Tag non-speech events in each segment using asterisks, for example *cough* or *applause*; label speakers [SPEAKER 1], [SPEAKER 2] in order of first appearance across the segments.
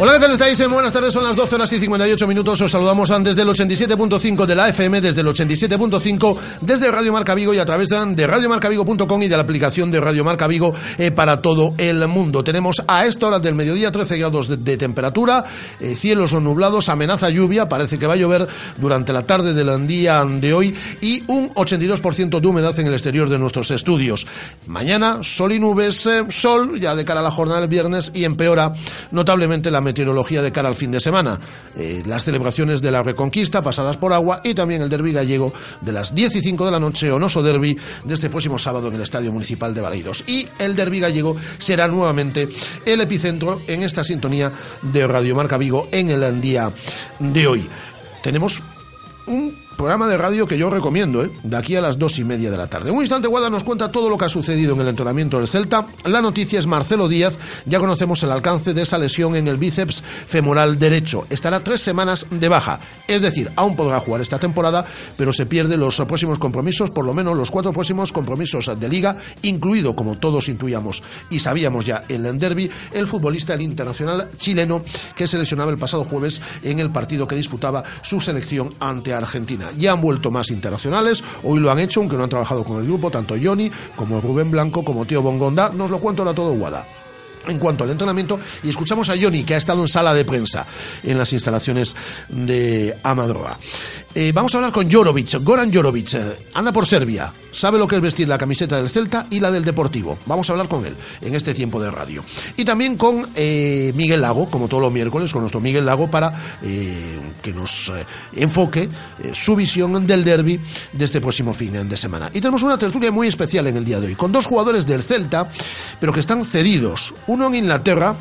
[SPEAKER 1] Hola, ¿qué tal estáis? Buenas tardes, son las 12 horas y 58 minutos. Os saludamos desde el 87.5 de la FM, desde el 87.5, desde Radio Marca Vigo y a través de radiomarcavigo.com y de la aplicación de Radio Marca Vigo eh, para todo el mundo. Tenemos a esta hora del mediodía 13 grados de, temperatura, eh, cielos nublados, amenaza lluvia, parece que va a llover durante la tarde del día de hoy y un 82% de humedad en el exterior de nuestros estudios. Mañana, sol y nubes, eh, sol ya de cara a la jornada del viernes y empeora notablemente la meteorología de cara al fin de semana. Eh, las celebraciones de la Reconquista pasadas por agua y también el derby gallego de las 10 y 5 de la noche, Onoso Derby, de este próximo sábado en el Estadio Municipal de Baleidos. Y el derby gallego será nuevamente el epicentro en esta sintonía de Radio Marca Vigo en el día de hoy. Tenemos un programa de radio que yo recomiendo, ¿eh? de aquí a las dos y media de la tarde. un instante, Guada nos cuenta todo lo que ha sucedido en el entrenamiento del Celta. La noticia es Marcelo Díaz. Ya conocemos el alcance de esa lesión en el bíceps femoral derecho. Estará tres semanas de baja. Es decir, aún podrá jugar esta temporada, pero se pierde los próximos compromisos, por lo menos los cuatro próximos compromisos de liga, incluido, como todos intuíamos y sabíamos ya, el derby, el futbolista, internacional chileno, que se lesionaba el pasado jueves en el partido que disputaba su selección ante Argentina ya han vuelto más internacionales, hoy lo han hecho, aunque no han trabajado con el grupo, tanto Johnny como Rubén Blanco como Tío Bongonda, nos lo cuento ahora todo Guada. En cuanto al entrenamiento y escuchamos a Johnny que ha estado en sala de prensa en las instalaciones de Amadroa. Eh, vamos a hablar con Jorovic, Goran Jorovic, eh, anda por Serbia, sabe lo que es vestir la camiseta del Celta y la del Deportivo. Vamos a hablar con él en este tiempo de radio. Y también con eh, Miguel Lago, como todos los miércoles, con nuestro Miguel Lago para que nos enfoque su visión del derby de este próximo fin de semana. Y tenemos una tertulia muy especial en el día de hoy, con dos jugadores del Celta, pero que están cedidos. Uno en Inglaterra,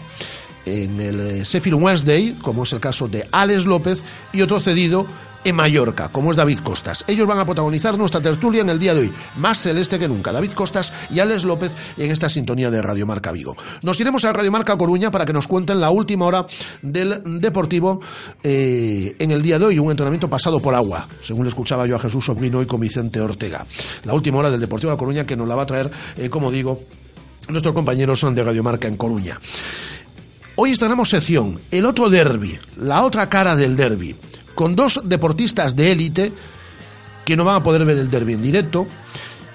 [SPEAKER 1] en el Sheffield Wednesday, como es el caso de Alex López, y otro cedido en Mallorca, como es David Costas. Ellos van a protagonizar nuestra tertulia en el día de hoy, más celeste que nunca. David Costas y Alex López en esta sintonía de Radio Marca Vigo. Nos iremos a Radio Marca Coruña para que nos cuenten la última hora del Deportivo eh, en el día de hoy, un entrenamiento pasado por agua, según le escuchaba yo a Jesús Sobrino y con Vicente Ortega. La última hora del Deportivo de Coruña que nos la va a traer, eh, como digo, nuestros compañeros de Radio Marca en Coruña. Hoy estrenamos sección, el otro derby, la otra cara del derby con dos deportistas de élite que no van a poder ver el derby en directo,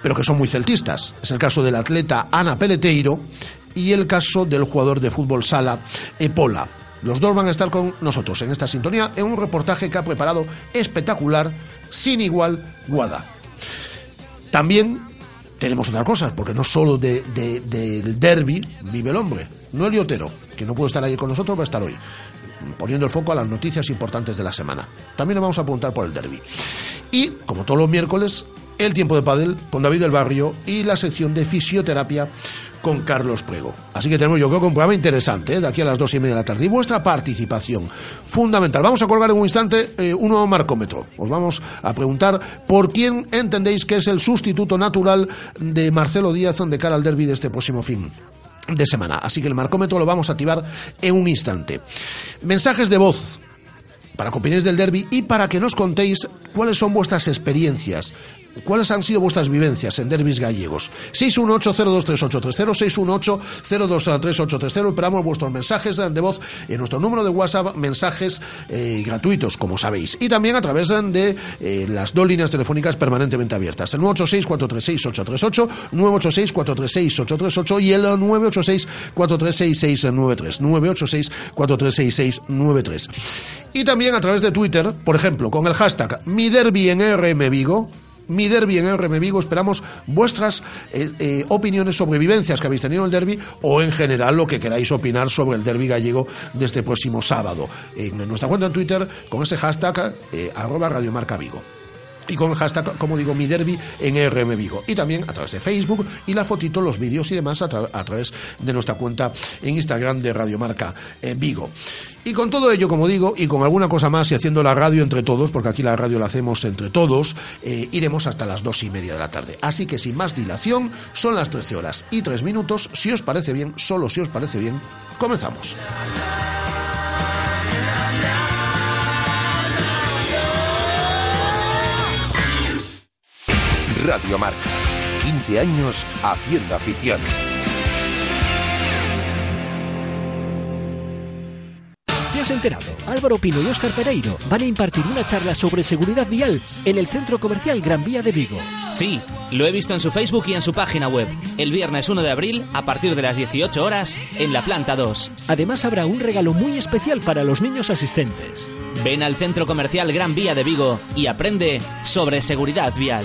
[SPEAKER 1] pero que son muy celtistas. Es el caso del atleta Ana Peleteiro y el caso del jugador de fútbol sala Epola. Los dos van a estar con nosotros en esta sintonía en un reportaje que ha preparado espectacular, sin igual, Guada. También tenemos otras cosas, porque no solo de, del derby vive el hombre, no el liotero, que no puede estar ahí con nosotros, va a estar hoy poniendo el foco a las noticias importantes de la semana. También nos vamos a apuntar por el derby. Y, como todos los miércoles, el tiempo de pádel con David del Barrio y la sección de fisioterapia con Carlos Prego. Así que tenemos yo creo un programa interesante ¿eh? de aquí a las dos y media de la tarde. Y vuestra participación, fundamental. Vamos a colgar en un instante eh, un nuevo marcómetro. Os vamos a preguntar por quién entendéis que es el sustituto natural de Marcelo Díaz de cara al derby de este próximo fin de semana. Así que el marcómetro lo vamos a activar en un instante. Mensajes de voz para que opinéis del derby y para que nos contéis cuáles son vuestras experiencias ¿Cuáles han sido vuestras vivencias en derbis gallegos? 618-023830, 618-023830. Esperamos vuestros mensajes de voz en nuestro número de WhatsApp, mensajes eh, gratuitos, como sabéis. Y también a través de eh, las dos líneas telefónicas permanentemente abiertas. El 986-436-838, 986-436-838 y el 986-436693. 986-436693. Y también a través de Twitter, por ejemplo, con el hashtag Mi Derby en RM Vigo Mi Derby en RM Vigo. Esperamos vuestras eh, eh, opiniones sobre vivencias que habéis tenido en el derby o en general lo que queráis opinar sobre el derby gallego de este próximo sábado. En nuestra cuenta en Twitter con ese hashtag eh, arroba Radiomarca Vigo y con hashtag, como digo, mi derby en RM Vigo. Y también a través de Facebook y la fotito, los vídeos y demás a, través de nuestra cuenta en Instagram de Radiomarca eh, Vigo. Y con todo ello, como digo, y con alguna cosa más y haciendo la radio entre todos, porque aquí la radio la hacemos entre todos, eh, iremos hasta las dos y media de la tarde. Así que sin más dilación, son las 13 horas y 3 minutos. Si os parece bien, solo si os parece bien, comenzamos.
[SPEAKER 2] Radio Marca. 15 años haciendo afición.
[SPEAKER 3] ¿Te has enterado? Álvaro Pino y Óscar Pereiro van a impartir una charla sobre seguridad vial en el Centro Comercial Gran Vía de Vigo.
[SPEAKER 4] Sí, lo he visto en su Facebook y en su página web. El viernes 1 de abril, a partir de las 18 horas, en la planta 2.
[SPEAKER 3] Además habrá un regalo muy especial para los niños asistentes.
[SPEAKER 4] Ven al Centro Comercial Gran Vía de Vigo y aprende sobre seguridad vial.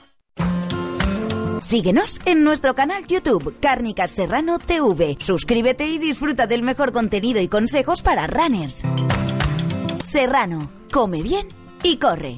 [SPEAKER 5] Síguenos en nuestro canal YouTube Cárnicas Serrano TV. Suscríbete y disfruta del mejor contenido y consejos para runners. Serrano, come bien y corre.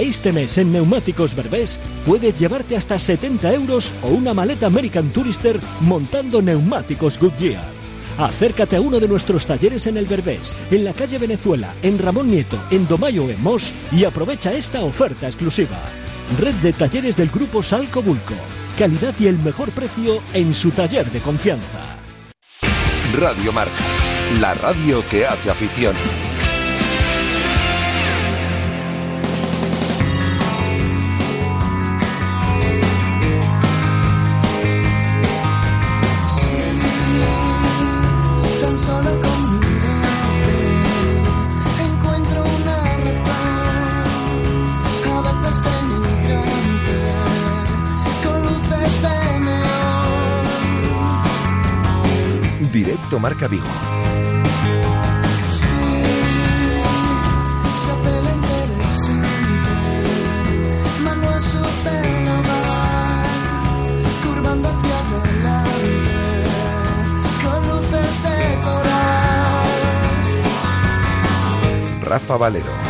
[SPEAKER 3] Este mes en Neumáticos Berbés puedes llevarte hasta 70 euros o una maleta American Tourister montando neumáticos Goodyear. Acércate a uno de nuestros talleres en el Berbés, en la calle Venezuela, en Ramón Nieto, en Domayo en Mos y aprovecha esta oferta exclusiva. Red de talleres del grupo Salco Bulco. Calidad y el mejor precio en su taller de confianza.
[SPEAKER 2] Radio Marca, la radio que hace afición. Marca Vigo. Rafa Valero.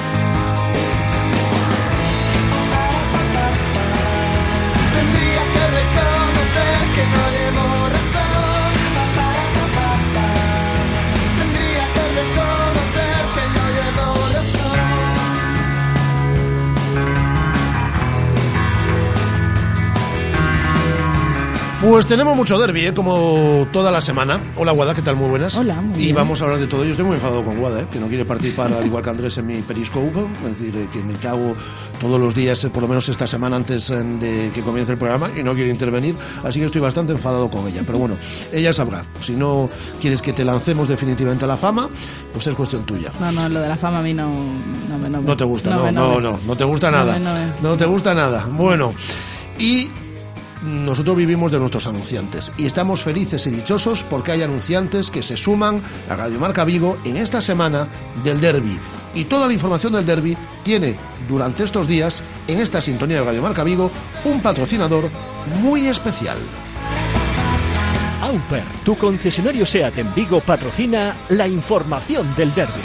[SPEAKER 1] Pues tenemos mucho derby, ¿eh? como toda la semana. Hola, Guada, ¿qué tal? Muy buenas.
[SPEAKER 6] Hola, muy
[SPEAKER 1] Y
[SPEAKER 6] bien.
[SPEAKER 1] vamos a hablar de todo. Yo estoy muy enfadado con Guada, ¿eh? que no quiere participar, al igual que Andrés, en mi Periscope. Es decir, eh, que me cago todos los días, por lo menos esta semana antes de que comience el programa, y no quiere intervenir. Así que estoy bastante enfadado con ella. Pero bueno, ella sabrá. Si no quieres que te lancemos definitivamente a la fama, pues es cuestión tuya.
[SPEAKER 6] No, no, lo de la fama a mí no, no, me- no, me-
[SPEAKER 1] No te gusta, no, no, no, no te gusta nada.
[SPEAKER 6] no
[SPEAKER 1] No te gusta nada. Bueno, y nosotros vivimos de nuestros anunciantes y estamos felices y dichosos porque hay anunciantes que se suman a Radio Marca Vigo en esta semana del derby. Y toda la información del derby tiene durante estos días, en esta sintonía de Radio Marca Vigo, un patrocinador muy especial.
[SPEAKER 3] Auper, tu concesionario SEAT en Vigo patrocina la información del derby.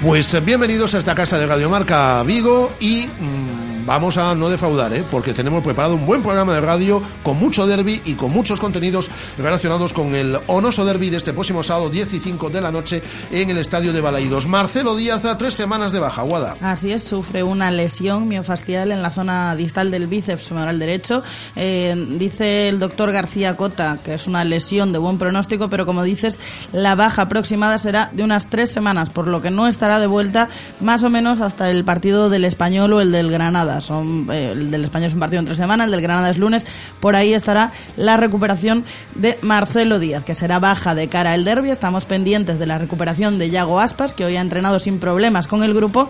[SPEAKER 1] Pues eh, bienvenidos a esta casa de Radio Marca Vigo y mm, vamos a no defraudar, ¿eh? porque tenemos preparado un buen programa de radio con mucho derby y con muchos contenidos relacionados con el Onoso Derby de este próximo sábado 15 de la noche en el estadio de Balaídos. Marcelo Díaz a tres semanas de baja, Guada.
[SPEAKER 6] Así es, sufre una lesión miofascial en la zona distal del bíceps femoral derecho. Eh, dice el doctor García Cota que es una lesión de buen pronóstico, pero como dices, la baja aproximada será de unas tres semanas, por lo que no estará de vuelta más o menos hasta el partido del Español o el del Granada. Son, eh, el del Español es un partido en tres semanas, el del Granada es lunes. Por ahí estará la recuperación de Marcelo Díaz, que será baja de cara al derby. Estamos pendientes de la recuperación de Yago Aspas, que hoy ha entrenado sin problemas con el grupo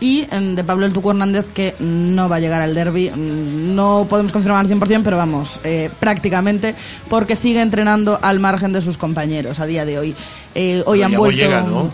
[SPEAKER 6] y em, de Pablo El Tuco Hernández que no va a llegar al derby. Mm, No podemos confirmar al 100%, pero vamos, eh, prácticamente, porque sigue entrenando al margen de sus compañeros a día de hoy. Eh, hoy
[SPEAKER 1] Pero
[SPEAKER 6] han vuelto.
[SPEAKER 1] llega, ¿no?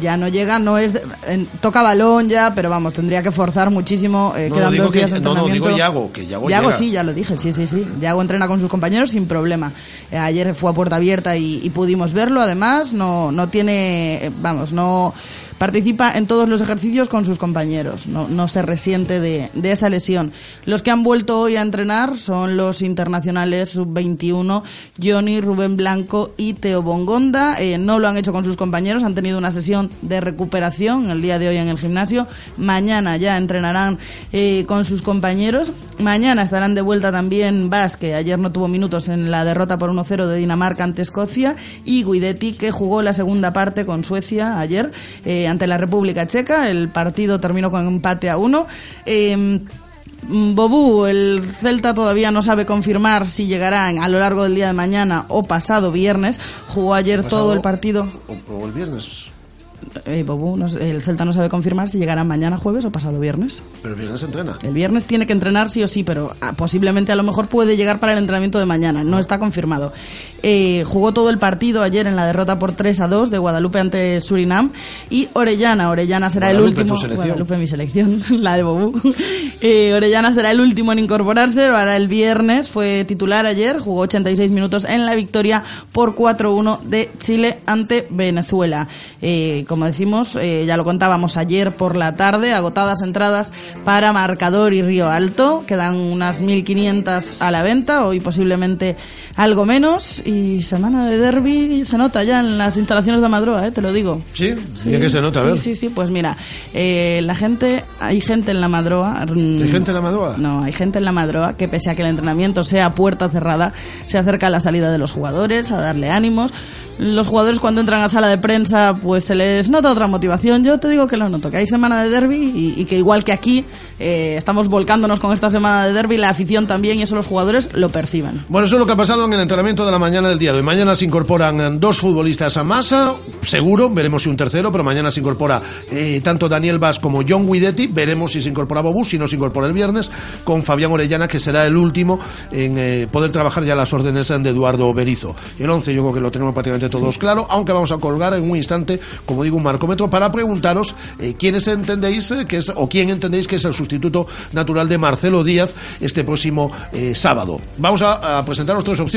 [SPEAKER 6] Ya no llega, no es. en- toca balón ya, pero vamos, tendría que forzar muchísimo. eh,
[SPEAKER 1] No,
[SPEAKER 6] quedan
[SPEAKER 1] digo
[SPEAKER 6] dos
[SPEAKER 1] que-
[SPEAKER 6] días de
[SPEAKER 1] no, no, digo Yago, que Yago llega.
[SPEAKER 6] sí, ya lo dije, sí, sí, sí. Yago entrena con sus compañeros sin problema. Eh, ayer fue a puerta abierta y, y pudimos verlo. Además, no, no tiene, eh, vamos, no participa en todos los ejercicios con sus compañeros. No, no se resiente de, de esa lesión. Los que han vuelto hoy a entrenar son los internacionales sub-21, Johnny, Rubén Blanco y Teo Bongonda. Eh, no lo han hecho con sus compañeros, han tenido una sesión de recuperación el día de hoy en el gimnasio. Mañana ya entrenarán eh, con sus compañeros. Mañana estarán de vuelta también Vas, que ayer no tuvo minutos en la derrota por 1-0 de Dinamarca ante Escocia, y Guidetti, que jugó la segunda parte con Suecia ayer eh, ante la República Checa. El partido terminó con empate a uno. Eh, Bobú, el Celta todavía no sabe confirmar si llegarán a lo largo del día de mañana o pasado viernes. Jugó ayer
[SPEAKER 1] Pasado-
[SPEAKER 6] todo el partido.
[SPEAKER 1] O, o el viernes.
[SPEAKER 6] Eh, Bobú, no sé, el Celta no sabe confirmar si llegará mañana jueves o pasado viernes.
[SPEAKER 1] Pero el viernes entrena.
[SPEAKER 6] El viernes tiene que entrenar sí o sí, pero ah, posiblemente a lo mejor puede llegar para el entrenamiento de mañana. No está confirmado. Eh, jugó todo el partido ayer en la derrota por 3 a 2 de Guadalupe ante Surinam y Orellana. Orellana será el último. Guadalupe, mi selección, *laughs* la de Bobú. Eh, Orellana será el último en incorporarse. Para el viernes fue titular ayer, jugó 86 minutos en la victoria por 4-1 de Chile ante Venezuela. Eh, como decimos, eh, ya lo contábamos ayer por la tarde, agotadas entradas para Marcador y Río Alto. Quedan unas 1.500 a la venta, hoy posiblemente algo menos. Y semana de derby se nota ya en las instalaciones de Madroa, eh, te lo digo.
[SPEAKER 1] ¿Sí? Mira que se nota, a
[SPEAKER 6] sí,
[SPEAKER 1] ver.
[SPEAKER 6] Sí, sí, pues mira, eh, la gente, hay gente en la Madroa. mm,
[SPEAKER 1] ¿Hay gente en la Madroa?
[SPEAKER 6] No, hay gente en la Madroa que pese a que el entrenamiento sea puerta cerrada, se acerca a la salida de los jugadores, a darle ánimos. Los jugadores cuando entran a sala de prensa, pues se les nota otra motivación. Yo te digo que lo noto, que hay semana de derby y, y que igual que aquí eh, estamos volcándonos con esta semana de derby, la afición también y eso los jugadores lo perciben.
[SPEAKER 1] Bueno, eso es lo que ha pasado en el entrenamiento de la mañana del día de hoy. Mañana se incorporan eh, dos futbolistas a masa, seguro, veremos si un tercero, pero mañana se incorpora eh, tanto Daniel Vaz como John Guidetti, veremos si se incorpora Bobú, si no se incorpora el viernes, con Fabián Orellana, que será el último en eh, poder trabajar ya las órdenes de Eduardo Berizo. El 11 yo creo que lo tenemos prácticamente todos claro, aunque vamos a colgar en un instante, como digo, un marcómetro para preguntaros eh, quiénes entendéis que es, o quién entendéis que es el sustituto natural de Marcelo Díaz este próximo sábado. Vamos a, a presentaros tres opciones.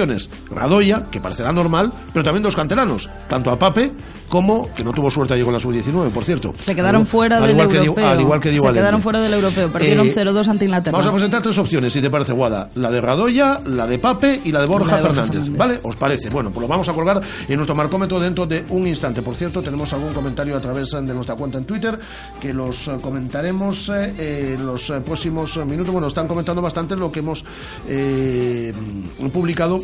[SPEAKER 1] Radoya, que parecerá normal, pero también dos canteranos, tanto a Pape como que no tuvo suerte allí con la sub-19, por cierto.
[SPEAKER 6] Se quedaron fuera del europeo.
[SPEAKER 1] al igual que
[SPEAKER 6] Se quedaron fuera del europeo, perdieron 0-2 ante Inglaterra.
[SPEAKER 1] Vamos a presentar tres opciones, si te parece, Guada. La de Radoya, la de Pape y la de Borja, Fernández, ¿Vale? ¿Os parece? Bueno, pues lo vamos a colgar en nuestro marcómetro dentro de un instante. Por cierto, tenemos algún comentario a través de nuestra cuenta en Twitter que los eh, comentaremos eh, en los eh, próximos minutos. Bueno, están comentando bastante lo que hemos publicado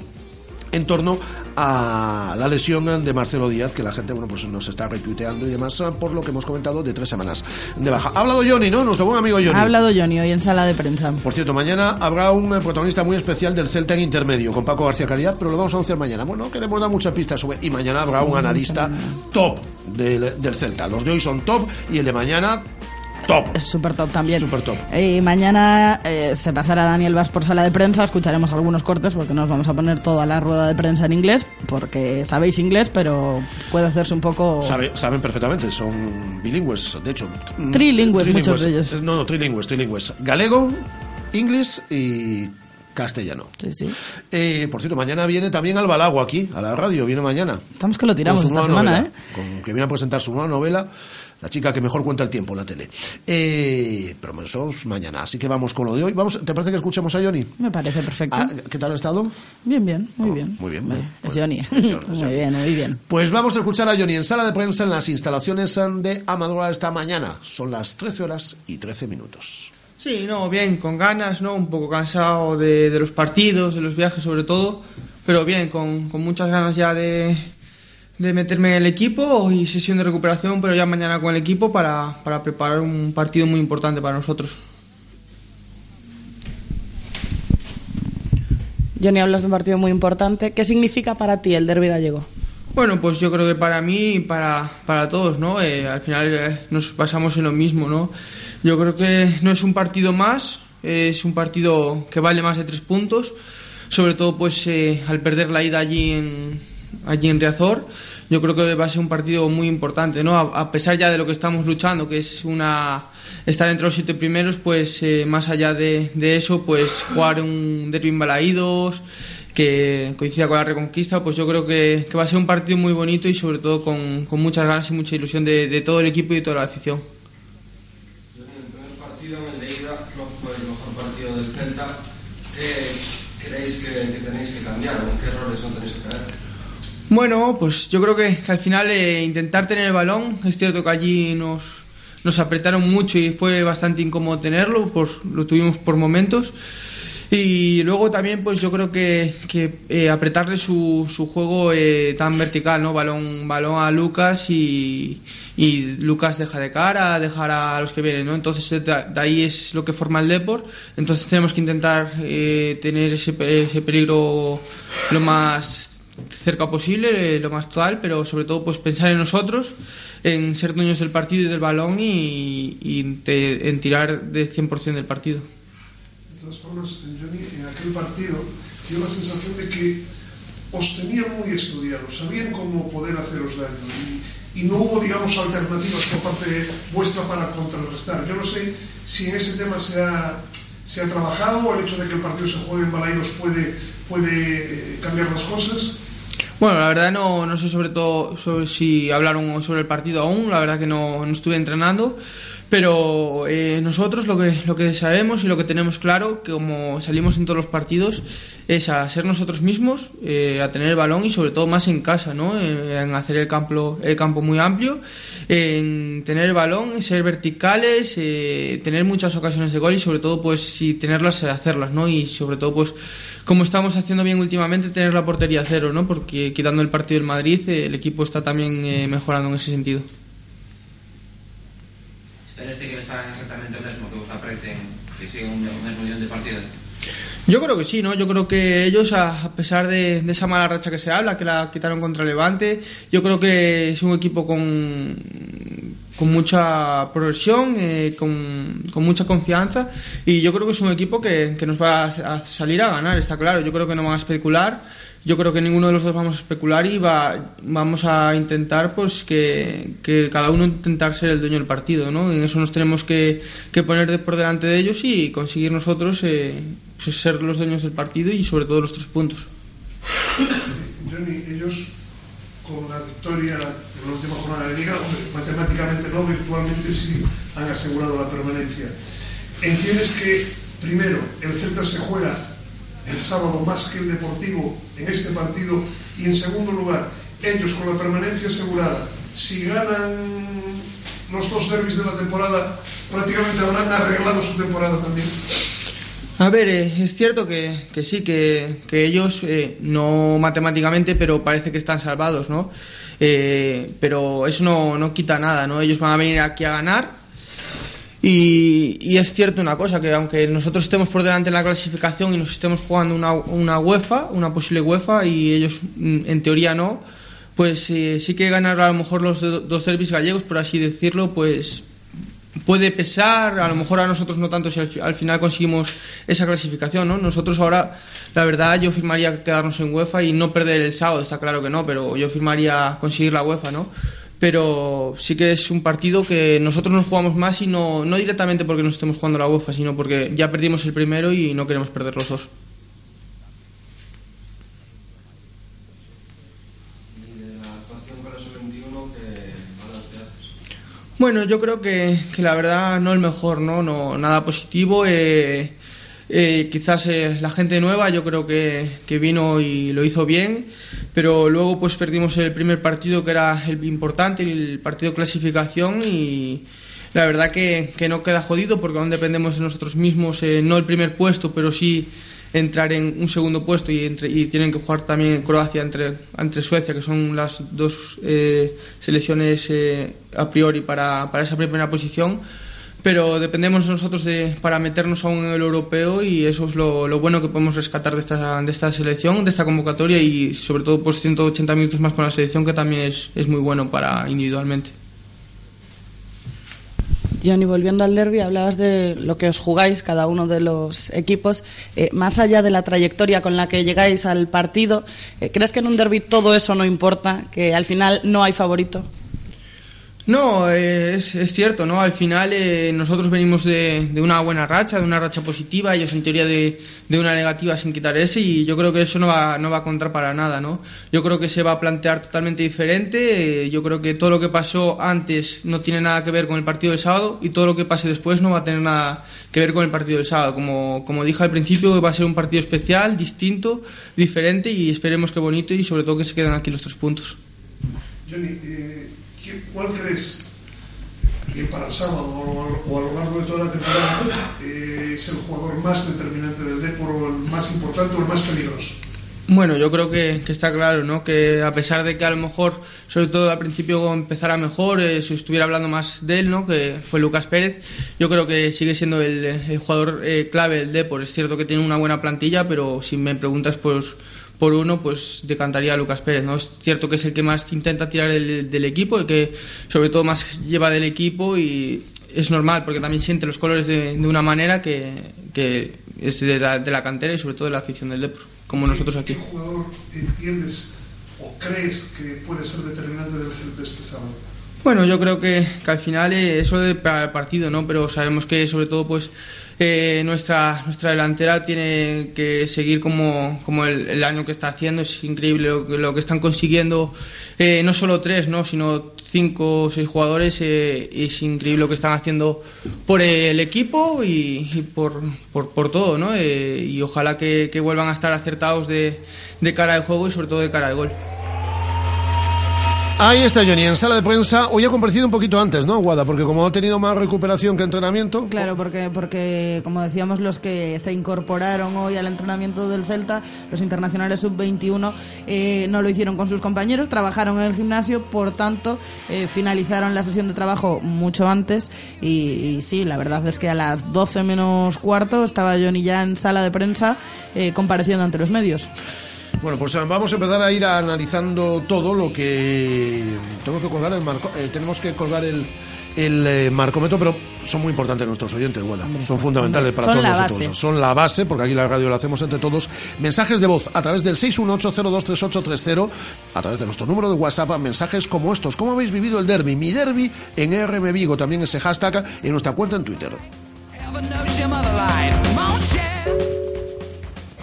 [SPEAKER 1] en torno a la lesión de Marcelo Díaz, que la gente bueno pues nos está retuiteando y demás por lo que hemos comentado de tres semanas de baja. Ha hablado Johnny, ¿no? Nuestro buen amigo Johnny.
[SPEAKER 6] Ha hablado Johnny hoy en sala de prensa.
[SPEAKER 1] Por cierto, mañana habrá un protagonista muy especial del Celta en intermedio, con Paco García Caridad, pero lo vamos a anunciar mañana. Bueno, queremos dar muchas pistas sobre... Y mañana habrá un analista top del, del Celta. Los de hoy son top y el de mañana top.
[SPEAKER 6] Es súper top también.
[SPEAKER 1] Super top.
[SPEAKER 6] Y mañana eh, se pasará Daniel Vas por sala de prensa, escucharemos algunos cortes porque nos vamos a poner toda la rueda de prensa en inglés, porque sabéis inglés, pero puede hacerse un poco...
[SPEAKER 1] saben perfectamente, son bilingües, de hecho.
[SPEAKER 6] Trilingües, muchos de ellos.
[SPEAKER 1] No, no, trilingües, trilingües. Galego, inglés y castellano.
[SPEAKER 6] Sí, sí.
[SPEAKER 1] Eh, por cierto, mañana viene también Albalago aquí, a la radio, viene mañana.
[SPEAKER 6] Estamos que lo tiramos esta semana, ¿eh?
[SPEAKER 1] que viene a presentar su nueva novela la chica que mejor cuenta el tiempo en la tele. Eh, pero eso es mañana, así que vamos con lo de hoy. Vamos, ¿Te parece que escuchemos a Johnny?
[SPEAKER 6] Me parece perfecto.
[SPEAKER 1] Ah, ¿Qué tal ha estado?
[SPEAKER 6] Bien, bien, muy
[SPEAKER 1] oh,
[SPEAKER 6] bien.
[SPEAKER 1] Muy bien.
[SPEAKER 6] es pues, Johnny. *laughs* muy bien, muy bien.
[SPEAKER 1] Pues vamos a escuchar a Johnny en sala de prensa en las instalaciones de Amadora esta mañana. Son las 13 horas y 13 minutos.
[SPEAKER 7] Sí, no, bien, con ganas, ¿no? Un poco cansado de, de los partidos, de los viajes sobre todo, pero bien, con, con muchas ganas ya de, de meterme en el equipo y sesión de recuperación, pero ya mañana con el equipo para, para preparar un partido muy importante para nosotros.
[SPEAKER 6] Johnny, hablas de un partido muy importante. ¿Qué significa para ti el derbi gallego?
[SPEAKER 7] Bueno, pues yo creo que para mí y para, para todos, ¿no? Eh, al final eh, nos pasamos en lo mismo, ¿no? Yo creo que no es un partido más, es un partido que vale más de tres puntos, sobre todo pues eh, al perder la ida allí en, allí en Riazor yo creo que va a ser un partido muy importante, ¿no? A, pesar ya de lo que estamos luchando, que es una estar entre los siete primeros, pues eh, más allá de, eso, pues jugar un derby en Balaídos, que coincida con la reconquista, pues yo creo que, va a ser un partido muy bonito y sobre todo con, muchas ganas y mucha ilusión de, todo el equipo y de toda la afición.
[SPEAKER 8] El primer partido, en el de fue el mejor partido del Celta. ¿Qué creéis que, tenéis que cambiar qué errores no tenéis que caer?
[SPEAKER 7] Bueno, pues yo creo que, al final eh, intentar tener el balón, es cierto que allí nos, nos apretaron mucho y fue bastante incómodo tenerlo, por, lo tuvimos por momentos. Y luego también, pues yo creo que, eh, apretarle su, juego eh, tan vertical, ¿no? Balón, balón a Lucas y, Lucas deja de cara, dejar a los que vienen, ¿no? Entonces de, ahí es lo que forma el Deport. Entonces tenemos que intentar tener ese, ese peligro lo más cerca posible, eh, lo más total, pero sobre todo pues pensar en nosotros, en ser dueños del partido y del balón y, en tirar de 100% del partido.
[SPEAKER 9] De todas formas, Johnny, en aquel partido dio la sensación de que os tenían muy estudiados, sabían cómo poder haceros daño y, no hubo, digamos, alternativas por parte vuestra para contrarrestar. Yo no sé si en ese tema se ha, se ha trabajado o el hecho de que el partido se juegue en Balaidos puede, puede cambiar las cosas.
[SPEAKER 7] Bueno, la verdad no, no sé sobre todo si hablaron sobre el partido aún, la verdad que no, no estuve entrenando, pero eh, nosotros lo que, lo que sabemos y lo que tenemos claro, que como salimos en todos los partidos, es a ser nosotros mismos, eh, a tener el balón y sobre todo más en casa, ¿no? en hacer el campo, el campo muy amplio, en tener el balón, ser verticales, eh, tener muchas ocasiones de gol y sobre todo pues si tenerlas, hacerlas, ¿no? Y sobre todo pues como estamos haciendo bien últimamente, tener la portería cero, ¿no? Porque quitando el partido del Madrid, eh, el equipo está también eh, mejorando en ese sentido.
[SPEAKER 10] ¿Esperes que les hagan exactamente lo mismo, que vos apreten, que siguen un, mismo millón de partidos?
[SPEAKER 7] Yo creo que sí, ¿no? Yo creo que ellos, a pesar de, de, esa mala racha que se habla, que la quitaron contra Levante, yo creo que es un equipo con, con mucha progresión, eh, con, con, mucha confianza y yo creo que es un equipo que, que, nos va a salir a ganar, está claro. Yo creo que no van a especular, yo creo que ninguno de los dos vamos a especular y va, vamos a intentar pues que, que, cada uno intentar ser el dueño del partido, ¿no? En eso nos tenemos que, que poner por delante de ellos y conseguir nosotros eh, pues ser los dueños del partido y sobre todo los tres puntos.
[SPEAKER 9] Johnny, ellos con la victoria en la última jornada de liga, matemáticamente no, virtualmente sí han asegurado la permanencia. ¿Entiendes que primero el Celta se juega el sábado más que el Deportivo en este partido y en segundo lugar ellos con la permanencia asegurada, si ganan los dos derbis de la temporada, prácticamente habrán arreglado su temporada también?
[SPEAKER 7] A ver, eh, es cierto que, sí, que, ellos, eh, no matemáticamente, pero parece que están salvados, ¿no? Eh, pero eso no, no quita nada, ¿no? Ellos van a venir aquí a ganar. Y, es cierto una cosa, que aunque nosotros estemos por delante en la clasificación y nos estemos jugando una, una UEFA, una posible UEFA, y ellos mm, en teoría no, pues eh, sí que ganar a lo mejor los do- dos derbis gallegos, por así decirlo, pues puede pesar, a lo mejor a nosotros no tanto si al, fi- al final conseguimos esa clasificación, ¿no? Nosotros ahora, la verdad, yo firmaría quedarnos en UEFA y no perder el sábado, está claro que no, pero yo firmaría conseguir la UEFA, ¿no? Pero sí que es un partido que nosotros nos jugamos más y no, no directamente porque nos estemos jugando la UEFA, sino porque ya perdimos el primero y no queremos perder los dos.
[SPEAKER 8] Y de la actuación con la sub-21, ¿qué balance haces?
[SPEAKER 7] Bueno, yo creo que, que la verdad no el mejor, ¿no? no nada positivo. eh, eh, quizás eh, la gente nueva yo creo que, que vino y lo hizo bien, pero luego pues perdimos el primer partido que era el importante, el partido de clasificación y la verdad que, que no queda jodido porque aún dependemos de nosotros mismos, eh, no el primer puesto, pero sí entrar en un segundo puesto y, entre- y tienen que jugar también Croacia entre, entre Suecia, que son las dos eh, selecciones eh, a priori para, para esa primera posición. Pero dependemos nosotros de, para meternos aún en el europeo y eso es lo, bueno que podemos rescatar de esta, de esta selección, de esta convocatoria y sobre todo pues 180 minutos más con la selección que también es, es muy bueno para individualmente.
[SPEAKER 6] Johnny, volviendo al derby, hablabas de lo que os jugáis cada uno de los equipos. Eh, más allá de la trayectoria con la que llegáis al partido, eh, ¿crees que en un derby todo eso no importa? ¿Que al final no hay favorito?
[SPEAKER 7] No, eh, es, es cierto, ¿no? Al final eh, nosotros venimos de, de una buena racha, de una racha positiva, ellos en teoría de, de una negativa sin quitar ese y yo creo que eso no va, no va a contar para nada, ¿no? Yo creo que se va a plantear totalmente diferente, eh, yo creo que todo lo que pasó antes no tiene nada que ver con el partido del sábado y todo lo que pase después no va a tener nada que ver con el partido del sábado. Como, como dije al principio, va a ser un partido especial, distinto, diferente y esperemos que bonito y sobre todo que se queden aquí los tres puntos.
[SPEAKER 9] Johnny, eh, ¿qué- ¿cuál crees que para el sábado o a lo- largo de toda la temporada eh, es el jugador más determinante del Depor el más importante o el más peligroso?
[SPEAKER 7] Bueno, yo creo que, que está claro, ¿no? Que a pesar de que a lo mejor, sobre todo al principio empezara mejor, eh, se estuviera hablando más de él, ¿no? Que fue Lucas Pérez, yo creo que sigue siendo el, el jugador eh, clave del Depor. Es cierto que tiene una buena plantilla, pero si me preguntas pues, por uno, pues decantaría a Lucas Pérez, ¿no? Es cierto que es el que más intenta tirar el- del equipo, el que sobre todo más lleva del equipo y es normal porque también siente los colores de, de una manera que, que es de la, de la cantera y sobre todo de la afición del Depor, como nosotros aquí.
[SPEAKER 9] ¿Qué jugador entiendes o crees que puede ser determinante del Celta este sábado?
[SPEAKER 7] Bueno, yo creo que, que al final eh, eso de para el partido, ¿no? Pero sabemos que sobre todo pues eh, nuestra nuestra delantera tiene que seguir como, como el, año que está haciendo. Es increíble lo, que- están consiguiendo, eh, no solo tres, ¿no? Sino cinco o seis jugadores. eh, es increíble lo que están haciendo por el equipo y, por, por, por todo, ¿no? Y ojalá que, que vuelvan a estar acertados de, de cara al juego y sobre todo de cara al gol.
[SPEAKER 1] Ahí está Johnny, en sala de prensa. Hoy ha comparecido un poquito antes, ¿no, Guada? Porque como ha tenido más recuperación que entrenamiento.
[SPEAKER 6] Claro, porque, porque como decíamos, los que se incorporaron hoy al entrenamiento del Celta, los internacionales sub-21, eh, no lo hicieron con sus compañeros, trabajaron en el gimnasio, por tanto, eh, finalizaron la sesión de trabajo mucho antes. Y, sí, la verdad es que a las 12 menos cuarto estaba Johnny ya en sala de prensa eh, compareciendo ante los medios.
[SPEAKER 1] Bueno, pues eh, vamos a empezar a ir analizando todo lo que tenemos que colgar el marco, eh, tenemos que colgar el el eh, marcómetro, pero son muy importantes nuestros oyentes, Guada. Son fundamentales para
[SPEAKER 6] Son
[SPEAKER 1] todos nosotros. Son la base, porque aquí la radio la hacemos entre todos. Mensajes de voz a través del 618023830, a través de nuestro número de WhatsApp, mensajes como estos. ¿Cómo habéis vivido el derby? Mi derby en RM Vigo, también ese hashtag en nuestra cuenta en Twitter.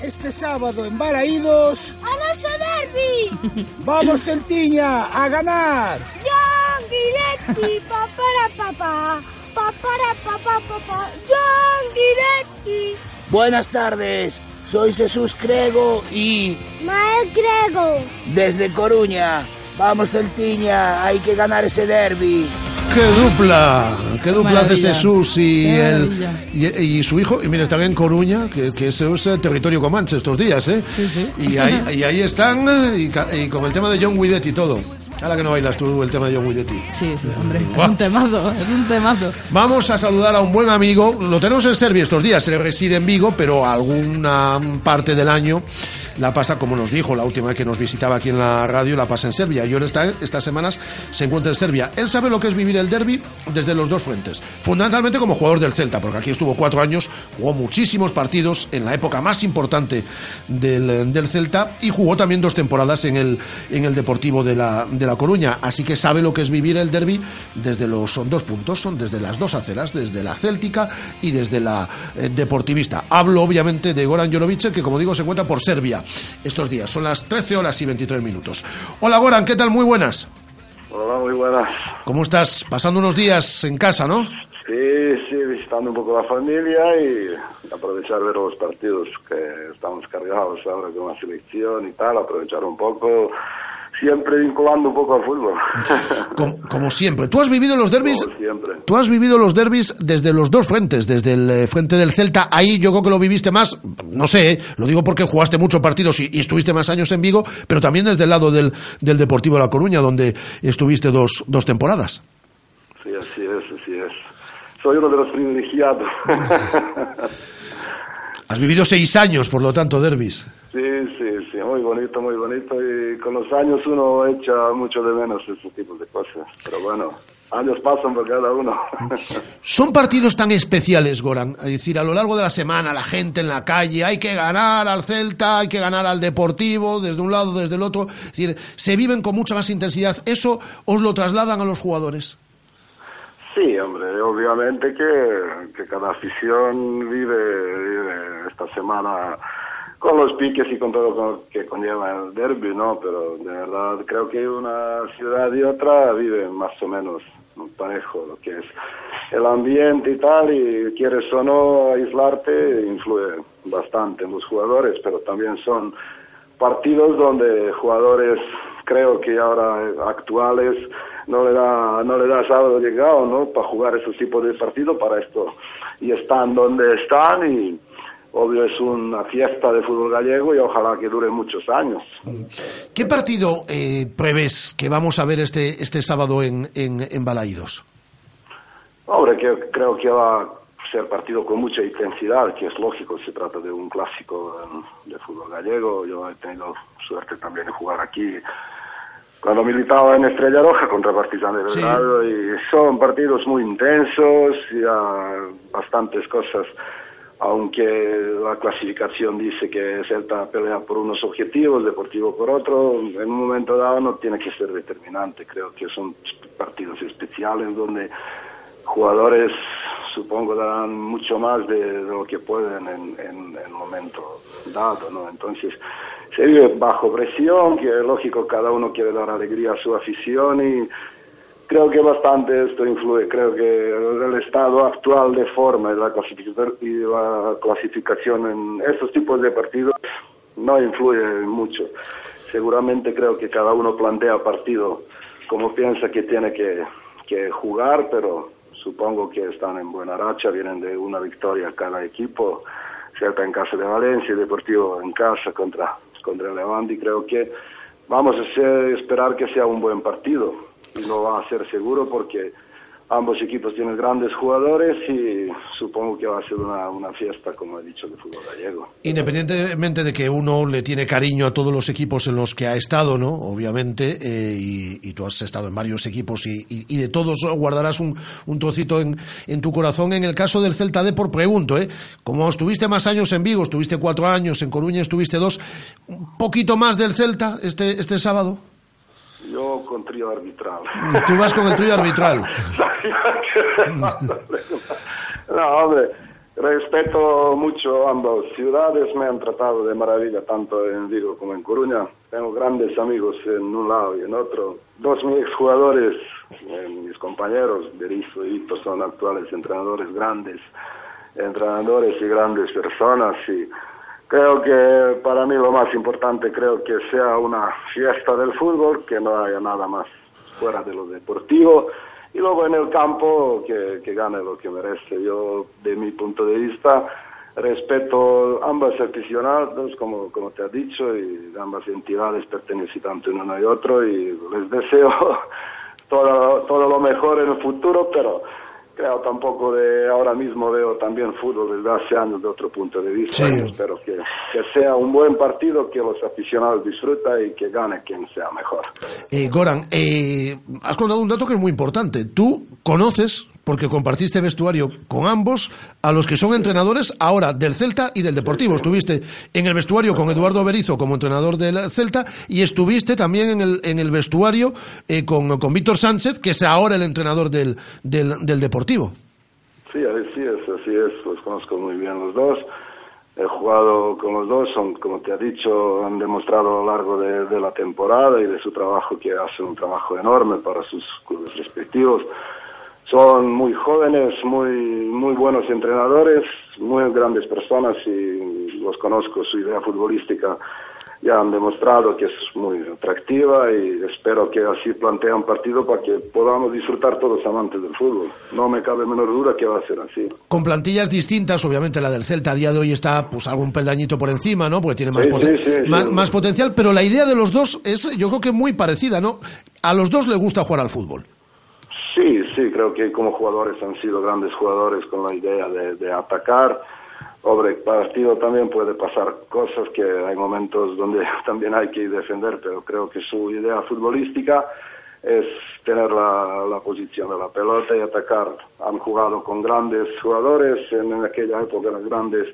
[SPEAKER 11] Este sábado en Balaídos...
[SPEAKER 12] ¡A noso derbi! *laughs*
[SPEAKER 11] ¡Vamos, Celtiña, a ganar!
[SPEAKER 12] ¡John Guidetti, papara papá! ¡Papara papá papá! ¡John Guidetti!
[SPEAKER 11] Buenas tardes, soy Jesús Crego y...
[SPEAKER 12] Mael Crego.
[SPEAKER 11] Desde Coruña. Vamos, Celtiña, hay que ganar ese derby.
[SPEAKER 1] ¡Qué dupla! ¡Qué dupla de Jesús y, el, y, y su hijo! Y mira, están en Coruña, que, que ese es el territorio comanche estos días, ¿eh?
[SPEAKER 6] Sí, sí.
[SPEAKER 1] Y ahí, *laughs* y ahí están, y, y con el tema de John Guidetti y todo. Ahora que no bailas tú el tema de John Guidetti.
[SPEAKER 6] Sí, sí, hombre. Es un temazo, es un temazo.
[SPEAKER 1] Vamos a saludar a un buen amigo. Lo tenemos en Serbia estos días. Él reside en Vigo, pero alguna parte del año la pasa, como nos dijo la última vez que nos visitaba aquí en la radio, la pasa en Serbia. Y ahora está, estas semanas se encuentra en Serbia. Él sabe lo que es vivir el derby desde los dos frentes. Fundamentalmente como jugador del Celta, porque aquí estuvo cuatro años, jugó muchísimos partidos en la época más importante del, del Celta y jugó también dos temporadas en el, en el Deportivo de la, de la Coruña. Así que sabe lo que es vivir el derby desde los son dos puntos, son desde las dos aceras, desde la Céltica y desde la eh, Deportivista. Hablo obviamente de Goran Jorovic, que como digo se encuentra por Serbia estos días. Son las 13 horas y 23 minutos. Hola Goran, ¿qué tal? Muy buenas.
[SPEAKER 13] Hola, muy buenas.
[SPEAKER 1] ¿Cómo estás? Pasando unos días en casa, ¿no?
[SPEAKER 13] Sí, sí, visitando un poco la familia y aprovechar ver los partidos que estamos cargados ahora con la selección y tal, aprovechar un poco, siempre vinculando un poco al fútbol. *laughs*
[SPEAKER 1] Como, como siempre. Tú has vivido los derbis.
[SPEAKER 13] Como siempre.
[SPEAKER 1] Tú has vivido los derbis desde los dos frentes, desde el eh, frente del Celta, ahí yo creo que lo viviste más, no sé, eh, lo digo porque jugaste muchos partidos y, y estuviste más años en Vigo, pero también desde el lado del, del Deportivo de La Coruña, donde estuviste dos, dos temporadas.
[SPEAKER 13] Sí, así es, así es. Soy uno de los privilegiados. *laughs*
[SPEAKER 1] Has vivido seis años, por lo tanto, derbis.
[SPEAKER 13] Sí, sí, sí, muy bonito, muy bonito y con los años uno echa mucho de menos ese tipo de cosas, pero bueno, años pasan por cada uno. *laughs*
[SPEAKER 1] Son partidos tan especiales, Goran. Es decir, a lo largo de la semana, la gente en la calle, hay que ganar al Celta, hay que ganar al Deportivo, desde un lado, desde el otro. Es decir, se viven con mucha más intensidad. ¿Eso os lo trasladan a los jugadores?
[SPEAKER 13] Sí, hombre, obviamente que, que cada afición vive, vive esta semana con los piques y con todo lo que conlleva el derby, ¿no? Pero de verdad creo que una ciudad y otra viven más o menos parejo lo que es el ambiente y tal, y quieres o no aislarte, influye bastante en los jugadores, pero también son partidos donde jugadores, creo que ahora actuales, no le da no le da sábado llegado no para jugar esos tipos de partidos para esto y están donde están y obvio es una fiesta de fútbol gallego y ojalá que dure muchos años.
[SPEAKER 1] ¿Qué partido eh, prevés que vamos a ver este, este sábado en, en, en Balaídos?
[SPEAKER 13] hombre que creo que va a ser partido con mucha intensidad que es lógico se trata de un clásico de, de fútbol gallego. Yo he tenido suerte también de jugar aquí cuando militaba en Estrella Roja contra Partizan de Belgrado y son partidos muy intensos y ah, bastantes cosas aunque la clasificación dice que Celta pelea por unos objetivos, Deportivo por otro, en un momento dado no tiene que ser determinante. Creo que son partidos especiales donde jugadores, supongo, darán mucho más de, lo que pueden en, en, en momento dado, ¿no? Entonces, se vive bajo presión, que es lógico, cada uno quiere dar alegría a su afición y creo que bastante esto influye. Creo que el estado actual de forma y la clasificación, en estos tipos de partidos no influye mucho. Seguramente creo que cada uno plantea partido como piensa que tiene que, jugar, pero supongo que están en buena racha, vienen de una victoria cada equipo, Celta en casa de Valencia y Deportivo en casa contra, contra Levante y creo que vamos a esperar que sea un buen partido lo va a ser seguro porque ambos equipos tienen grandes jugadores y supongo que va a ser una, una fiesta, como he dicho, de fútbol gallego.
[SPEAKER 1] Independientemente de que uno le tiene cariño a todos los equipos en los que ha estado, ¿no? Obviamente, eh, y, y tú has estado en varios equipos y, y- de todos guardarás un, un trocito en, en tu corazón. En el caso del Celta de por pregunto, ¿eh? Como estuviste más años en Vigo, estuviste cuatro años, en Coruña estuviste dos, un poquito más del Celta este, este sábado.
[SPEAKER 13] Yo con trío arbitral.
[SPEAKER 1] Tú vas con el trío arbitral. *laughs*
[SPEAKER 13] no, hombre, Respeto mucho ambas ciudades, me han tratado de maravilla tanto en Vigo como en Coruña. Tengo grandes amigos en un lado y en otro. Dos mis exjugadores, eh, mis compañeros, Berizzo y Ito, son actuales entrenadores grandes, entrenadores y grandes personas. Y creo que para mí lo más importante creo que sea una fiesta del fútbol, que no haya nada más fuera de lo deportivo y luego en el campo que, que gane lo que merece. Yo, de mi punto de vista, respeto ambas aficionados, como, como te ha dicho, y ambas entidades en uno y otro, y les deseo *laughs* todo, todo lo mejor en el futuro, pero creo tampoco de ahora mismo veo también fútbol desde hace años de otro punto de vista. Y espero que, que, sea un buen partido, que los aficionados disfruten y que gane quien sea mejor.
[SPEAKER 1] Eh, Goran, eh, has contado un dato que es muy importante. Tú conoces porque compartiste vestuario con ambos, a los que son entrenadores ahora del Celta y del Deportivo. Estuviste en el vestuario con Eduardo Berizo como entrenador del Celta y estuviste también en el, en el vestuario eh, con, con Víctor Sánchez, que es ahora el entrenador del, del, Deportivo.
[SPEAKER 13] Sí, así es, así es, los conozco muy bien los dos. He jugado con los dos, son, como te ha dicho, han demostrado a lo largo de, de la temporada y de su trabajo que hacen un trabajo enorme para sus clubes respectivos son muy jóvenes, muy, muy buenos entrenadores, muy grandes personas y los conozco, su idea futbolística ya han demostrado que es muy atractiva y espero que así plantean partido para que podamos disfrutar todos amantes del fútbol. No me cabe menor duda que va a ser así.
[SPEAKER 1] Con plantillas distintas, obviamente la del Celta a día de hoy está pues algún peldañito por encima, ¿no? Porque tiene más,
[SPEAKER 13] Sí,
[SPEAKER 1] poten-
[SPEAKER 13] sí, sí,
[SPEAKER 1] más,
[SPEAKER 13] sí.
[SPEAKER 1] más potencial, pero la idea de los dos es yo creo que muy parecida, ¿no? A los dos les gusta jugar al fútbol.
[SPEAKER 13] Sí, sí, creo que como jugadores han sido grandes jugadores con la idea de, atacar. Sobre partido también puede pasar cosas que hay momentos donde *laughs* también hay que defender, pero creo que su idea futbolística es tener la, posición de la pelota y atacar. Han jugado con grandes jugadores en, en aquella época, los grandes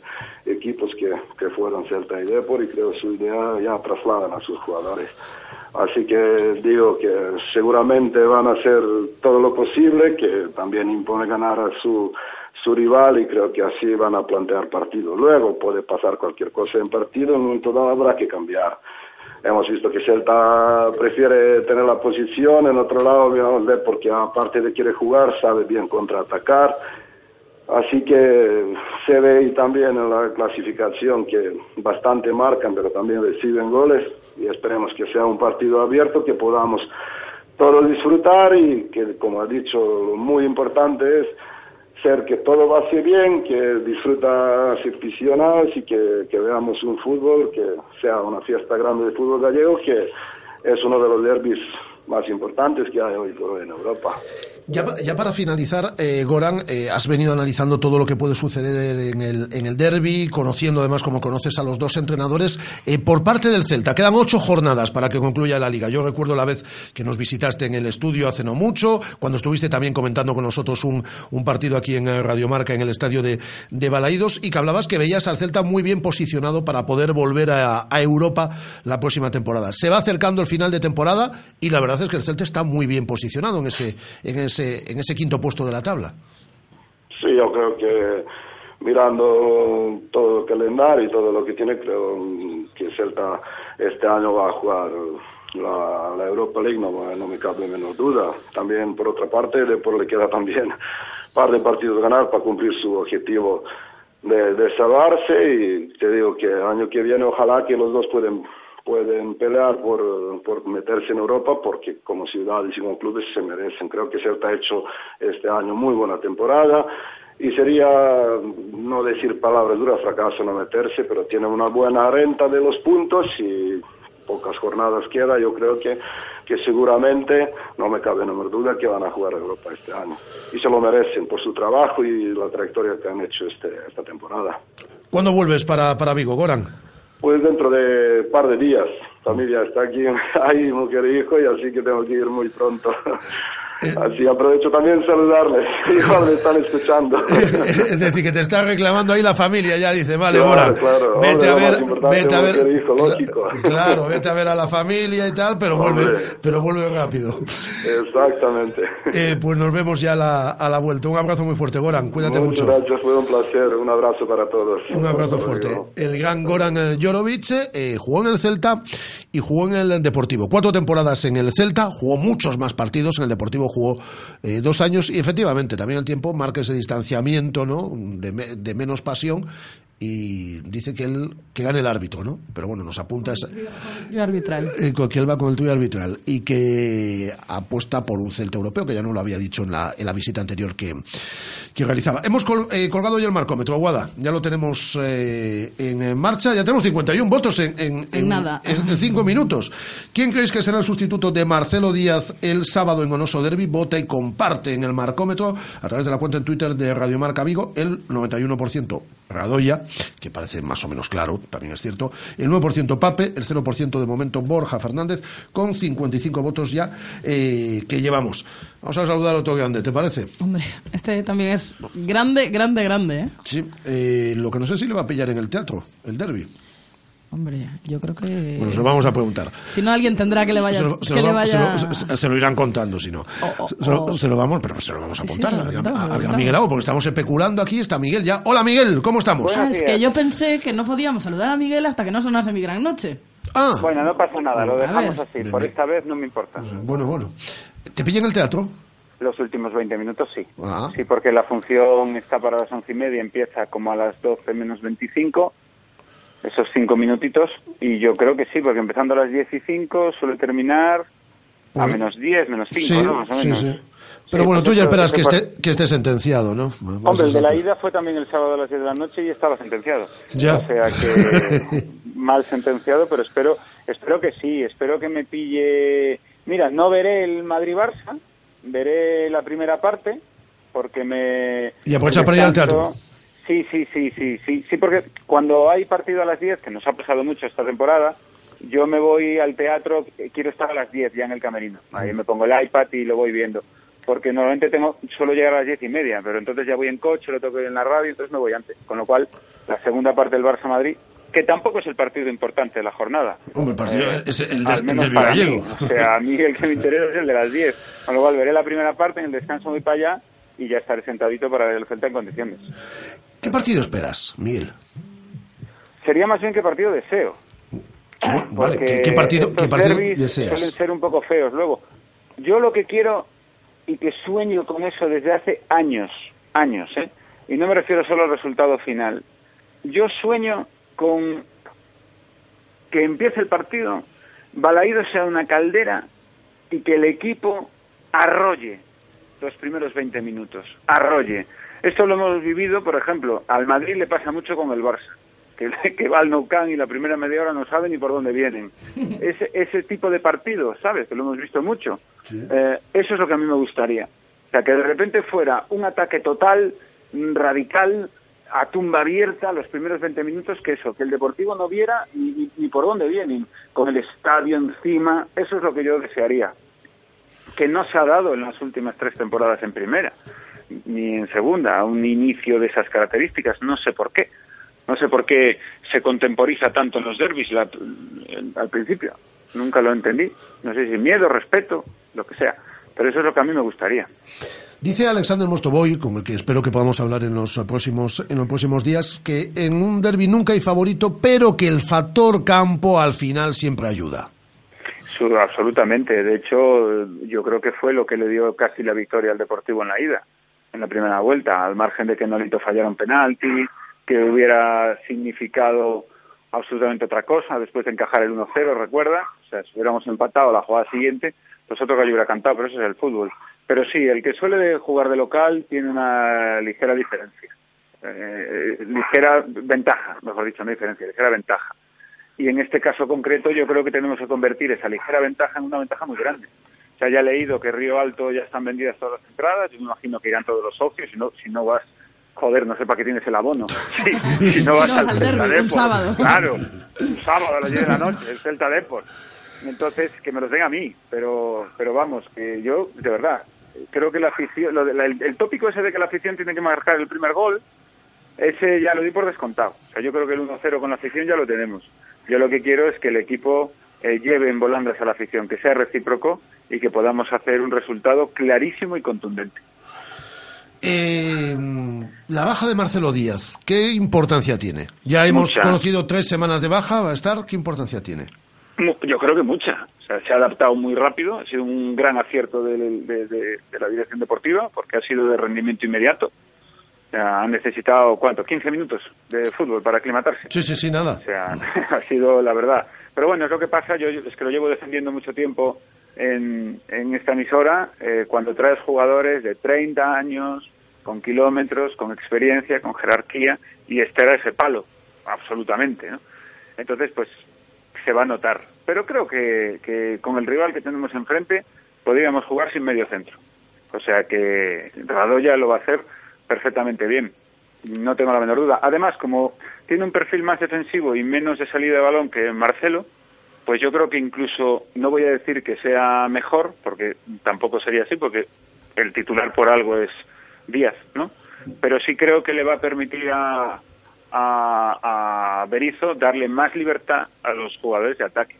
[SPEAKER 13] equipos que, que fueron Celta y Depor y creo su idea ya trasladan a sus jugadores. Así que digo que seguramente van a hacer todo lo posible, que también impone ganar a su, su rival y creo que así van a plantear partido. Luego puede pasar cualquier cosa en partido, en un momento dado habrá que cambiar. Hemos visto que Celta prefiere tener la posición, en otro lado porque aparte de quiere jugar, sabe bien contraatacar. Así que se ve y también en la clasificación que bastante marcan, pero también reciben goles y esperemos que sea un partido abierto, que podamos todos disfrutar y que, como ha dicho, lo muy importante es ser que todo va así bien, que disfruta aficionados y que, que veamos un fútbol, que sea una fiesta grande de fútbol gallego, que es uno de los derbis más importantes que hay hoy por hoy en Europa.
[SPEAKER 1] Ya, ya para finalizar, eh, Goran, eh, has venido analizando todo lo que puede suceder en el, en el derby, conociendo además como conoces a los dos entrenadores. Eh, por parte del Celta, quedan ocho jornadas para que concluya la liga. Yo recuerdo la vez que nos visitaste en el estudio hace no mucho, cuando estuviste también comentando con nosotros un, un partido aquí en eh, Radio Marca, en el estadio de, de Balaídos, y que hablabas que veías al Celta muy bien posicionado para poder volver a, a Europa la próxima temporada. Se va acercando el final de temporada y la verdad es que el Celta está muy bien posicionado en ese, en ese, en ese quinto puesto de la tabla.
[SPEAKER 13] Sí, yo creo que mirando todo el calendario y todo lo que tiene, creo que Celta este año va a jugar la, la Europa League, no, no me cabe menos duda. También, por otra parte, Depor le queda también *laughs* par de partidos ganar para cumplir su objetivo de, de salvarse y te digo que el año que viene ojalá que los dos pueden pueden pelear por, por meterse en Europa porque como ciudades y como clubes se merecen. Creo que Celta ha hecho este año muy buena temporada y sería, no decir palabras duras, fracaso no meterse, pero tiene una buena renta de los puntos y pocas jornadas queda. Yo creo que, que seguramente, no me cabe menor duda, que van a jugar a Europa este año. Y se lo merecen por su trabajo y la trayectoria que han hecho este, esta temporada.
[SPEAKER 1] ¿Cuándo vuelves para, para Vigo, Goran?
[SPEAKER 13] Pues dentro de un par de días. Familia está aquí, *laughs* hay mujer e hijo, y así que tengo que ir muy pronto. *laughs* Así aprovecho también saludarles. *laughs* Igual me están escuchando. *laughs*
[SPEAKER 1] es decir, que te está reclamando ahí la familia, ya dice, vale,
[SPEAKER 13] Claro,
[SPEAKER 1] ahora
[SPEAKER 13] claro.
[SPEAKER 1] vete
[SPEAKER 13] Hombre,
[SPEAKER 1] a ver, vete a ver,
[SPEAKER 13] lógico. *laughs*
[SPEAKER 1] claro, vete a ver a la familia y tal, pero vuelve, pero vuelve rápido.
[SPEAKER 13] Exactamente.
[SPEAKER 1] Eh, pues nos vemos ya a la, a la vuelta. Un abrazo muy fuerte, Goran, cuídate
[SPEAKER 13] Muchas
[SPEAKER 1] mucho.
[SPEAKER 13] gracias, fue un placer. Un abrazo para todos.
[SPEAKER 1] Un abrazo fuerte. El gran Goran eh, Jorovic eh, jugó en el Celta y jugó en el Deportivo. Cuatro temporadas en el Celta, jugó muchos más partidos. En el Deportivo jugó eh, dos años y efectivamente también el tiempo marca ese distanciamiento ¿no? de, me- de menos pasión y dice que él que gane el árbitro, ¿no? Pero bueno, nos apunta esa-
[SPEAKER 6] Trío arbitral.
[SPEAKER 1] eh, que él va con el tuyo arbitral y que apuesta por un Celta europeo, que ya no lo había dicho en la, en la visita anterior que, que realizaba. Hemos col- eh, colgado ya el marcómetro, Aguada, ya lo tenemos eh, en, marcha, ya tenemos 51 votos en, en,
[SPEAKER 6] En nada.
[SPEAKER 1] en- en cinco minutos. ¿Quién creéis que será el sustituto de Marcelo Díaz el sábado en Onoso Derby? Vota y comparte en el marcómetro a través de la cuenta en Twitter de Radio Marca Vigo el 91% Radoya, que parece más o menos claro, también es cierto, el 9% Pape, el 0% de momento Borja Fernández, con 55 votos ya eh, que llevamos. Vamos a saludar a otro grande, ¿te parece?
[SPEAKER 6] Hombre, este también es grande, grande, grande, ¿eh?
[SPEAKER 1] Sí, eh, lo que no sé si le va a pillar en el teatro, el derby.
[SPEAKER 6] Hombre, yo creo que...
[SPEAKER 1] Bueno, se lo vamos a preguntar.
[SPEAKER 6] Si no, alguien tendrá que le vaya...
[SPEAKER 1] Se lo, se
[SPEAKER 6] que
[SPEAKER 1] lo
[SPEAKER 6] le
[SPEAKER 1] va- se
[SPEAKER 6] vaya...
[SPEAKER 1] lo- se- se lo irán contando si no.
[SPEAKER 6] o-
[SPEAKER 1] Se, lo,
[SPEAKER 6] o-
[SPEAKER 1] se lo vamos, pero se lo vamos a
[SPEAKER 6] Sí, sí, lo
[SPEAKER 1] a-. Miguel Ago, porque estamos especulando aquí. Está Miguel ya. Hola Miguel, ¿cómo estamos?
[SPEAKER 6] Ah, es que yo pensé que no podíamos saludar a Miguel hasta que no sonase mi gran noche.
[SPEAKER 1] Ah,
[SPEAKER 14] Bueno, no pasa nada, lo dejamos
[SPEAKER 6] ver.
[SPEAKER 14] así.
[SPEAKER 1] Bien,
[SPEAKER 14] Por
[SPEAKER 1] bien.
[SPEAKER 14] esta vez no me importa.
[SPEAKER 1] bueno, bueno. ¿Te pilla en el teatro?
[SPEAKER 14] Los últimos 20 minutos sí.
[SPEAKER 1] Ah.
[SPEAKER 14] Sí, porque la función está para las once y media, empieza como a las 12 menos 25, esos cinco minutitos, y yo creo que sí, porque empezando a las 10 y 5 suele terminar a menos 10, menos 5,
[SPEAKER 1] sí,
[SPEAKER 14] ¿no? Más o menos.
[SPEAKER 1] sí. Pero
[SPEAKER 14] Sí,
[SPEAKER 1] bueno,
[SPEAKER 14] pues
[SPEAKER 1] tú ya esperas que esté, que esté sentenciado, ¿no? Vamos
[SPEAKER 14] Hombre, el de la ida fue también el sábado a las 10 de la noche y estaba sentenciado.
[SPEAKER 1] Ya.
[SPEAKER 14] O sea que *laughs* mal sentenciado, pero espero espero que sí, espero que me pille... Mira, no veré el Madrid-Barça, veré la primera parte, porque me...
[SPEAKER 1] Y aprovecha para ir al teatro.
[SPEAKER 14] Sí, sí, sí, sí, sí, sí, porque cuando hay partido a las 10, que nos ha pasado mucho esta temporada, yo me voy al teatro, quiero estar a las 10 ya en el camerino. Ahí me pongo el iPad y lo voy viendo. Porque normalmente tengo, suelo llegar a las 10 y media, pero entonces ya voy en coche, lo ir en la radio, entonces me voy antes. Con lo cual, la segunda parte del Barça-Madrid, que tampoco es el partido importante de la jornada.
[SPEAKER 1] Hombre, el partido
[SPEAKER 14] Eh,
[SPEAKER 1] es el, del-
[SPEAKER 14] menos
[SPEAKER 1] del gallego.
[SPEAKER 14] O sea, a mí el que me interesa es el de las 10. Con lo cual, veré la primera parte, en el descanso voy para allá y ya estaré sentadito para ver el Celta en condiciones.
[SPEAKER 1] ¿Qué partido esperas, Miguel?
[SPEAKER 14] Sería más bien que partido deseo.
[SPEAKER 1] Vale, ¿qué, qué partido,
[SPEAKER 14] estos
[SPEAKER 1] qué partido deseas?
[SPEAKER 14] suelen ser un poco feos. Luego, yo lo que quiero y que sueño con eso desde hace años, años, ¿eh? y no me refiero solo al resultado final. Yo sueño con que empiece el partido, Balaído sea una caldera y que el equipo arrolle los primeros 20 minutos, arrolle. Esto lo hemos vivido, por ejemplo, al Madrid le pasa mucho con el Barça, que, *laughs* que va al Nou Camp y la primera media hora no sabe ni por dónde vienen. *laughs* Ese, ese tipo de partidos, ¿sabes? Que lo hemos visto mucho. Eh, eso es lo que a mí me gustaría. O sea, que de repente fuera un ataque total, radical, a tumba abierta los primeros 20 minutos, que eso, que el Deportivo no viera ni, ni- ni por dónde vienen, con el estadio encima, eso es lo que yo desearía. Que no se ha dado en las últimas tres temporadas en primera, ni en segunda, a un inicio de esas características, no sé por qué. No sé por qué se contemporiza tanto en los derbis la- al principio. Nunca lo entendí. No sé si miedo, respeto, lo que sea. Pero eso es lo que a mí me gustaría.
[SPEAKER 1] Dice Alexander Mostovoy, con el que espero que podamos hablar en los próximos, en los próximos días, que en un derby nunca hay favorito, pero que el factor campo al final siempre ayuda.
[SPEAKER 14] Absolutamente. De hecho, yo creo que fue lo que le dio casi la victoria al Deportivo en la ida, en la primera vuelta, al margen de que Nolito fallara un penalti, que hubiera significado absolutamente otra cosa después de encajar el 1-0, recuerda. O sea, si hubiéramos empatado la jugada siguiente, pues otro gallo hubiera cantado, pero eso es el fútbol. Pero sí, el que suele jugar de local tiene una ligera diferencia. Eh, ligera ventaja, mejor dicho, no diferencia, ligera ventaja. Y en este caso concreto yo creo que tenemos que convertir esa ligera ventaja en una ventaja muy grande. O sea, ya he leído que Río Alto ya están vendidas todas las entradas, yo me imagino que irán todos los socios, si no, si no vas, joder, no sé para qué tienes el abono. *laughs* Si, si no vas al
[SPEAKER 6] al un sábado.
[SPEAKER 14] Claro, un sábado a las 10 de la noche, el Celta Depor. Entonces, que me los den a mí, pero, pero vamos, que yo, de verdad, creo que la afición, lo de la- el, el tópico ese de que la afición tiene que marcar el primer gol, ese ya lo di por descontado. O sea, yo creo que el 1-0 con la afición ya lo tenemos. Yo lo que quiero es que el equipo eh, lleve en volandas a la afición, que sea recíproco y que podamos hacer un resultado clarísimo y contundente.
[SPEAKER 1] Eh, la baja de Marcelo Díaz, ¿qué importancia tiene? Ya hemos
[SPEAKER 14] Mucha.
[SPEAKER 1] conocido tres semanas de baja, va a estar, ¿qué importancia tiene?
[SPEAKER 14] Yo creo que mucha. O sea, se ha adaptado muy rápido, ha sido un gran acierto del- de, de- de la dirección deportiva, porque ha sido de rendimiento inmediato. O sea, han necesitado, ¿cuánto? 15 minutos de fútbol para aclimatarse.
[SPEAKER 1] Sí, sí, sí, nada.
[SPEAKER 14] O sea, *laughs* ha sido la verdad. Pero bueno, es lo que pasa, yo es que lo llevo defendiendo mucho tiempo en, en esta emisora, eh, cuando traes jugadores de 30 años, con kilómetros, con experiencia, con jerarquía, y este era ese palo, absolutamente, ¿no? Entonces, pues, se va a notar. Pero creo que, que con el rival que tenemos enfrente podríamos jugar sin medio centro. O sea que Radoya lo va a hacer perfectamente bien. No tengo la menor duda. Además, como tiene un perfil más defensivo y menos de salida de balón que Marcelo, pues yo creo que incluso, no voy a decir que sea mejor, porque tampoco sería así, porque el titular por algo es Díaz, ¿no? Pero sí creo que le va a permitir a, a, darle más libertad a los jugadores de ataque.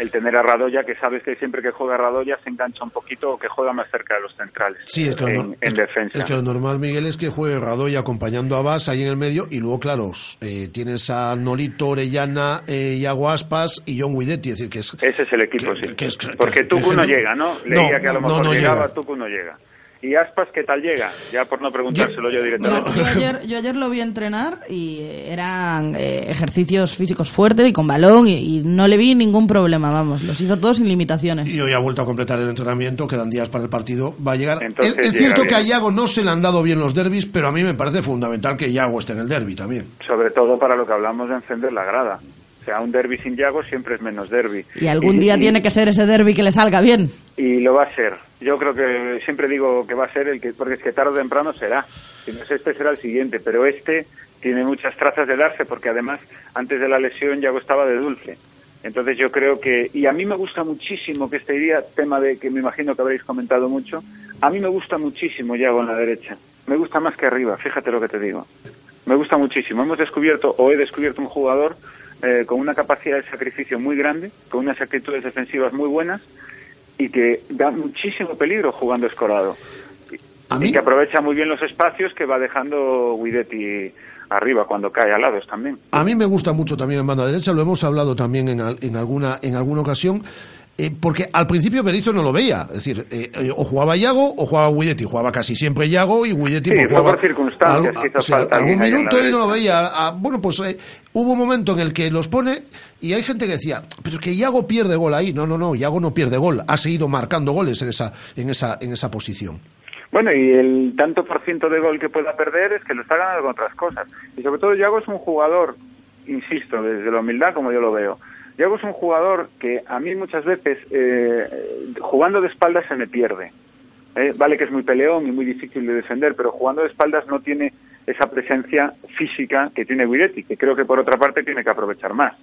[SPEAKER 14] El tener a Radoya, que sabes que siempre que juega Radoya se engancha un poquito o que juega más cerca de los centrales
[SPEAKER 1] Sí, es que, lo,
[SPEAKER 14] en,
[SPEAKER 1] es-
[SPEAKER 14] defensa.
[SPEAKER 1] es que lo normal, Miguel, es que juegue Radoy acompañando a Vas ahí en el medio y luego, claro, eh, tienes a Nolito, Orellana, eh, Iago Aspas y John Guidetti. Es decir, que es,
[SPEAKER 14] Ese es el equipo, sí.
[SPEAKER 1] que es-
[SPEAKER 14] Porque
[SPEAKER 1] que-
[SPEAKER 14] Tucu no llega, ¿no? Leía
[SPEAKER 1] No,
[SPEAKER 14] que a lo
[SPEAKER 1] no,
[SPEAKER 14] mejor
[SPEAKER 1] no
[SPEAKER 14] llegaba,
[SPEAKER 1] llega.
[SPEAKER 14] Tucu no llega. ¿Y Aspas qué tal llega? Ya por no preguntárselo yo directamente.
[SPEAKER 6] Yo ayer, yo ayer lo vi entrenar y eh, eran eh, ejercicios físicos fuertes y con balón y, y no le vi ningún problema, vamos, los hizo todos sin limitaciones.
[SPEAKER 1] Y hoy ha vuelto a completar el entrenamiento, quedan días para el partido, va a llegar.
[SPEAKER 14] Entonces
[SPEAKER 1] es es
[SPEAKER 14] llega
[SPEAKER 1] cierto que a
[SPEAKER 14] bien.
[SPEAKER 1] Iago no se le han dado bien los derbis, pero a mí me parece fundamental que Iago esté en el derby también.
[SPEAKER 14] Sobre todo para lo que hablamos de encender la grada. Sea, un derby sin Yago siempre es menos derby.
[SPEAKER 6] Y algún día tiene que ser ese derby que le salga bien.
[SPEAKER 14] Y lo va a ser. Yo creo que siempre digo que va a ser el que, porque es que tarde o temprano será. Si no es este, será el siguiente. Pero este tiene muchas trazas de darse, porque además, antes de la lesión, Yago estaba de dulce. Entonces yo creo que, y a mí me gusta muchísimo que este día, tema de que me imagino que habréis comentado mucho, a mí me gusta muchísimo Yago en la derecha. Me gusta más que arriba, fíjate lo que te digo. Me gusta muchísimo. Hemos descubierto, o he descubierto un jugador eh, con una capacidad de sacrificio muy grande, con unas actitudes defensivas muy buenas y que da muchísimo peligro jugando escorado. Y que aprovecha muy bien los espacios que va dejando Guidetti arriba cuando cae a lados también.
[SPEAKER 1] A mí me gusta mucho también en banda derecha, lo hemos hablado también en, en alguna, en alguna ocasión, eh, porque al principio Berizzo no lo veía. Es decir, eh, eh, o jugaba Iago o jugaba Guidetti. Jugaba casi siempre Iago y Guidetti
[SPEAKER 14] Sí,
[SPEAKER 1] pues, jugaba
[SPEAKER 14] por circunstancias
[SPEAKER 1] algo- o sea, algún minuto y no lo veía. Ah, bueno, pues eh, hubo un momento en el que los pone y hay gente que decía, pero es que Iago pierde gol ahí. No, no, no, Iago no pierde gol. Ha seguido marcando goles en esa, en esa, en esa posición.
[SPEAKER 14] Bueno, y el tanto por ciento de gol que pueda perder es que lo está ganando con otras cosas. Y sobre todo, Yago es un jugador, insisto, desde la humildad como yo lo veo. Yago es un jugador que a mí muchas veces, eh, jugando de espaldas, se me pierde. Eh, vale que es muy peleón y muy difícil de defender, pero jugando de espaldas no tiene esa presencia física que tiene Guidetti, que creo que por otra parte tiene que aprovechar más.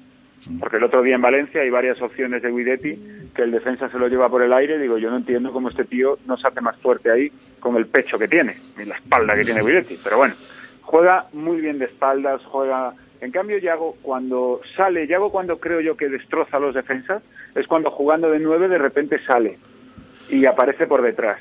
[SPEAKER 14] Porque el otro día en Valencia hay varias opciones de Guidetti que el defensa se lo lleva por el aire. Digo, yo no entiendo cómo este tío no se hace más fuerte ahí con el pecho que tiene, ni la espalda que tiene Guidetti. Pero bueno, juega muy bien de espaldas, juega. En cambio, Yago cuando sale, Yago cuando creo yo que destroza a los defensas, es cuando jugando de nueve de repente sale y aparece por detrás.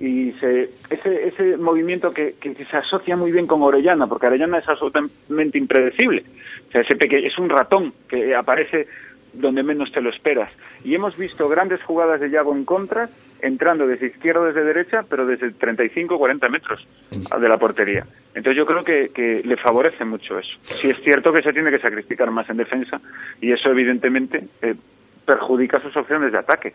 [SPEAKER 14] Y se, ese, ese movimiento que, que se asocia muy bien con Orellana, porque Orellana es absolutamente impredecible. O sea, ese es un ratón que aparece donde menos te lo esperas. Y hemos visto grandes jugadas de Yago en contra, entrando desde izquierda o desde derecha, pero desde 35 o 40 metros de la portería. Entonces yo creo que, que le favorece mucho eso. Sí es cierto que se tiene que sacrificar más en defensa y eso evidentemente eh, perjudica sus opciones de ataque.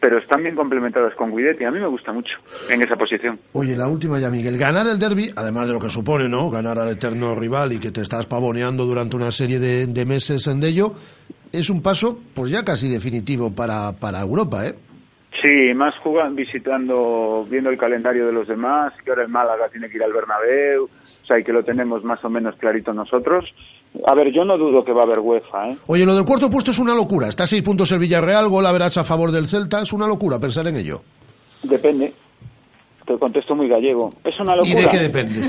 [SPEAKER 14] Pero están bien complementadas con Guidetti. A mí me gusta mucho en esa posición.
[SPEAKER 1] Oye, la última ya, Miguel. Ganar el derby, además de lo que supone, ¿no? Ganar al eterno rival y que te estás pavoneando durante una serie de, de meses en ello, es un paso, pues ya casi definitivo para, para Europa, ¿eh?
[SPEAKER 14] Sí, más jugando, visitando, viendo el calendario de los demás, que ahora el Málaga tiene que ir al Bernabéu, o sea, y que lo tenemos más o menos clarito nosotros. A ver, yo no dudo que va a haber UEFA, ¿eh?
[SPEAKER 1] Oye, lo del cuarto puesto es una locura. Está a seis puntos el Villarreal, gol a verás a favor del Celta. Es una locura pensar en ello.
[SPEAKER 14] Depende. te contesto muy gallego. Es una
[SPEAKER 1] ¿Y
[SPEAKER 14] locura.
[SPEAKER 1] de qué depende?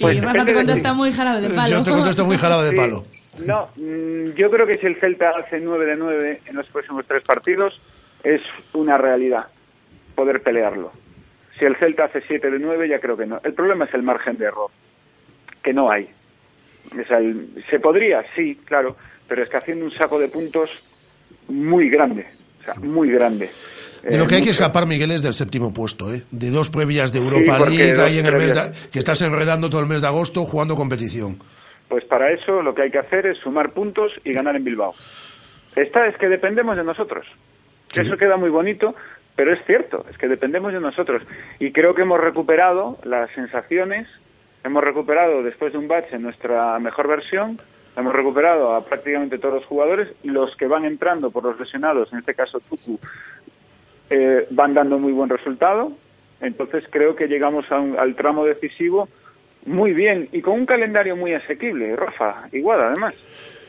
[SPEAKER 14] Pues *laughs*
[SPEAKER 6] y Rafa
[SPEAKER 14] depende
[SPEAKER 6] te contesta muy jarabe de palo.
[SPEAKER 1] Yo te contesto muy jarabe de
[SPEAKER 14] Sí. No, mm, yo creo que si el Celta hace 9 de 9 en los próximos tres partidos, es una realidad poder pelearlo. Si el Celta hace 7 de 9, ya creo que no. El problema es el margen de error, que no hay. O sea, el- se podría, sí, claro, pero es que haciendo un saco de puntos muy grande, o sea, muy grande.
[SPEAKER 1] De lo
[SPEAKER 14] Eh,
[SPEAKER 1] que hay que escapar, Miguel, es del séptimo puesto, ¿eh? De dos previas de Europa
[SPEAKER 14] porque
[SPEAKER 1] League ahí en el mes de- que estás enredando todo el mes de agosto jugando competición.
[SPEAKER 14] Pues para eso lo que hay que hacer es sumar puntos y ganar en Bilbao. Esta es que dependemos de nosotros. Eso queda muy bonito, pero es cierto, es que dependemos de nosotros. Y creo que hemos recuperado las sensaciones, hemos recuperado después de un bache nuestra mejor versión, hemos recuperado a prácticamente todos los jugadores, los que van entrando por los lesionados, en este caso Tucu, eh, van dando muy buen resultado. Entonces creo que llegamos a un- al tramo decisivo muy bien y con un calendario muy asequible, Rafa, igual además.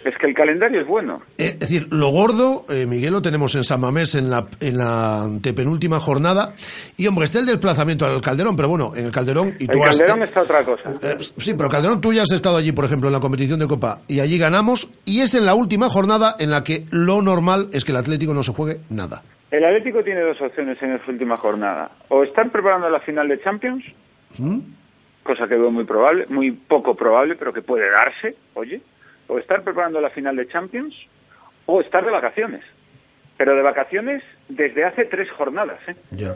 [SPEAKER 14] Es que el calendario es bueno.
[SPEAKER 1] Eh, Es decir, lo gordo, eh, Miguel, lo tenemos en San Mamés en la, en la antepenúltima jornada. Y, hombre, está el desplazamiento al Calderón, pero bueno, en el Calderón... Y
[SPEAKER 14] El
[SPEAKER 1] tú has-
[SPEAKER 14] Calderón está otra cosa.
[SPEAKER 1] Eh, sí, pero Calderón, tú ya has estado allí, por ejemplo, en la competición de Copa, y allí ganamos, y es en la última jornada en la que lo normal es que el Atlético no se juegue nada.
[SPEAKER 14] El Atlético tiene dos opciones en esta última jornada. O estar preparando la final de Champions,
[SPEAKER 1] ¿Mm?
[SPEAKER 14] Cosa que veo muy probable, muy poco probable, pero que puede darse, oye. O estar preparando la final de Champions, o estar de vacaciones. Pero de vacaciones desde hace tres jornadas, ¿eh?
[SPEAKER 1] Ya.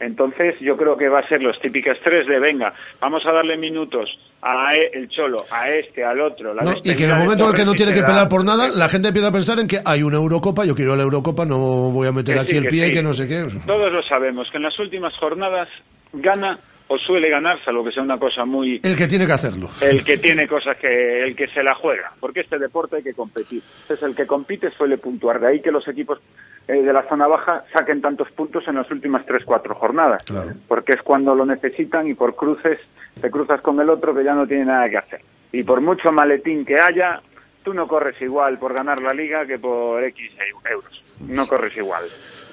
[SPEAKER 14] Entonces yo creo que va a ser los típicos tres de venga, vamos a darle minutos a e- el cholo, a este, al otro. La
[SPEAKER 1] No, y que en el momento en el que no tiene que pelar por nada, la gente empieza a pensar en que hay una Eurocopa, yo quiero la Eurocopa, no voy a meter
[SPEAKER 14] Que
[SPEAKER 1] aquí
[SPEAKER 14] sí,
[SPEAKER 1] el
[SPEAKER 14] que
[SPEAKER 1] pie,
[SPEAKER 14] sí.
[SPEAKER 1] que no sé qué.
[SPEAKER 14] Todos lo sabemos, que en las últimas jornadas gana o suele ganar, salvo que sea una cosa muy...
[SPEAKER 1] El que tiene que hacerlo.
[SPEAKER 14] El que tiene cosas que... el que se la juega, porque este deporte hay que competir. Entonces el que compite suele puntuar, de ahí que los equipos eh, de la zona baja saquen tantos puntos en las últimas tres, cuatro jornadas, porque es cuando lo necesitan y por cruces te cruzas con el otro que ya no tiene nada que hacer. Y por mucho maletín que haya, tú no corres igual por ganar la liga que por X euros. No corres igual.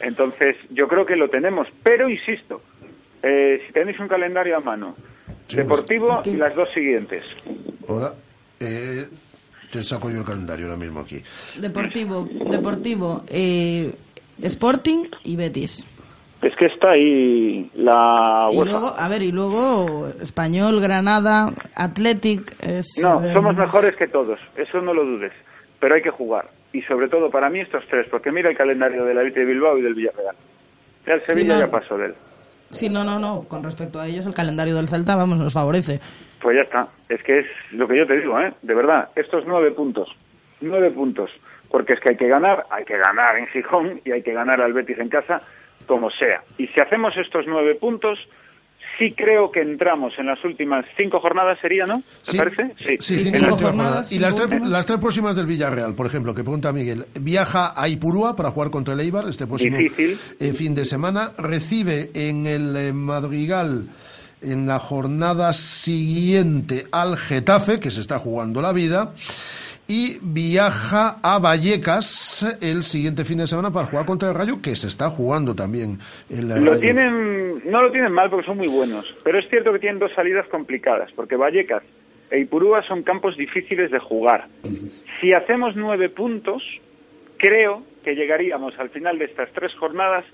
[SPEAKER 14] Entonces, yo creo que lo tenemos, pero insisto, eh, si tenéis un calendario a mano, deportivo y las dos siguientes.
[SPEAKER 1] Ahora, eh, te saco yo el calendario ahora mismo aquí.
[SPEAKER 6] Deportivo, Deportivo, eh, Sporting y Betis.
[SPEAKER 14] Es que está ahí la
[SPEAKER 6] Y luego, a ver, y luego Español, Granada, Athletic. Es,
[SPEAKER 14] No,
[SPEAKER 6] eh,
[SPEAKER 14] somos mejores que todos, eso no lo dudes, pero hay que jugar. Y sobre todo para mí estos tres, porque mira el calendario del Athletic de Bilbao y del Villarreal. Ya el Sevilla
[SPEAKER 6] no.
[SPEAKER 14] ya pasó de él.
[SPEAKER 6] Sí, no, no, no. Con respecto a ellos, el calendario del Celta, vamos, nos favorece.
[SPEAKER 14] Pues ya está. Es que es lo que yo te digo, ¿eh? De verdad, estos nueve puntos. Nueve puntos. Porque es que hay que ganar, hay que ganar en Gijón y hay que ganar al Betis en casa, como sea. Y si hacemos estos nueve puntos, sí creo que entramos en las últimas cinco jornadas, ¿sería, no? ¿Te
[SPEAKER 1] Sí.
[SPEAKER 14] parece? Sí.
[SPEAKER 1] Cinco
[SPEAKER 14] las-
[SPEAKER 1] jornadas. Y las
[SPEAKER 6] cinco
[SPEAKER 1] tres, las tres próximas del Villarreal, por ejemplo, que pregunta Miguel. Viaja a Ipurúa para jugar contra el Eibar este próximo
[SPEAKER 14] Difícil.
[SPEAKER 1] eh, fin de semana. Recibe en el eh, Madrigal en la jornada siguiente al Getafe, que se está jugando la vida. Y viaja a Vallecas el siguiente fin de semana para jugar contra el Rayo, que se está jugando también el
[SPEAKER 14] Lo
[SPEAKER 1] Rayo.
[SPEAKER 14] tienen, no lo tienen mal porque son muy buenos, pero es cierto que tienen dos salidas complicadas, porque Vallecas e Ipurúa son campos difíciles de jugar. Si hacemos nueve puntos, creo que llegaríamos al final de estas tres jornadas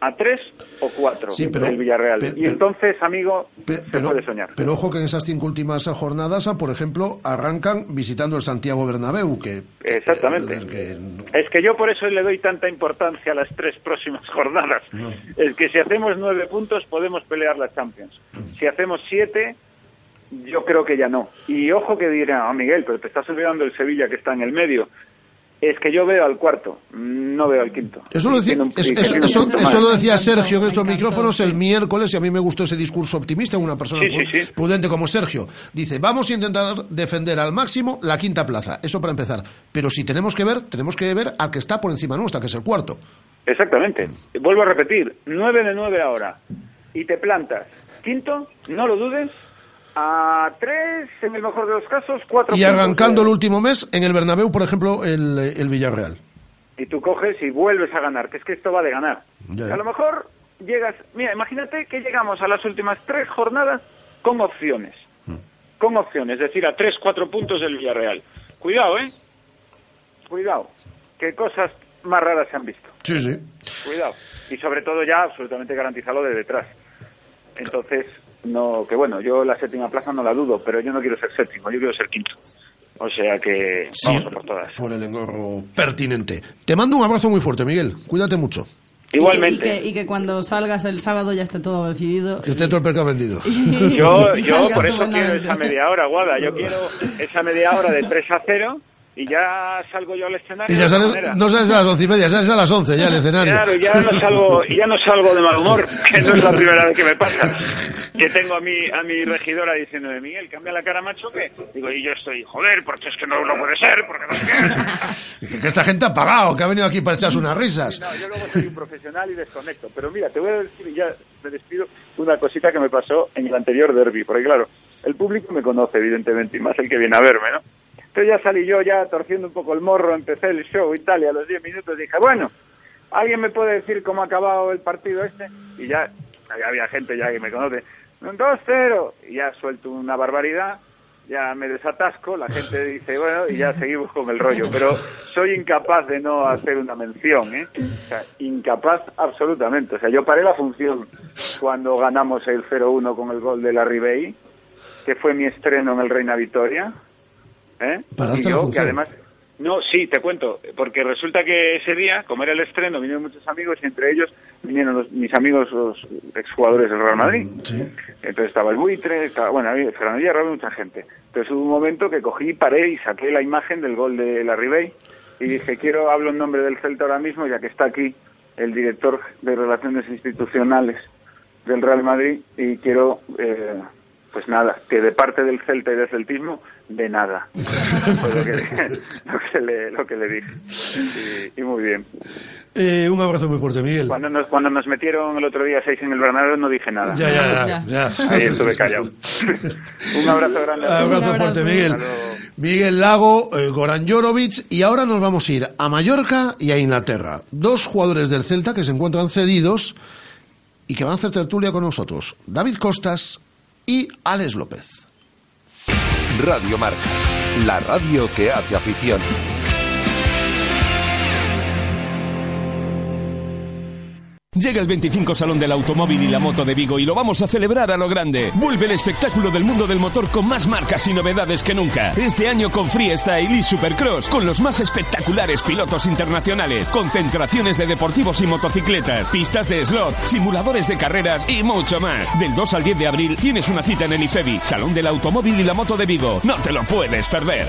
[SPEAKER 14] a tres o cuatro
[SPEAKER 1] Sí, pero-
[SPEAKER 14] del Villarreal.
[SPEAKER 1] pero-
[SPEAKER 14] y entonces, amigo, se
[SPEAKER 1] pero,
[SPEAKER 14] puede soñar.
[SPEAKER 1] pero ojo que en esas cinco últimas jornadas, ah, por ejemplo, arrancan visitando el Santiago Bernabéu, que
[SPEAKER 14] Exactamente.
[SPEAKER 1] eh, que-
[SPEAKER 14] Es que yo por eso le doy tanta importancia a las tres próximas *laughs* jornadas. Es que si hacemos nueve puntos podemos pelear la Champions. Si hacemos siete, yo creo que ya no. Y ojo que dirá, ah, Miguel, pero te estás olvidando el Sevilla que está en el medio. Es que yo veo al cuarto, no veo al quinto.
[SPEAKER 1] Eso lo, decía,
[SPEAKER 14] un-
[SPEAKER 1] es- eso, eso- eso lo decía Sergio en estos micrófonos el miércoles y a mí me gustó ese discurso optimista, una persona
[SPEAKER 14] Sí, sí,
[SPEAKER 1] pu-
[SPEAKER 14] sí.
[SPEAKER 1] prudente como Sergio. Dice, vamos a intentar defender al máximo la quinta plaza, eso para empezar. Pero si tenemos que ver, tenemos que ver al que está por encima nuestra, que es el cuarto.
[SPEAKER 14] Exactamente. Vuelvo a repetir, nueve de nueve ahora. Y te plantas. Quinto, no lo dudes. A tres, en el mejor de los casos, cuatro
[SPEAKER 1] Y arrancando el último mes, en el Bernabéu, por ejemplo, el, el Villarreal.
[SPEAKER 14] y tú coges y vuelves a ganar, que es que esto va de ganar.
[SPEAKER 1] Ya, ya.
[SPEAKER 14] A lo mejor llegas, mira, imagínate que llegamos a las últimas tres jornadas con opciones, con opciones, es decir, a tres, cuatro puntos del Villarreal. Cuidado, ¿eh? Cuidado, que cosas más raras se han visto.
[SPEAKER 1] Sí, sí.
[SPEAKER 14] Cuidado. Y sobre todo ya absolutamente garantizado de detrás. Entonces, no, que bueno, yo la séptima plaza no la dudo, pero yo no quiero ser séptimo, yo quiero ser quinto. O sea que vamos a por todas.
[SPEAKER 1] Por el engorro pertinente. Te mando un abrazo muy fuerte, Miguel. Cuídate mucho.
[SPEAKER 14] Igualmente.
[SPEAKER 6] Y que, y que cuando salgas el sábado ya esté todo decidido.
[SPEAKER 1] Que esté todo el vendido. *laughs*
[SPEAKER 14] Yo, yo por eso quiero esa media hora, Guada. Yo quiero esa media hora de 3 a 0 y ya salgo yo al escenario.
[SPEAKER 1] Y ya sales, no sales a las once y media, sales a las once ya el escenario.
[SPEAKER 14] Claro, ya no salgo, y ya no salgo de mal humor, que no es la primera vez que me pasa. Que tengo a mi, a mi regidora diciéndome, Miguel, cambia la cara, macho, que digo, y yo estoy, joder, porque es que no, no puede ser, porque no sé qué. *laughs*
[SPEAKER 1] Que, que esta gente ha pagado, que ha venido aquí para echarse unas risas.
[SPEAKER 14] No, yo luego soy un profesional y desconecto. Pero mira, te voy a decir, y ya me despido, una cosita que me pasó en el anterior derby. Porque claro, el público me conoce, evidentemente, y más el que viene a verme, ¿no? Entonces ya salí yo ya torciendo un poco el morro, empecé el show y tal, y a los 10 minutos dije, bueno, ¿alguien me puede decir cómo ha acabado el partido este? Y ya había gente ya que me conoce, 2-0, y ya suelto una barbaridad, ya me desatasco, la gente dice, bueno, y ya seguimos con el rollo. Pero soy incapaz de no hacer una mención, ¿eh? O sea, incapaz absolutamente. O sea, yo paré la función cuando ganamos el 0-1 con el gol de la Ribey, que fue mi estreno en el Reina Victoria. ¿Eh?
[SPEAKER 1] Paraste
[SPEAKER 14] y
[SPEAKER 1] la
[SPEAKER 14] yo, que además... No, sí, te cuento, porque resulta que ese día, como era el estreno, vinieron muchos amigos y entre ellos vinieron los- mis amigos, los exjugadores del Real Madrid. Entonces estaba el buitre, estaba, bueno, había Fernando mucha gente. Entonces hubo un momento que cogí, paré y saqué la imagen del gol de la Ribey y dije, quiero, hablo en nombre del Celta ahora mismo, ya que está aquí el director de Relaciones Institucionales del Real Madrid y quiero, eh, pues nada, que de parte del Celta y del celtismo, de nada. *laughs* Fue lo que, *laughs* lo que le, lo que le dije. Y, y muy bien.
[SPEAKER 1] Eh, un abrazo muy fuerte, Miguel.
[SPEAKER 14] Cuando nos, cuando nos metieron el otro día seis en el Bernabéu no dije nada.
[SPEAKER 1] Ya, ya, ya, ya.
[SPEAKER 14] Ahí estuve callado. *laughs* Un abrazo grande. a todos.
[SPEAKER 1] Abrazo fuerte, Miguel. Miguel Lago, eh, Goran Jorovic y ahora nos vamos a ir a Mallorca y a Inglaterra. Dos jugadores del Celta que se encuentran cedidos y que van a hacer tertulia con nosotros. David Costas y Alex López.
[SPEAKER 2] Radio Marca, la radio que hace afición.
[SPEAKER 15] Llega el 25 Salón del Automóvil y la Moto de Vigo y lo vamos a celebrar a lo grande. Vuelve el espectáculo del mundo del motor con más marcas y novedades que nunca. Este año con Freestyle y Supercross, con los más espectaculares pilotos internacionales, concentraciones de deportivos y motocicletas, pistas de slot, simuladores de carreras y mucho más. Del 2 al 10 de abril tienes una cita en el IFEBI, Salón del Automóvil y la Moto de Vigo. No te lo puedes perder.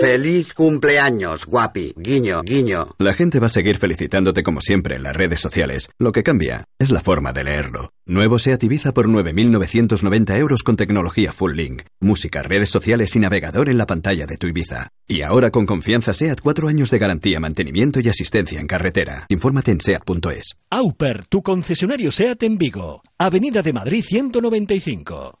[SPEAKER 16] Feliz cumpleaños, guapi. Guiño, guiño.
[SPEAKER 17] La gente va a seguir felicitándote como siempre en las redes sociales. Lo que cambia es la forma de leerlo. Nuevo SEAT Ibiza por 9.990 euros con tecnología Full Link. Música, redes sociales y navegador en la pantalla de tu Ibiza. Y ahora con confianza SEAT 4 años de garantía, mantenimiento y asistencia en carretera. Infórmate en SEAT.es.
[SPEAKER 3] Auper, tu concesionario SEAT en Vigo. Avenida de Madrid 195.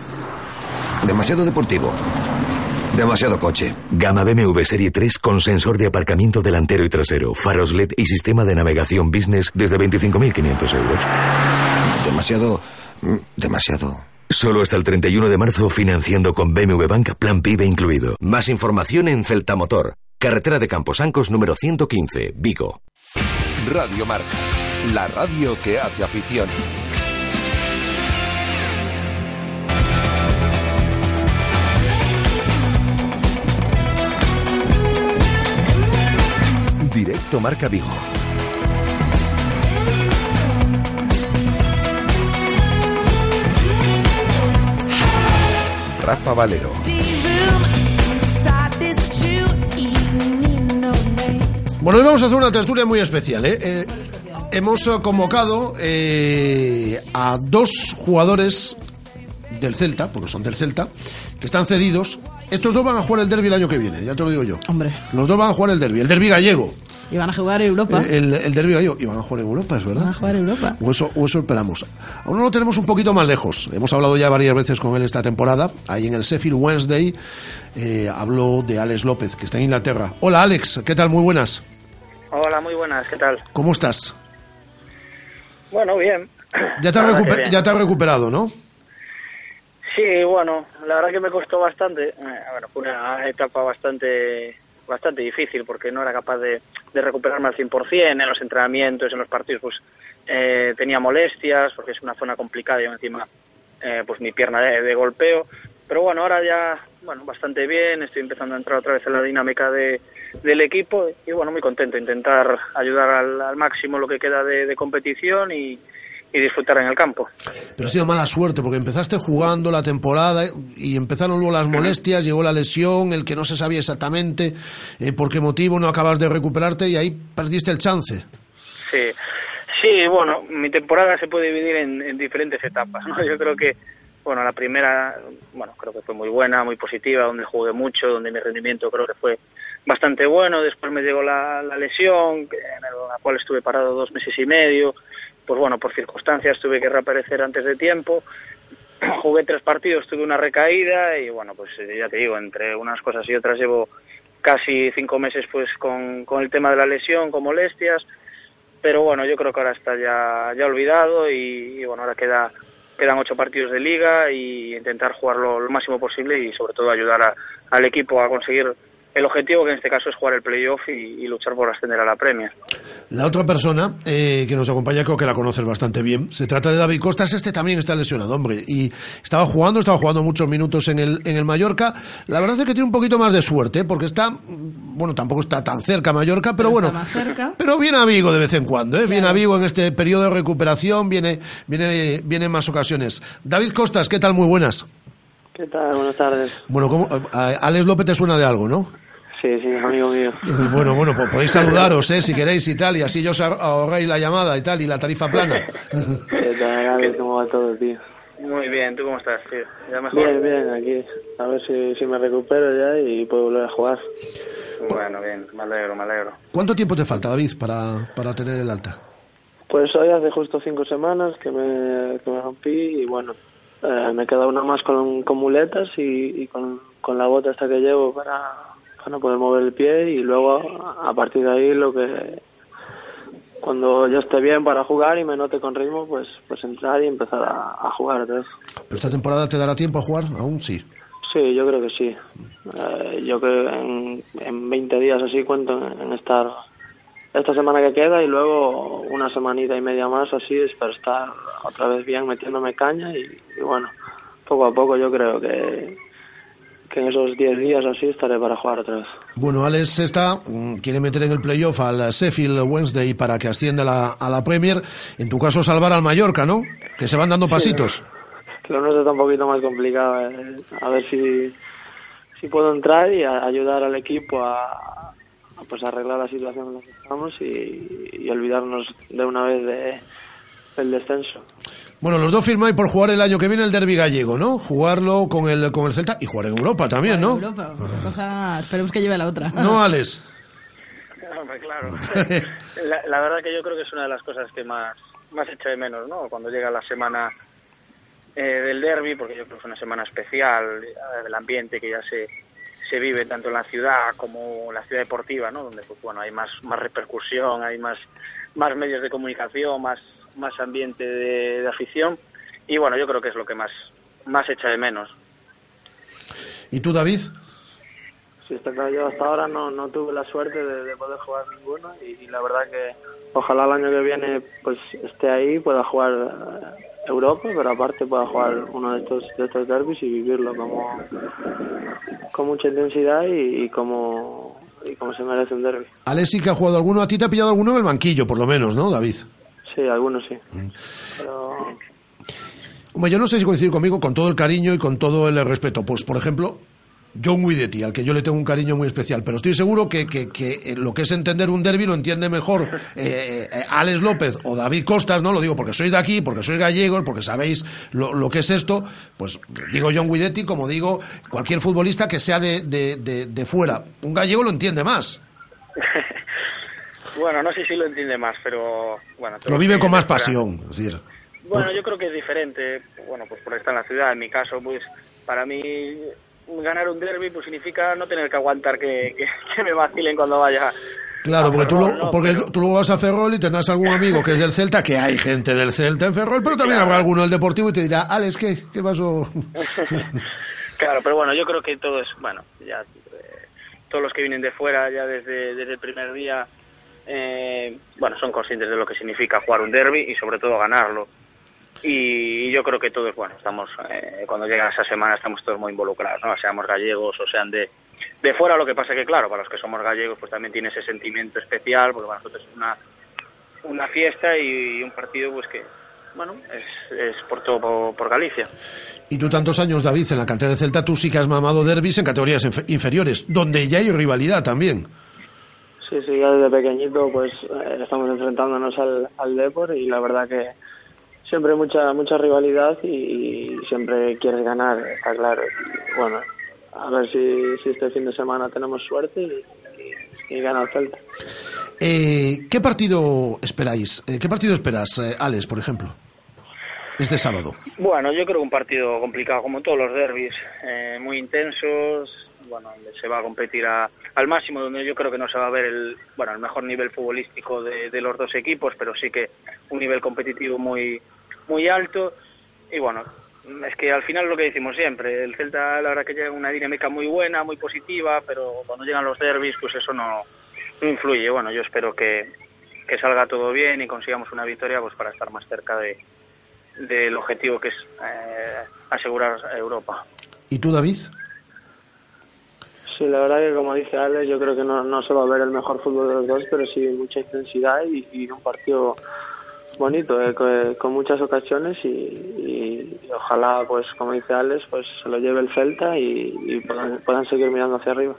[SPEAKER 18] Demasiado deportivo. Demasiado coche.
[SPEAKER 19] Gama BMW Serie 3 con sensor de aparcamiento delantero y trasero, faros LED y sistema de navegación business desde 25.500 euros.
[SPEAKER 18] Demasiado... mm, Demasiado...
[SPEAKER 19] Solo hasta el 31 de marzo financiando con BMW Bank Plan PIB incluido.
[SPEAKER 20] Más información en Celta Motor, carretera de Camposancos número 115, Vigo.
[SPEAKER 2] Radio Marca, la radio que hace afición. Directo Marca Vigo. Rafa Valero.
[SPEAKER 1] Bueno, hoy vamos a hacer una tertulia muy especial. ¿eh? Eh, hemos convocado eh, a dos jugadores del Celta, porque son del Celta, que están cedidos. Estos dos van a jugar el derby el año que viene, ya te lo digo yo.
[SPEAKER 6] Hombre,
[SPEAKER 1] Los dos van a jugar el derby, el derby gallego.
[SPEAKER 6] y van a jugar Europa.
[SPEAKER 1] El, el derby gallego. Y van a jugar en Europa, es verdad.
[SPEAKER 6] Van a jugar Europa.
[SPEAKER 1] O eso, o eso esperamos. Aún no lo tenemos un poquito más lejos. Hemos hablado ya varias veces con él esta temporada. Ahí en el Sheffield Wednesday eh, habló de Alex López, que está en Inglaterra. Hola Alex, ¿qué tal? Muy buenas.
[SPEAKER 21] Hola, muy buenas, ¿qué tal?
[SPEAKER 1] ¿Cómo estás?
[SPEAKER 21] Bueno, bien.
[SPEAKER 1] Ya te, has
[SPEAKER 21] bien.
[SPEAKER 1] ya te has recuperado, ¿no?
[SPEAKER 21] Sí, bueno, la verdad que me costó bastante. Eh, bueno, fue una etapa bastante bastante difícil porque no era capaz de, de recuperarme al 100% en los entrenamientos, en los partidos, pues eh, tenía molestias porque es una zona complicada y encima eh, pues mi pierna de, golpeo. Pero bueno, ahora ya, bueno, bastante bien, estoy empezando a entrar otra vez en la dinámica de, del equipo y bueno, muy contento, intentar ayudar al, al máximo lo que queda de competición y, y disfrutar en el campo.
[SPEAKER 1] Pero ha sido mala suerte porque empezaste jugando la temporada y empezaron luego las molestias, llegó la lesión, el que no se sabía exactamente eh, por qué motivo no acabas de recuperarte y ahí perdiste el chance.
[SPEAKER 21] Sí, sí, bueno, mi temporada se puede dividir en, en diferentes etapas, ¿no? *laughs* Yo creo que, bueno, la primera, bueno, creo que fue muy buena, muy positiva, donde jugué mucho, donde mi rendimiento creo que fue bastante bueno. Después me llegó la, la lesión, en la cual estuve parado dos meses y medio. Pues bueno, por circunstancias tuve que reaparecer antes de tiempo. *clears throat* Jugué tres partidos, tuve una recaída y bueno, pues eh, ya te digo, entre unas cosas y otras llevo casi cinco meses pues con, con el tema de la lesión, con molestias pero bueno, yo creo que ahora está ya, ya olvidado y, bueno, ahora queda, quedan ocho partidos de liga y intentar jugarlo lo máximo posible y sobre todo ayudar al equipo a conseguir el objetivo que en este caso es jugar el playoff y, y luchar por ascender a la Premier.
[SPEAKER 1] La otra persona eh, que nos acompaña creo que la conoces bastante bien. Se trata de David Costas. Este también está lesionado, hombre. Y estaba jugando, estaba jugando muchos minutos en el, en el Mallorca. La verdad es que tiene un poquito más de suerte, ¿eh? porque está, bueno, tampoco está tan cerca Mallorca, pero, bueno.
[SPEAKER 6] Está más cerca.
[SPEAKER 1] Pero viene a Vigo de vez en cuando, ¿eh? Viene a Vigo en este periodo de recuperación, viene, viene, viene en más ocasiones. David Costas, ¿qué tal? Muy buenas.
[SPEAKER 22] ¿Qué tal? Buenas tardes.
[SPEAKER 1] Bueno, ¿cómo, a Alex López te suena de algo, ¿no?
[SPEAKER 22] Sí, sí, amigo mío.
[SPEAKER 1] Bueno, bueno, pues podéis saludaros, ¿eh? Si queréis y tal, y así yo os ahor- ahorráis la llamada y tal, y la tarifa plana.
[SPEAKER 22] ¿Qué tal, Alex? ¿Cómo va todo, tío?
[SPEAKER 21] Muy bien, ¿tú cómo estás, tío? ¿Ya mejor?
[SPEAKER 22] Bien, bien, aquí. A ver si, si me recupero ya y puedo volver a jugar.
[SPEAKER 21] Bueno, bien, me alegro, me alegro.
[SPEAKER 1] ¿Cuánto tiempo te falta, David, para, para tener el alta?
[SPEAKER 22] Pues hoy hace justo cinco semanas que me, que me rompí y bueno, eh, me queda una más con, con muletas y, y con, con la bota esta que llevo para, para poder mover el pie y luego a partir de ahí lo que cuando ya esté bien para jugar y me note con ritmo pues pues entrar y empezar a, a jugar vez.
[SPEAKER 1] ¿Pero esta temporada te dará tiempo a jugar? Aún sí.
[SPEAKER 22] Sí, yo creo que sí. Eh, yo creo que en, en 20 días así cuento en, en estar esta semana que queda y luego una semanita y media más así es para estar otra vez bien metiéndome caña y, y bueno, poco a poco yo creo que, que en esos 10 días así estaré para jugar otra vez.
[SPEAKER 1] Bueno, Alex está, mm, quiere meter en el playoff al Sheffield Wednesday para que ascienda a la, a la Premier. En tu caso, salvar al Mallorca, ¿no? Que se van dando pasitos.
[SPEAKER 22] lo nuestro está un poquito más complicado. eh. A ver si, si puedo entrar y a- ayudar al equipo a, a, pues arreglar la situación en la que estamos y, y olvidarnos de una vez de, del descenso.
[SPEAKER 1] Bueno, los dos firmáis por jugar el año que viene el derby gallego, ¿no? Jugarlo con el, con el Celta y jugar en Europa también, ¿no?
[SPEAKER 6] Europa, una cosa, esperemos que lleve a la otra.
[SPEAKER 1] No, Alex. *laughs*
[SPEAKER 21] Hombre, claro. la, la verdad que yo creo que es una de las cosas que más, más echa de menos, ¿no? Cuando llega la semana eh, del derby, porque yo creo que es una semana especial, eh, el ambiente que ya se, se vive tanto en la ciudad como en la ciudad deportiva, ¿no? Donde, pues, bueno, hay más, más repercusión, hay más, más medios de comunicación, más, más ambiente de, de afición. Y bueno, yo creo que es lo que más, más echa de menos.
[SPEAKER 1] ¿Y tú, David?
[SPEAKER 22] Sí, está claro, yo hasta ahora no, no tuve la suerte de, de poder jugar ninguno y, y la verdad que ojalá el año que viene pues esté ahí, pueda jugar eh, Europa, pero aparte pueda jugar uno de estos, de estos derbis y vivirlo como con mucha intensidad y, y como, y como se merece un derby.
[SPEAKER 1] Alex sí que ha jugado alguno, a ti te ha pillado alguno en el banquillo, por lo menos, ¿no, David?
[SPEAKER 22] Sí, algunos sí. Pero
[SPEAKER 1] Hombre, yo no sé si coincidir conmigo con todo el cariño y con todo el respeto. Pues, por ejemplo, John Guidetti, al que yo le tengo un cariño muy especial, pero estoy seguro que, que- que, eh, lo que es entender un derby lo entiende mejor eh, eh, Alex López o David Costas, no lo digo porque sois de aquí, porque sois gallegos, porque sabéis lo, lo que es esto, pues digo John Guidetti, como digo cualquier futbolista que sea de, de- de- de fuera. Un gallego lo entiende más, *laughs*
[SPEAKER 21] Bueno, no sé si lo entiende más, pero bueno.
[SPEAKER 1] lo vive con más pasión. Es decir,
[SPEAKER 21] Bueno, yo creo que es diferente, bueno, pues por estar en la ciudad. En mi caso, pues para mí ganar un derby pues significa no tener que aguantar que, que, *laughs* que me vacilen cuando vaya.
[SPEAKER 1] Claro, porque, tú,
[SPEAKER 21] Ferrol,
[SPEAKER 1] lo-
[SPEAKER 21] ¿no?
[SPEAKER 1] porque
[SPEAKER 21] Pero-
[SPEAKER 1] tú luego vas a Ferrol y tendrás algún amigo que es del Celta, que hay gente del Celta en Ferrol, pero también habrá alguno del Deportivo y te dirá, Alex, ¿qué, qué pasó? *laughs*
[SPEAKER 21] Claro, pero bueno, yo creo que todo es, bueno, ya eh, todos los que vienen de fuera ya desde, desde el primer día, eh, bueno, son conscientes de lo que significa jugar un derby y sobre todo ganarlo. Y, yo creo que todos, bueno, estamos, eh, cuando llega esa semana estamos todos muy involucrados, ¿no? Seamos gallegos o sean de, de fuera, lo que pasa que, claro, para los que somos gallegos, pues también tiene ese sentimiento especial, porque para nosotros es una, una fiesta y un partido, pues que, bueno, es, es por todo por, Galicia.
[SPEAKER 1] Y tú tantos años, David, en la cantera del Celta, tú sí que has mamado derbis en categorías inf- inferiores, donde ya hay rivalidad también.
[SPEAKER 22] Sí, sí, ya desde pequeñito pues eh, estamos enfrentándonos al, al Depor y la verdad que siempre hay mucha mucha rivalidad y, y siempre quieres ganar, está claro. Y, bueno, a ver si, si este fin de semana tenemos suerte y, y- y gana el Celta.
[SPEAKER 1] Eh, ¿Qué partido esperáis? Eh, ¿Qué partido esperas, eh, Alex, por ejemplo? Este sábado.
[SPEAKER 21] Bueno, yo creo que un partido complicado, como todos los derbis, eh, muy intensos, bueno, donde se va a competir a- al máximo, donde yo creo que no se va a ver el, bueno, el mejor nivel futbolístico de, los dos equipos, pero sí que un nivel competitivo muy, muy alto. Y bueno, es que al final lo que decimos siempre, el Celta la verdad que llega una dinámica muy buena, muy positiva, pero cuando llegan los derbis, pues eso no, no influye. Bueno, yo espero que, que salga todo bien y consigamos una victoria pues para estar más cerca de del objetivo que es eh, asegurar Europa.
[SPEAKER 1] ¿Y tú, David?
[SPEAKER 22] Sí, la verdad que como dice Alex, yo creo que no, no se va a ver el mejor fútbol de los dos, pero sí mucha intensidad y, y un partido bonito, eh, con, con muchas ocasiones y, y- ojalá, pues como dice Alex, pues se lo lleve el Celta y, puedan, seguir mirando hacia arriba.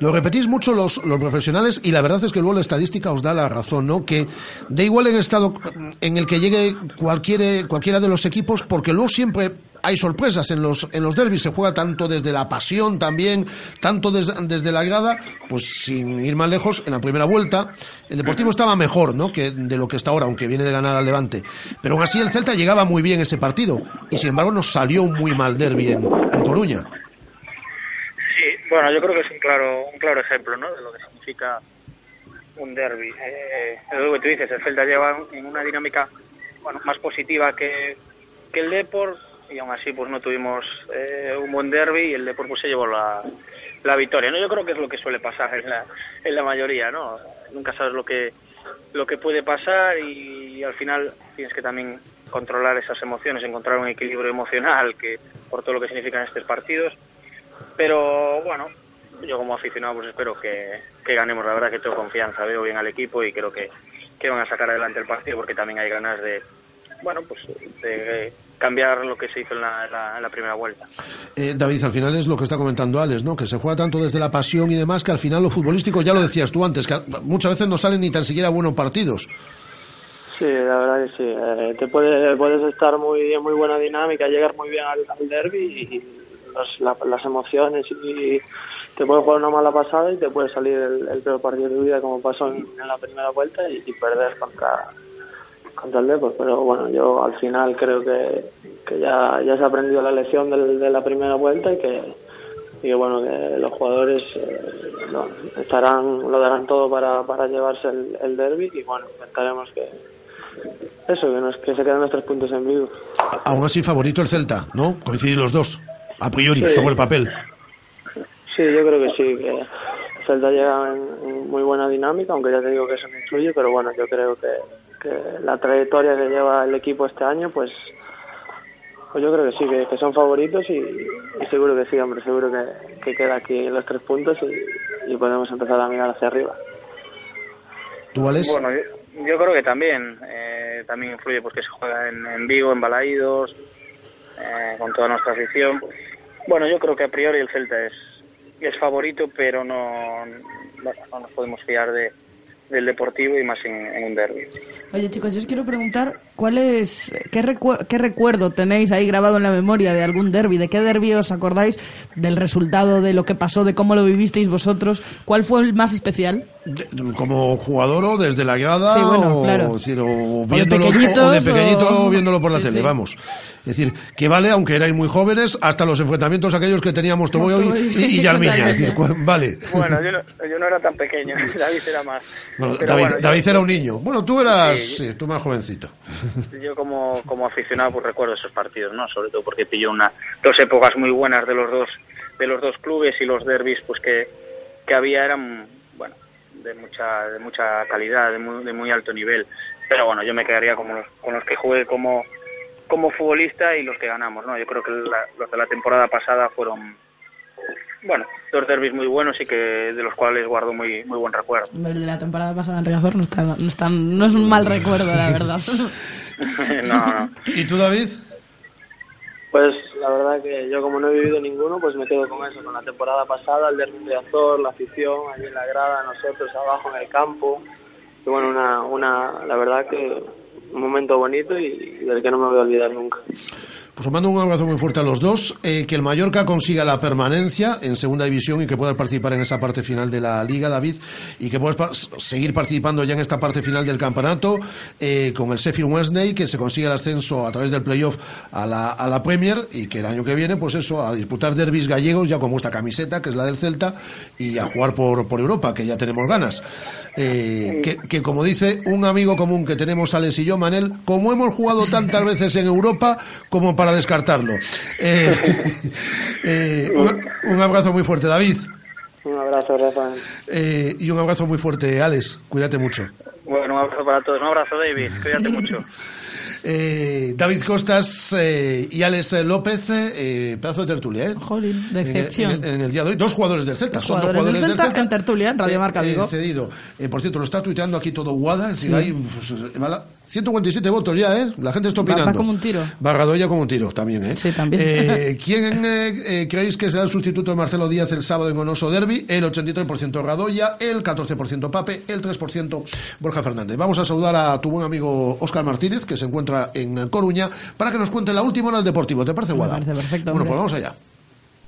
[SPEAKER 1] Lo repetís mucho los, los profesionales y la verdad es que luego la estadística os da la razón, ¿no? Que da igual en estado en el que llegue cualquier, cualquiera de los equipos, porque luego siempre hay sorpresas en los, en los derbis, se juega tanto desde la pasión también, tanto des- desde la grada, pues sin ir más lejos, en la primera vuelta, el Deportivo estaba mejor, ¿no? Que de lo que está ahora, aunque viene de ganar al Levante. Pero aún así el Celta llegaba muy bien ese partido, y sin embargo nos salió muy mal derbi en, en Coruña.
[SPEAKER 21] Sí, bueno, yo creo que es un claro un claro ejemplo ¿no? de lo que significa un derby. Eh, es lo que tú dices, el Celta lleva en una dinámica bueno, más positiva que, que el Depor y aún así pues no tuvimos eh, un buen derby y el Depor pues se llevó la, la victoria. ¿no? Yo creo que es lo que suele pasar en la, en la mayoría, ¿no? Nunca sabes lo que lo que puede pasar y, al final tienes que también controlar esas emociones, encontrar un equilibrio emocional que por todo lo que significan estos partidos. Pero bueno, yo como aficionado pues espero que, que ganemos. La verdad que tengo confianza, veo bien al equipo y creo que, que van a sacar adelante el partido porque también hay ganas de, bueno, pues de cambiar lo que se hizo en la, en la, primera vuelta.
[SPEAKER 1] Eh, David, al final es lo que está comentando Alex, ¿no? Que se juega tanto desde la pasión y demás que al final lo futbolístico, ya lo decías tú antes, que muchas veces no salen ni tan siquiera buenos partidos.
[SPEAKER 22] Sí, la verdad que sí. Eh, te puede, puedes estar muy en muy buena dinámica, llegar muy bien al, derby y, las emociones y te puede jugar una mala pasada y te puede salir el, peor partido de tu vida como pasó en, la primera vuelta y, perder contra, contra el Depor. Pero bueno, yo al final creo que, que ya, ya se ha aprendido la lección de, la primera vuelta y que, y bueno, que los jugadores eh, estarán, lo darán todo para, para llevarse el, el derby y bueno, intentaremos que eso, que, nos, que se quedan los tres puntos en vivo.
[SPEAKER 1] Aún así, favorito el Celta, ¿no? Coinciden los dos, a priori, sobre el papel.
[SPEAKER 22] Sí, yo creo que sí, que Celta llega en, muy buena dinámica, aunque ya te digo que eso no influye, pero bueno, yo creo que, la trayectoria que lleva el equipo este año, pues, pues yo creo que sí, que, son favoritos y, seguro que sí, hombre, seguro que, que queda aquí los tres puntos y, y podemos empezar a mirar hacia arriba.
[SPEAKER 1] ¿Tú, Bueno,
[SPEAKER 21] yo creo que también eh, también influye pues que se juega en, Vigo, en Balaídos, eh, con toda nuestra afición. Bueno, yo creo que a priori el Celta es, es favorito, pero no, no nos podemos fiar de, del Deportivo y más en, un derby.
[SPEAKER 6] Oye chicos, yo os quiero preguntar cuál es, qué, qué recuerdo tenéis ahí grabado en la memoria de algún derby, de qué derby os acordáis del resultado, de lo que pasó, de cómo lo vivisteis vosotros, ¿cuál fue el más especial?
[SPEAKER 1] como jugador o desde la grada
[SPEAKER 6] sí, bueno,
[SPEAKER 1] o,
[SPEAKER 6] claro.
[SPEAKER 1] o, viéndolo, de pequeñito viéndolo por la tele, vamos. Es decir, que vale, aunque erais muy jóvenes, hasta los enfrentamientos aquellos que teníamos Toboy y, y, y Armiña. Es decir, vale.
[SPEAKER 21] Bueno, yo no, yo no, era tan pequeño, *laughs* David era más.
[SPEAKER 1] Bueno, David, era un niño. Bueno, tú eras, sí, tú más jovencito. *laughs*
[SPEAKER 21] Yo como, como aficionado pues recuerdo esos partidos, ¿no? Sobre todo porque pilló una, dos épocas muy buenas de los dos de los dos clubes y los derbis pues que, que había eran de mucha de mucha calidad, de muy, de muy alto nivel. Pero bueno, yo me quedaría como los, con los que jugué como como futbolista y los que ganamos, ¿no? Yo creo que los de la temporada pasada fueron bueno, dos derbis muy buenos y que de los cuales guardo muy muy buen recuerdo.
[SPEAKER 6] El de la temporada pasada en Riazor no está, no está, no es un mal *laughs* recuerdo, la verdad. *laughs*
[SPEAKER 21] no, no.
[SPEAKER 1] ¿Y tú, David?
[SPEAKER 22] Pues la verdad que yo como no he vivido ninguno, pues me quedo con eso, con la temporada pasada, el derbi de Azor, la afición, allí en la grada, nosotros abajo en el campo. Y bueno, una, una, la verdad que un momento bonito y del que no me voy a olvidar nunca.
[SPEAKER 1] Pues os mando un abrazo muy fuerte a los dos. Eh, que el Mallorca consiga la permanencia en segunda división y que pueda participar en esa parte final de la Liga, David, y que puedas seguir participando ya en esta parte final del campeonato eh, con el Sheffield Wednesday, que se consiga el ascenso a través del playoff a la, a la Premier y que el año que viene, pues eso, a disputar derbis gallegos ya con esta camiseta, que es la del Celta, y a jugar por, por Europa, que ya tenemos ganas. Eh, que, que, como dice un amigo común que tenemos, Alex y yo, Manel, como hemos jugado tantas veces en Europa, como para descartarlo. Eh, *laughs* eh, un, abrazo muy fuerte, David.
[SPEAKER 22] Un abrazo, Rafael.
[SPEAKER 1] y un abrazo muy fuerte, Alex. Cuídate mucho.
[SPEAKER 21] Bueno, un abrazo para todos. Un abrazo, David. *laughs* Cuídate mucho.
[SPEAKER 1] Eh, David Costas eh, y Alex López, eh, pedazo de tertulia, ¿eh?
[SPEAKER 6] Jolín, de excepción.
[SPEAKER 1] En, el día de hoy, dos jugadores del Celta.
[SPEAKER 6] Son dos jugadores del Celta, en tertulia, en Radio Marca Vigo.
[SPEAKER 1] cedido. por cierto, lo está tuiteando aquí todo Guada, es decir, hay, pues, 157 votos ya, ¿eh? La gente está opinando.
[SPEAKER 6] Va, como un tiro.
[SPEAKER 1] Barradoya como un tiro, también, ¿eh?
[SPEAKER 6] Sí, también.
[SPEAKER 1] Eh, *laughs* ¿Quién eh, creéis que será el sustituto de Marcelo Díaz el sábado en Onoso Derby? El 83% Radoya, el 14% Pape, el 3% Borja Fernández. Vamos a saludar a tu buen amigo Óscar Martínez, que se encuentra en Coruña, para que nos cuente la última hora del Deportivo. ¿Te parece, Guada?
[SPEAKER 6] Me parece perfecto.
[SPEAKER 1] Bueno, pues vamos allá.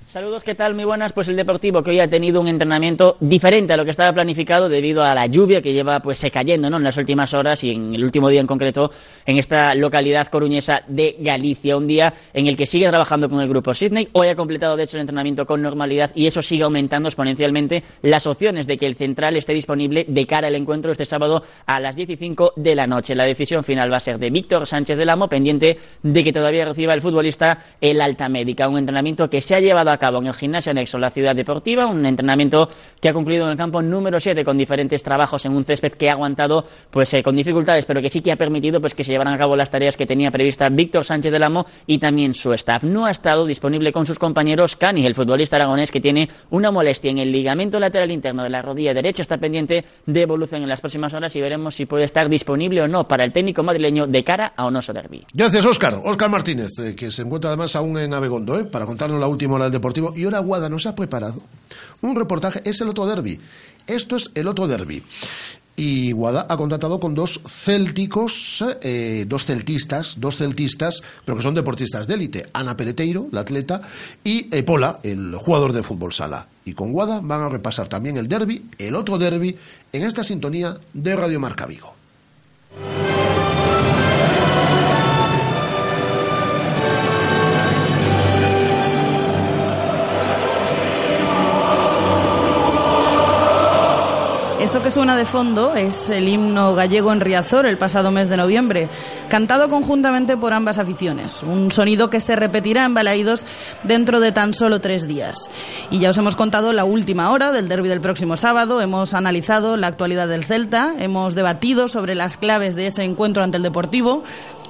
[SPEAKER 23] Saludos, ¿qué tal? Muy buenas. Pues el Deportivo que hoy ha tenido un entrenamiento diferente a lo que estaba planificado debido a la lluvia que lleva pues cayendo ¿no? en las últimas horas y en el último día en concreto en esta localidad coruñesa de Galicia. Un día en el que sigue trabajando con el grupo Sydney. Hoy ha completado de hecho el entrenamiento con normalidad y eso sigue aumentando exponencialmente las opciones de que el central esté disponible de cara al encuentro este sábado a las 15 de la noche. La decisión final va a ser de Víctor Sánchez del Amo, pendiente de que todavía reciba el futbolista el alta médica. Un entrenamiento que se ha llevado a a cabo en el gimnasio anexo en la ciudad deportiva, un entrenamiento que ha concluido en el campo número 7 con diferentes trabajos en un césped que ha aguantado pues eh, con dificultades, pero que sí que ha permitido pues que se llevaran a cabo las tareas que tenía prevista Víctor Sánchez del Amo y también su staff. No ha estado disponible con sus compañeros Cani, el futbolista aragonés que tiene una molestia en el ligamento lateral interno de la rodilla derecha, está pendiente de evolución en las próximas horas y veremos si puede estar disponible o no para el técnico madrileño de cara a Onoso Derby.
[SPEAKER 1] Gracias, Óscar. Óscar Martínez, eh, que se encuentra además aún en Abegondo, ¿eh? para contarnos la última hora del Y ahora Guada nos ha preparado un reportaje, es el otro derby. Esto es el otro derby. Y Guada ha contratado con dos célticos, eh, dos celtistas, dos celtistas, pero que son deportistas de élite. Ana Peleteiro, la atleta, y eh, Pola, el jugador de fútbol sala. Y con Guada van a repasar también el derby, el otro derby, en esta sintonía de Radio Marca Vigo.
[SPEAKER 6] Eso que suena de fondo es el himno gallego en Riazor el pasado mes de noviembre, cantado conjuntamente por ambas aficiones. Un sonido que se repetirá en Balaídos dentro de tan solo tres días. Y ya os hemos contado la última hora del derby del próximo sábado, hemos analizado la actualidad del Celta, hemos debatido sobre las claves de ese encuentro ante el Deportivo,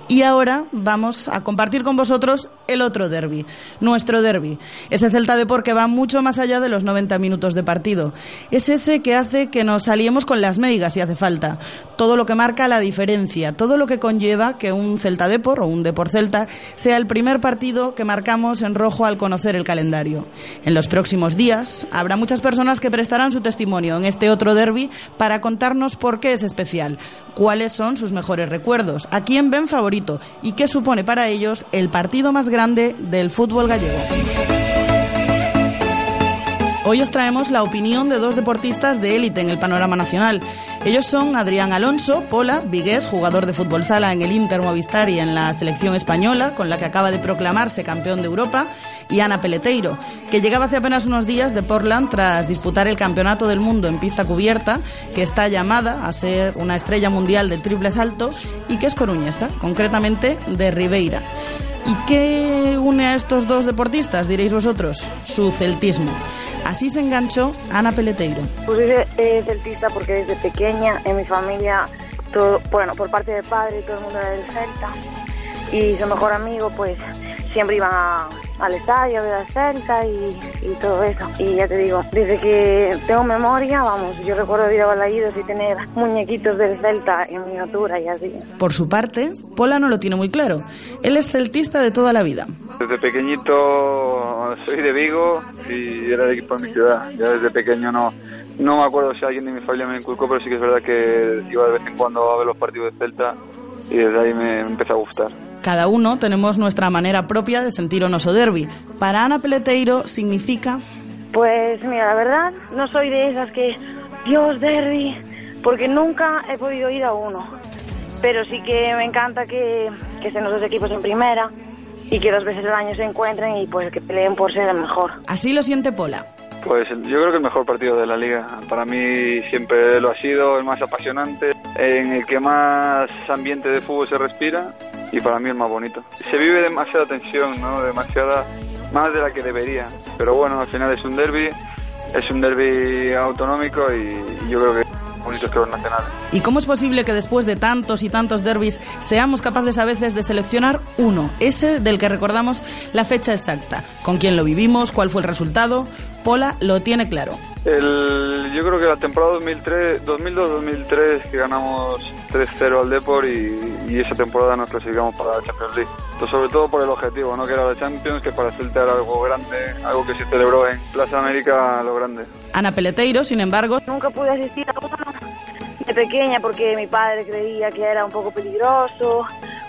[SPEAKER 6] y ahora vamos a compartir con vosotros el otro derby, nuestro derby. Ese Celta de que va mucho más allá de los 90 minutos de partido. Es ese que hace que nos saliemos con las meigas si hace falta. Todo lo que marca la diferencia, todo lo que conlleva que un Celta Depor o un Depor Celta sea el primer partido que marcamos en rojo al conocer el calendario. En los próximos días habrá muchas personas que prestarán su testimonio en este otro derby para contarnos por qué es especial, cuáles son sus mejores recuerdos, a quién ven favorito y qué supone para ellos el partido más grande del fútbol gallego. Hoy os traemos la opinión de dos deportistas de élite en el panorama nacional. Ellos son Adrián Alonso, Pola, Vigués, jugador de fútbol sala en el Inter Movistar y en la selección española, con la que acaba de proclamarse campeón de Europa, y Ana Peleteiro, que llegaba hace apenas unos días de Portland tras disputar el Campeonato del Mundo en pista cubierta, que está llamada a ser una estrella mundial de triple salto y que es coruñesa, concretamente de Ribeira. ¿Y qué une a estos dos deportistas, diréis vosotros? Su celtismo. Así se enganchó Ana Peleteiro.
[SPEAKER 24] Pues es celtista porque desde pequeña en mi familia, todo, bueno, por parte de padre, todo el mundo era del Celta. Y su mejor amigo, pues siempre iban a, al estadio de la Celta y, y, todo eso. Y ya te digo, desde que tengo memoria, vamos, yo recuerdo ir a Balaídos y tener muñequitos del Celta en miniatura y así.
[SPEAKER 6] Por su parte, Pola no lo tiene muy claro. Él es celtista de toda la vida.
[SPEAKER 25] Desde pequeñito soy de Vigo y era el equipo de mi ciudad. Ya desde pequeño no, no me acuerdo si alguien de mi familia me inculcó, pero sí que es verdad que iba de vez en cuando a ver los partidos de Celta y desde ahí me empezó a gustar.
[SPEAKER 6] Cada uno tenemos nuestra manera propia de sentir un oso derby. Para Ana Peleteiro significa...
[SPEAKER 24] Pues mira, la verdad, no soy de esas que, Dios, derby, porque nunca he podido ir a uno. Pero sí que me encanta que, que estén los dos equipos en primera y que dos veces al año se encuentren y pues que peleen por ser el mejor.
[SPEAKER 6] Así lo siente Pola.
[SPEAKER 25] Pues yo creo que el mejor partido de la liga. Para mí siempre lo ha sido, el más apasionante, en el que más ambiente de fútbol se respira y para mí el más bonito. Se vive demasiada tensión, ¿no? Demasiada, más de la que debería. Pero bueno, al final es un derby, es un derby autonómico y, yo creo que bonitos que los nacionales.
[SPEAKER 6] ¿Y cómo es posible que después de tantos y tantos derbis seamos capaces a veces de seleccionar uno, ese del que recordamos la fecha exacta, con quién lo vivimos, cuál fue el resultado? Pola lo tiene claro.
[SPEAKER 25] El, yo creo que la temporada 2002-2003 que ganamos 3-0 al Depor y, y, esa temporada nos clasificamos para la Champions League. Entonces, sobre todo por el objetivo, ¿no? que era la Champions, que para Celta era algo grande, algo que se celebró en Plaza América, lo grande.
[SPEAKER 6] Ana Peleteiro, sin embargo...
[SPEAKER 24] Nunca pude asistir a uno de pequeña porque mi padre creía que era un poco peligroso,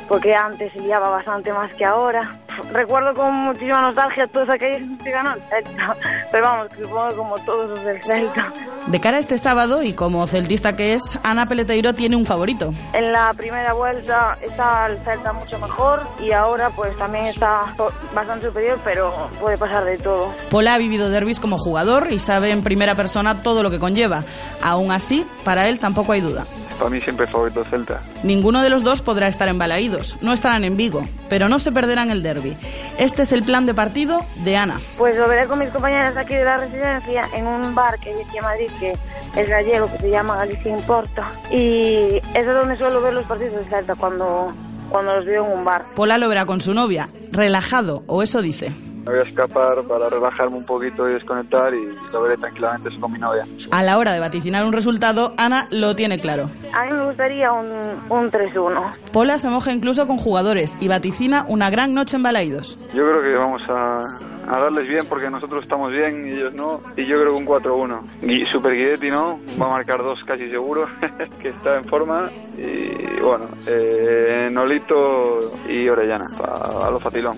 [SPEAKER 24] porque antes se liaba bastante más que ahora. Recuerdo con muchísima nostalgia todos aquellos que ganó el Celta, pero vamos, supongo como todos los del Celta.
[SPEAKER 6] De cara a este sábado, y como celtista que es, Ana Peleteiro tiene un favorito.
[SPEAKER 24] En la primera vuelta está el Celta mucho mejor y ahora pues también está bastante superior, pero puede pasar de todo.
[SPEAKER 6] Pola ha vivido derbis como jugador y sabe en primera persona todo lo que conlleva. Aún así, para él tampoco hay duda.
[SPEAKER 25] Para mí siempre favorito Celta.
[SPEAKER 6] Ninguno de los dos podrá estar en Balaídos, no estarán en Vigo, pero no se perderán el derby. Este es el plan de partido de Ana.
[SPEAKER 24] Pues lo veré con mis compañeras aquí de la residencia en un bar que hay aquí en Madrid que es gallego, que se llama Galicia Importa. Y es donde suelo ver los partidos de Celta cuando, cuando los veo en un bar.
[SPEAKER 6] Pola lo verá con su novia, relajado, o eso dice.
[SPEAKER 25] Me voy a escapar para relajarme un poquito y desconectar y lo veré tranquilamente con mi novia.
[SPEAKER 6] A la hora de vaticinar un resultado, Ana lo tiene claro.
[SPEAKER 24] A mí me gustaría un, un 3-1.
[SPEAKER 6] Pola se moja incluso con jugadores y vaticina una gran noche en Balaídos.
[SPEAKER 25] Yo creo que vamos a, a darles bien porque nosotros estamos bien y ellos no. Y yo creo que un 4-1. Y Super Guidetti, ¿no? Va a marcar dos casi seguro, *laughs* que está en forma. Y bueno, eh, Nolito y Orellana, a, a lo facilón.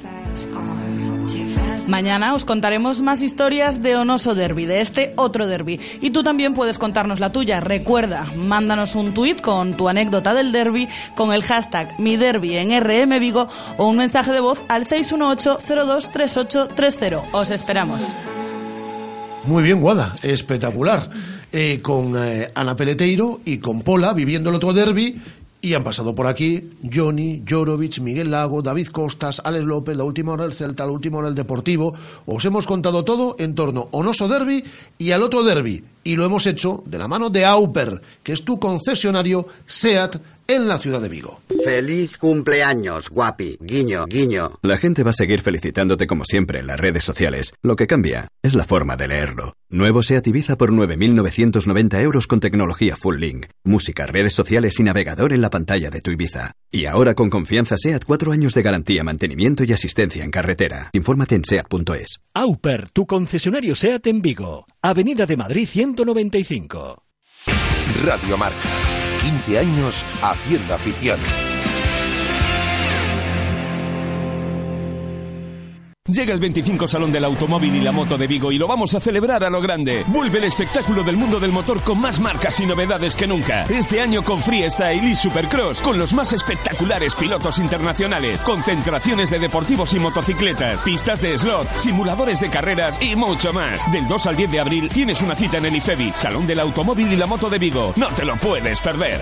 [SPEAKER 6] Mañana os contaremos más historias de Onoso Derby, de este otro derby. Y tú también puedes contarnos la tuya. Recuerda, mándanos un tuit con tu anécdota del derby con el hashtag mi derby en o un mensaje de voz al 618-023830. Os esperamos.
[SPEAKER 1] Muy bien, Guada, espectacular. Eh, con eh, Ana Peleteiro y con Pola viviendo el otro derby y han pasado por aquí Johnny, Jorovic, Miguel Lago, David Costas, Alex López, la última hora del Celta, la última hora del Deportivo. Os hemos contado todo en torno a Onoso Derby y al otro derby. Y lo hemos hecho de la mano de Auper, que es tu concesionario SEAT en la ciudad de Vigo.
[SPEAKER 16] Feliz cumpleaños, guapi. Guiño, guiño.
[SPEAKER 17] La gente va a seguir felicitándote como siempre en las redes sociales. Lo que cambia es la forma de leerlo. Nuevo SEAT Ibiza por 9.990 euros con tecnología Full Link. Música, redes sociales y navegador en la pantalla de tu Ibiza. Y ahora con confianza SEAT 4 años de garantía, mantenimiento y asistencia en carretera. Infórmate en SEAT.es.
[SPEAKER 3] Auper, tu concesionario SEAT en Vigo. Avenida de Madrid 195.
[SPEAKER 2] Radio Marca. 15 años haciendo afición.
[SPEAKER 15] Llega el 25 Salón del Automóvil y la Moto de Vigo y lo vamos a celebrar a lo grande. Vuelve el espectáculo del mundo del motor con más marcas y novedades que nunca. Este año con Freestyle y Supercross, con los más espectaculares pilotos internacionales, concentraciones de deportivos y motocicletas, pistas de slot, simuladores de carreras y mucho más. Del 2 al 10 de abril tienes una cita en el IFEBI, Salón del Automóvil y la Moto de Vigo. No te lo puedes perder.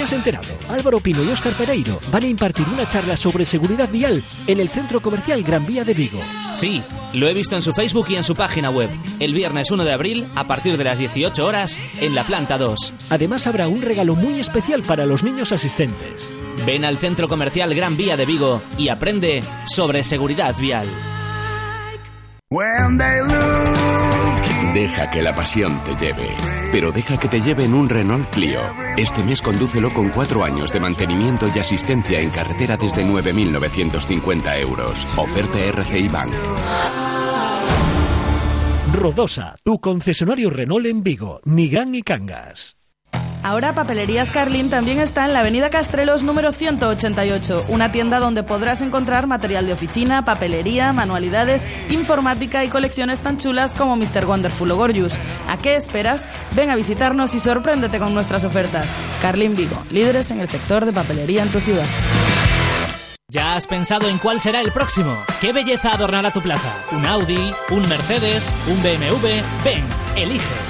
[SPEAKER 3] ¿Te has enterado? Álvaro Pino y Óscar Pereiro van a impartir una charla sobre seguridad vial en el Centro Comercial Gran Vía de Vigo.
[SPEAKER 26] Sí, lo he visto en su Facebook y en su página web. El viernes 1 de abril, a partir de las 18 horas, en la planta 2.
[SPEAKER 3] Además habrá un regalo muy especial para los niños asistentes.
[SPEAKER 26] Ven al Centro Comercial Gran Vía de Vigo y aprende sobre seguridad vial.
[SPEAKER 27] Deja que la pasión te lleve, pero deja que te lleve en un Renault Clio. Este mes condúcelo con cuatro años de mantenimiento y asistencia en carretera desde 9.950 euros. Oferta RCI Bank.
[SPEAKER 3] Rodosa, tu concesionario Renault en Vigo, Nigán y Cangas.
[SPEAKER 6] Ahora Papelerías Carlín también está en la Avenida Castrelos número 188, una tienda donde podrás encontrar material de oficina, papelería, manualidades, informática y colecciones tan chulas como Mr. Wonderful o Gorgeous. ¿A qué esperas? Ven a visitarnos y sorpréndete con nuestras ofertas. Carlín Vigo, líderes en el sector de papelería en tu ciudad.
[SPEAKER 26] ¿Ya has pensado en cuál será el próximo? ¿Qué belleza adornará tu plaza? ¿Un Audi? ¿Un Mercedes? ¿Un BMW? Ven, elige.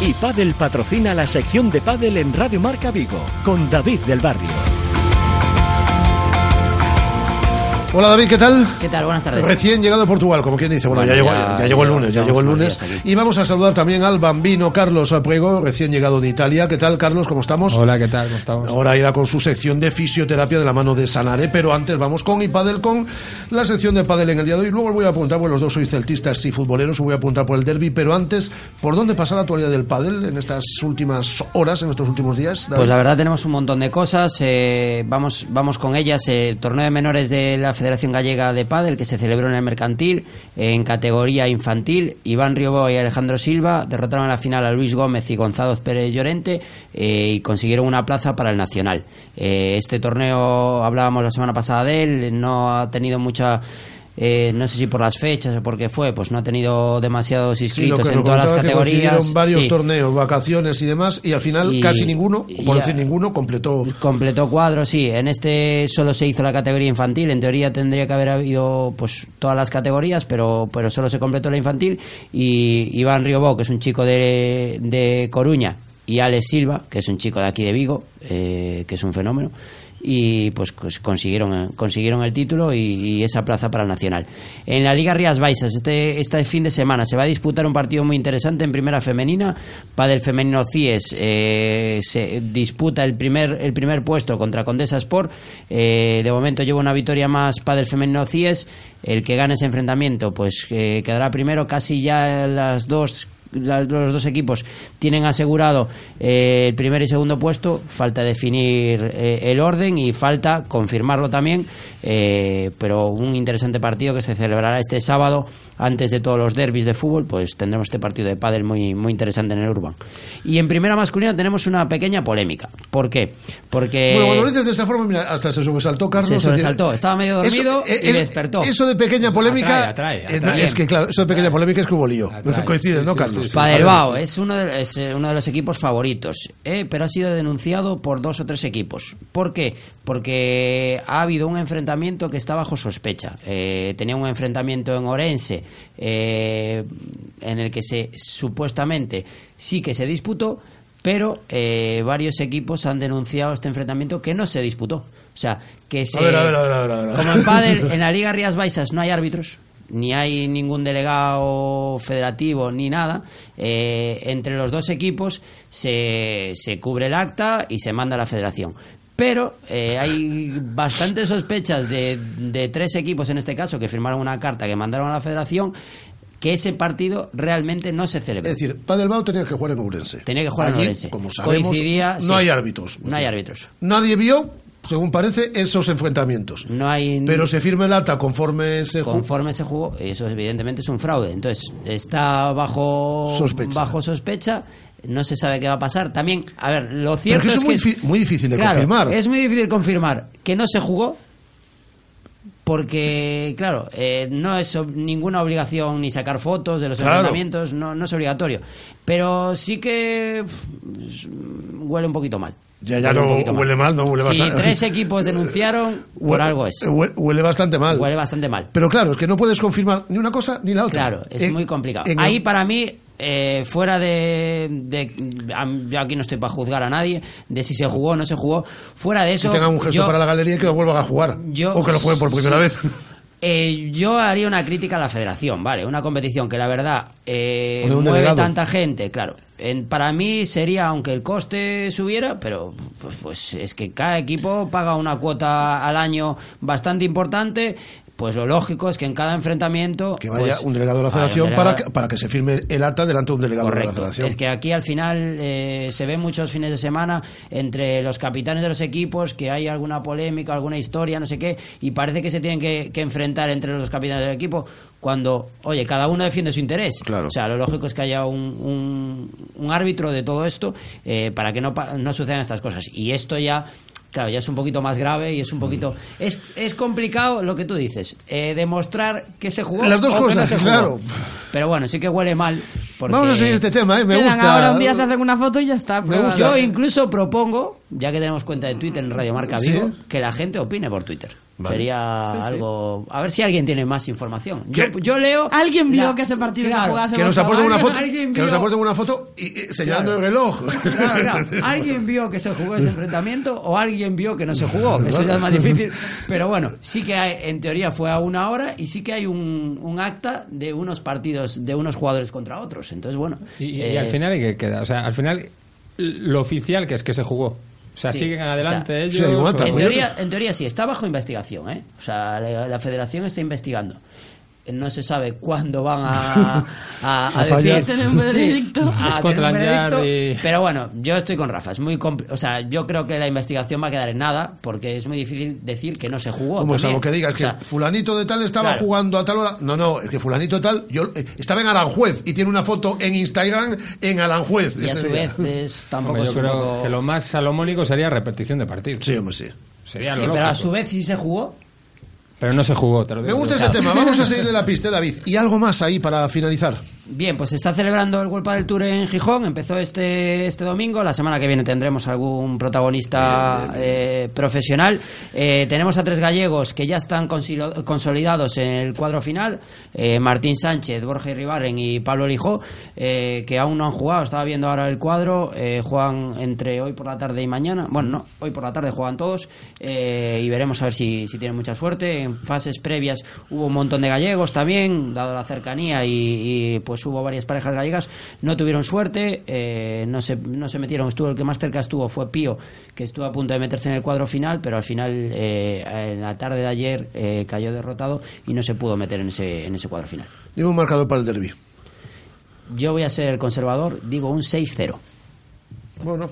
[SPEAKER 3] Y Padel patrocina la sección de Padel en Radio Marca Vigo con David del Barrio.
[SPEAKER 1] Hola David, ¿qué tal?
[SPEAKER 28] ¿Qué tal? Buenas tardes.
[SPEAKER 1] Recién llegado de Portugal, como quien dice. Bueno,
[SPEAKER 28] Bueno,
[SPEAKER 1] ya, llegó,
[SPEAKER 28] ya-
[SPEAKER 1] ya llegó el lunes, ya llegó el lunes. Y vamos a saludar también al bambino Carlos Apuego, recién llegado de Italia. ¿Qué tal, Carlos? ¿Cómo estamos?
[SPEAKER 29] Hola, ¿qué tal? ¿Cómo estamos?
[SPEAKER 1] Ahora irá con su sección de fisioterapia de la mano de Sanare, pero antes vamos con Ipadel, con la sección de Padel en el día de hoy. Luego os voy a apuntar, bueno, los dos sois celtistas y futboleros, os voy a apuntar por el derby, pero antes, ¿por dónde pasa la actualidad del Padel en estas últimas horas, en estos últimos días? David?
[SPEAKER 28] Pues la verdad tenemos un montón de cosas, eh, vamos, vamos con ellas. El torneo de menores de la Federación Gallega de Pádel que se celebró en el Mercantil en categoría infantil. Iván Riobó y Alejandro Silva derrotaron en la final a Luis Gómez y Gonzalo Pérez Llorente eh, y consiguieron una plaza para el Nacional. Eh, este torneo hablábamos la semana pasada de él, no ha tenido mucha... eh, no sé si por las fechas o por qué fue, pues no ha tenido demasiados inscritos
[SPEAKER 1] que
[SPEAKER 28] en todas las
[SPEAKER 1] que
[SPEAKER 28] categorías.
[SPEAKER 1] coincidieron varios
[SPEAKER 28] Sí.
[SPEAKER 1] torneos, vacaciones y demás, y al final
[SPEAKER 28] Y-
[SPEAKER 1] casi ninguno, por decir ninguno, completó.
[SPEAKER 28] Completó cuadro, sí. En este solo se hizo la categoría infantil. En teoría tendría que haber habido pues todas las categorías, pero, pero solo se completó la infantil. Y Iván Riobó, que es un chico de, de Coruña, y Alex Silva, que es un chico de aquí de Vigo, eh, que es un fenómeno. Y pues, pues consiguieron, consiguieron el título y, esa plaza para el Nacional. En la Liga Rías Baixas, este, este fin de semana se va a disputar un partido muy interesante en primera femenina. Padel Femenino CIES eh, se disputa el primer, el primer puesto contra Condesa Sport. Eh, de momento lleva una victoria más Padel Femenino CIES. El que gane ese enfrentamiento pues eh, quedará primero. Casi ya las dos la- los dos equipos tienen asegurado eh, el primer y segundo puesto, falta definir eh, el orden y falta confirmarlo también, eh, pero un interesante partido que se celebrará este sábado antes de todos los derbis de fútbol, pues tendremos este partido de pádel muy, muy interesante en el Urban. Y en primera masculina tenemos una pequeña polémica. ¿Por qué? Porque...
[SPEAKER 1] Bueno, cuando lo dices de esa forma, mira, hasta se sobresaltó Carlos.
[SPEAKER 28] Se sobresaltó, estaba medio dormido
[SPEAKER 1] eso,
[SPEAKER 28] y
[SPEAKER 1] eh,
[SPEAKER 28] despertó.
[SPEAKER 1] Eso de pequeña polémica.
[SPEAKER 28] Atrae, atrae,
[SPEAKER 1] eh, no,
[SPEAKER 28] atrae.
[SPEAKER 1] es que, claro, eso de pequeña polémica es que hubo lío. Coincides, ¿no, Carlos?
[SPEAKER 28] Padelbao es uno de, es eh, uno de los equipos favoritos, eh, pero ha sido denunciado por dos o tres equipos. ¿Por qué? Porque ha habido un enfrentamiento que está bajo sospecha. Eh, tenía un enfrentamiento en Orense eh, en el que se supuestamente sí que se disputó, pero eh, varios equipos han denunciado este enfrentamiento que no se disputó. O sea, que se...
[SPEAKER 1] A ver, a ver, a ver.
[SPEAKER 28] Como en pádel, *laughs* en la Liga Rías Baixas no hay árbitros, ni hay ningún delegado federativo ni nada. Eh, entre los dos equipos se, se cubre el acta y se manda a la federación. Pero eh, hay bastantes sospechas de, de tres equipos en este caso que firmaron una carta que mandaron a la federación que ese partido realmente no se celebró.
[SPEAKER 1] Es decir, Padelbao tenía que jugar en Ourense.
[SPEAKER 28] Tenía que jugar en Ourense.
[SPEAKER 1] Como sabemos,
[SPEAKER 28] Coincidía,
[SPEAKER 1] no
[SPEAKER 28] sí.
[SPEAKER 1] hay árbitros.
[SPEAKER 28] No hay árbitros.
[SPEAKER 1] Nadie vio, según parece, esos enfrentamientos.
[SPEAKER 28] No hay
[SPEAKER 1] Pero se firma el acta conforme se jugó.
[SPEAKER 28] conforme se jugó, eso evidentemente es un fraude. Entonces, está bajo
[SPEAKER 1] Sospecha.
[SPEAKER 28] bajo sospecha, no se sabe qué va a pasar. También, a ver, lo
[SPEAKER 1] Pero
[SPEAKER 28] cierto
[SPEAKER 1] que eso
[SPEAKER 28] es
[SPEAKER 1] es muy,
[SPEAKER 28] que
[SPEAKER 1] difí- muy difícil de
[SPEAKER 28] Claro,
[SPEAKER 1] confirmar.
[SPEAKER 28] Es muy difícil confirmar que no se jugó porque, claro, eh, no es ob- ninguna obligación ni sacar fotos de los
[SPEAKER 1] Claro.
[SPEAKER 28] enfrentamientos, no, no es obligatorio. Pero sí que pff, huele un poquito mal.
[SPEAKER 1] Ya, ya
[SPEAKER 28] Huele
[SPEAKER 1] no huele mal, no huele
[SPEAKER 28] Si
[SPEAKER 1] bastante.
[SPEAKER 28] tres equipos denunciaron, *laughs* por
[SPEAKER 1] Hue-
[SPEAKER 28] algo es.
[SPEAKER 1] hue- Huele bastante mal.
[SPEAKER 28] Huele bastante mal.
[SPEAKER 1] Pero claro, es que no puedes confirmar ni una cosa ni la otra.
[SPEAKER 28] Claro, es muy complicado. Ahí para mí, eh, fuera de, Yo aquí no estoy para juzgar a nadie de si se jugó o no se jugó. Fuera de
[SPEAKER 1] que
[SPEAKER 28] eso.
[SPEAKER 1] tengan un gesto
[SPEAKER 28] yo,
[SPEAKER 1] para la galería y que lo vuelvan a jugar.
[SPEAKER 28] yo-
[SPEAKER 1] o que lo jueguen por primera
[SPEAKER 28] sí.
[SPEAKER 1] vez.
[SPEAKER 28] eh, yo haría una crítica a la federación, ¿vale? Una competición que la verdad eh, mueve
[SPEAKER 1] delegado.
[SPEAKER 28] tanta gente, claro. En- para mí sería, aunque el coste subiera, pero pues, pues es que cada equipo paga una cuota al año bastante importante. Pues lo lógico es que en cada enfrentamiento.
[SPEAKER 1] Que vaya
[SPEAKER 28] pues,
[SPEAKER 1] un delegado de la federación
[SPEAKER 28] delegado-
[SPEAKER 1] para que, para que se firme el acta delante de un delegado de la federación.
[SPEAKER 28] Es que aquí al final eh, se ve muchos fines de semana entre los capitanes de los equipos que hay alguna polémica, alguna historia, no sé qué, y parece que se tienen que, que enfrentar entre los capitanes del equipo cuando, oye, cada uno defiende su interés.
[SPEAKER 1] Claro.
[SPEAKER 28] O sea, lo lógico es que haya un, un, un árbitro de todo esto eh, para que no, no sucedan estas cosas. Y esto ya Claro, ya es un poquito más grave y es un poquito... Es, es complicado lo que tú dices, eh, demostrar que se jugó
[SPEAKER 1] Las dos
[SPEAKER 28] o que no
[SPEAKER 1] cosas,
[SPEAKER 28] se jugó.
[SPEAKER 1] claro.
[SPEAKER 28] Pero bueno, sí que huele mal porque-
[SPEAKER 1] Vamos a seguir este tema, ¿eh? Me
[SPEAKER 6] Quedan
[SPEAKER 1] gusta.
[SPEAKER 6] Ahora un día se hacen una foto y ya está. probado.
[SPEAKER 28] Yo incluso propongo, ya que tenemos cuenta de Twitter en Radio Marca
[SPEAKER 1] ¿Sí?
[SPEAKER 28] Vigo, que la gente opine por Twitter.
[SPEAKER 1] Vale.
[SPEAKER 28] Sería
[SPEAKER 6] Sí, sí.
[SPEAKER 28] algo... A ver si alguien tiene más información. Yo, yo leo...
[SPEAKER 6] Alguien vio
[SPEAKER 28] la-
[SPEAKER 6] que ese partido
[SPEAKER 28] Claro,
[SPEAKER 6] se jugase
[SPEAKER 1] Que nos
[SPEAKER 6] por
[SPEAKER 1] aporten una foto, que nos aporten una foto y, y señalando
[SPEAKER 28] Claro.
[SPEAKER 1] el reloj. *laughs*
[SPEAKER 28] Claro, claro. *laughs* ¿Alguien vio que se jugó ese enfrentamiento o alguien vio que no se jugó? Eso ya es más *laughs* difícil. Pero bueno, sí que hay, en teoría fue a una hora y sí que hay un, un acta de unos partidos, de unos jugadores contra otros. Entonces, bueno.
[SPEAKER 29] Y, y
[SPEAKER 28] eh,
[SPEAKER 29] al final, ¿y qué queda? O sea, al final, lo oficial que es que se jugó. O sea,
[SPEAKER 28] Sí.
[SPEAKER 29] siguen adelante
[SPEAKER 28] O sea,
[SPEAKER 29] ellos. o-
[SPEAKER 28] en, teoría, en teoría sí, está bajo investigación, ¿eh? O sea, la, la federación está investigando. No se sabe cuándo van a, *laughs* a,
[SPEAKER 29] A
[SPEAKER 28] decir...
[SPEAKER 29] Tener un veredicto.
[SPEAKER 28] tener un. Pero bueno, yo estoy con Rafa. Es muy o sea, yo creo que la investigación va a quedar en nada porque es muy difícil decir que no se jugó.
[SPEAKER 1] Como algo que digas
[SPEAKER 28] O sea,
[SPEAKER 1] que fulanito de tal estaba
[SPEAKER 28] claro.
[SPEAKER 1] jugando a tal hora. No, no, es que fulanito de tal yo eh, estaba en Aranjuez y tiene una foto en Instagram en Aranjuez.
[SPEAKER 28] Y a su
[SPEAKER 1] día.
[SPEAKER 28] vez es *laughs* tampoco
[SPEAKER 29] Hombre, yo
[SPEAKER 28] es un
[SPEAKER 29] creo
[SPEAKER 28] poco-
[SPEAKER 29] que lo más salomónico sería repetición de partido.
[SPEAKER 1] Sí, hombre, sí.
[SPEAKER 29] Sería
[SPEAKER 28] Sí,
[SPEAKER 29] lo
[SPEAKER 28] pero a su vez sí se jugó.
[SPEAKER 29] Pero no se jugó, te lo
[SPEAKER 1] Me gusta ese tema. Vamos a seguirle la pista, David. Y algo más ahí para finalizar.
[SPEAKER 28] Bien, pues se está celebrando el World del Tour en Gijón. Empezó este, este domingo. La semana que viene tendremos algún protagonista eh, profesional. Eh, tenemos a tres gallegos que ya están consolidados en el cuadro final. Eh, Martín Sánchez, Borja Ribarren y Pablo Lijó, eh, que aún no han jugado. Estaba viendo ahora el cuadro. Eh, juegan entre hoy por la tarde y mañana. Bueno, no, hoy por la tarde juegan todos. eh, y veremos a ver si, si tienen mucha suerte. En fases previas hubo un montón de gallegos también, dado la cercanía y, y, pues hubo varias parejas gallegas. No tuvieron suerte, eh, no, se, no se metieron. Estuvo el que más cerca estuvo fue Pío, que estuvo a punto de meterse en el cuadro final, pero al final eh, en la tarde de ayer eh, cayó derrotado y no se pudo meter en ese, en ese cuadro final.
[SPEAKER 1] Dime un marcador para el derby.
[SPEAKER 28] Yo voy a ser conservador, digo un 6-0.
[SPEAKER 1] Bueno,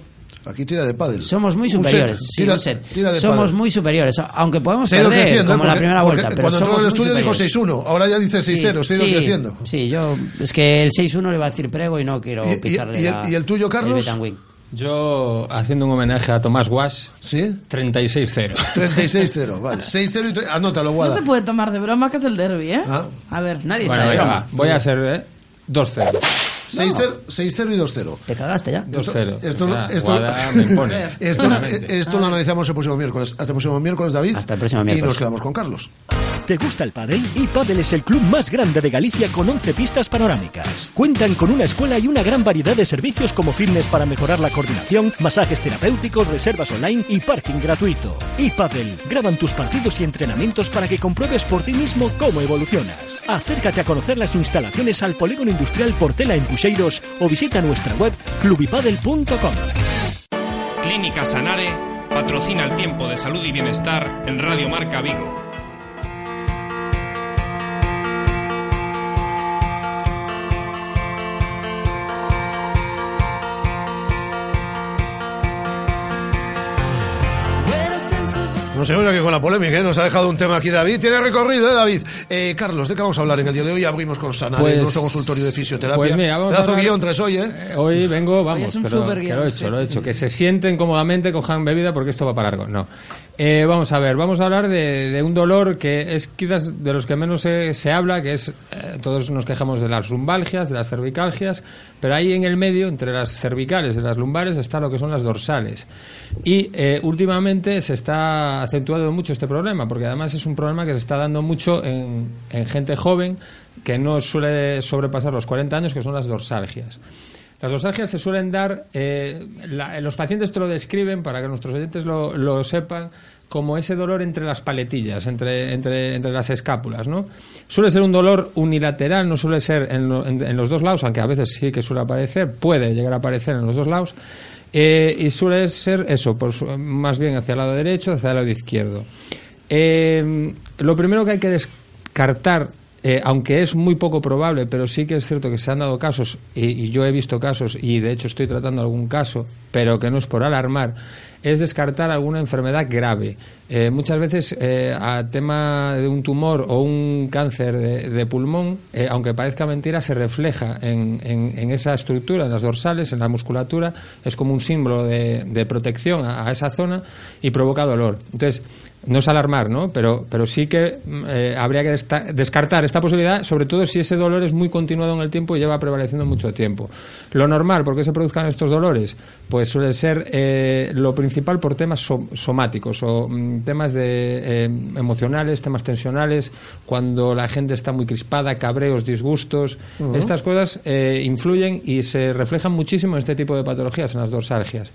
[SPEAKER 1] aquí tira de pádel.
[SPEAKER 28] Somos muy
[SPEAKER 1] Un
[SPEAKER 28] superiores.
[SPEAKER 1] set,
[SPEAKER 28] sí,
[SPEAKER 1] tira-
[SPEAKER 28] un set.
[SPEAKER 1] tira de
[SPEAKER 28] Somos
[SPEAKER 1] pádel.
[SPEAKER 28] muy superiores, aunque podemos
[SPEAKER 1] Se
[SPEAKER 28] perder como
[SPEAKER 1] ¿eh?
[SPEAKER 28] la
[SPEAKER 1] Porque-
[SPEAKER 28] primera
[SPEAKER 1] porque
[SPEAKER 28] vuelta. Pero
[SPEAKER 1] cuando entró el estudio dijo
[SPEAKER 28] superiores.
[SPEAKER 1] 6-1, ahora ya dice 6-0, se ha ido
[SPEAKER 28] sí,
[SPEAKER 1] creciendo.
[SPEAKER 28] Sí, yo es que el 6-1 le iba a decir prego y no quiero
[SPEAKER 1] ¿Y- y-
[SPEAKER 28] pisarle
[SPEAKER 1] y el-
[SPEAKER 28] la-
[SPEAKER 1] y el tuyo, Carlos?
[SPEAKER 28] Betanwing.
[SPEAKER 29] Yo, haciendo un homenaje a Tomás Guas,
[SPEAKER 1] ¿Sí?
[SPEAKER 29] 36-0.
[SPEAKER 1] 36-0, vale. *laughs* 6-0 y 3. Anótalo,
[SPEAKER 6] No
[SPEAKER 1] Guada.
[SPEAKER 6] se puede tomar de broma que es el derby, ¿eh?
[SPEAKER 1] Ah.
[SPEAKER 6] A ver.
[SPEAKER 28] Nadie
[SPEAKER 29] Bueno,
[SPEAKER 28] está de broma.
[SPEAKER 29] va. Voy a ser eh, 2-0.
[SPEAKER 1] 6-0 6-0 y 2-0.
[SPEAKER 28] Te cagaste ya.
[SPEAKER 29] 2-0.
[SPEAKER 1] Esto,
[SPEAKER 29] Ah,
[SPEAKER 1] esto,
[SPEAKER 29] Guada
[SPEAKER 1] esto, *laughs* esto lo analizamos el próximo miércoles. Hasta el próximo miércoles, David.
[SPEAKER 28] Hasta el próximo
[SPEAKER 1] Y
[SPEAKER 28] miércoles.
[SPEAKER 1] nos quedamos con Carlos.
[SPEAKER 3] ¿Te gusta el pádel? iPadel es el club más grande de Galicia con 11 pistas panorámicas. Cuentan con una escuela y una gran variedad de servicios como fitness para mejorar la coordinación, masajes terapéuticos, reservas online y parking gratuito. iPadel graban tus partidos y entrenamientos para que compruebes por ti mismo cómo evolucionas. Acércate a conocer las instalaciones al Polígono Industrial Portela en Puxeiros o visita nuestra web clubipadel.com.
[SPEAKER 30] Clínica Sanare patrocina el tiempo de salud y bienestar en Radio Marca Vigo.
[SPEAKER 1] No sé, que con la polémica, ¿eh? nos ha dejado un tema aquí David. Tiene recorrido, ¿eh, David? Eh, Carlos, ¿de qué vamos a hablar en el día de hoy? Abrimos con Sanare,
[SPEAKER 29] Pues-
[SPEAKER 1] nuestro consultorio de fisioterapia.
[SPEAKER 29] Pues mira, vamos a
[SPEAKER 1] Pedazo
[SPEAKER 29] hablar-
[SPEAKER 1] guion tres hoy, ¿eh?
[SPEAKER 29] Eh, Hoy vengo, vamos,
[SPEAKER 6] es un
[SPEAKER 29] pero
[SPEAKER 6] super
[SPEAKER 29] que
[SPEAKER 6] guion,
[SPEAKER 29] lo he
[SPEAKER 6] sí,
[SPEAKER 29] hecho, lo he
[SPEAKER 6] sí.
[SPEAKER 29] hecho. Que se sienten cómodamente, cojan bebida porque esto va para largo. No. Eh, vamos a ver, vamos a hablar de, un dolor que es quizás de los que menos se, habla, que es, eh, todos nos quejamos de las lumbalgias, de las cervicalgias, pero ahí en el medio, entre las cervicales y las lumbares, está lo que son las dorsales. Y eh, últimamente se está acentuando mucho este problema, porque además es un problema que se está dando mucho en gente joven que no suele sobrepasar los 40 años, que son las dorsalgias. Las dosalgias se suelen dar, eh, la- los pacientes te lo describen, para que nuestros oyentes lo, lo sepan, como ese dolor entre las paletillas, entre, entre, entre las escápulas, ¿no? Suele ser un dolor unilateral, no suele ser en, en- los dos lados, aunque a veces sí que suele aparecer, puede llegar a aparecer en los dos lados, eh, y suele ser eso, pues, más bien hacia el lado derecho, hacia el lado izquierdo. Eh, lo primero que hay que descartar, eh, aunque es muy poco probable, pero sí que es cierto que se han dado casos, y, yo he visto casos, y de hecho estoy tratando algún caso, pero que no es por alarmar, es descartar alguna enfermedad grave. Eh, muchas veces, eh, a tema de un tumor o un cáncer de, pulmón, aunque parezca mentira, se refleja en, esa estructura, en las dorsales, en la musculatura, es como un símbolo de, de protección a, a esa zona y provoca dolor. Entonces, no es alarmar, ¿no? Pero, pero sí que eh, habría que descartar esta posibilidad, sobre todo si ese dolor es muy continuado en el tiempo y lleva prevaleciendo mucho tiempo. Lo normal, ¿por qué se produzcan estos dolores? Pues suele ser eh, lo principal por temas somáticos o mm, temas de, eh, emocionales, temas tensionales, cuando la gente está muy crispada, cabreos, disgustos. Estas cosas influyen y se reflejan muchísimo en este tipo de patologías, en las dorsalgias.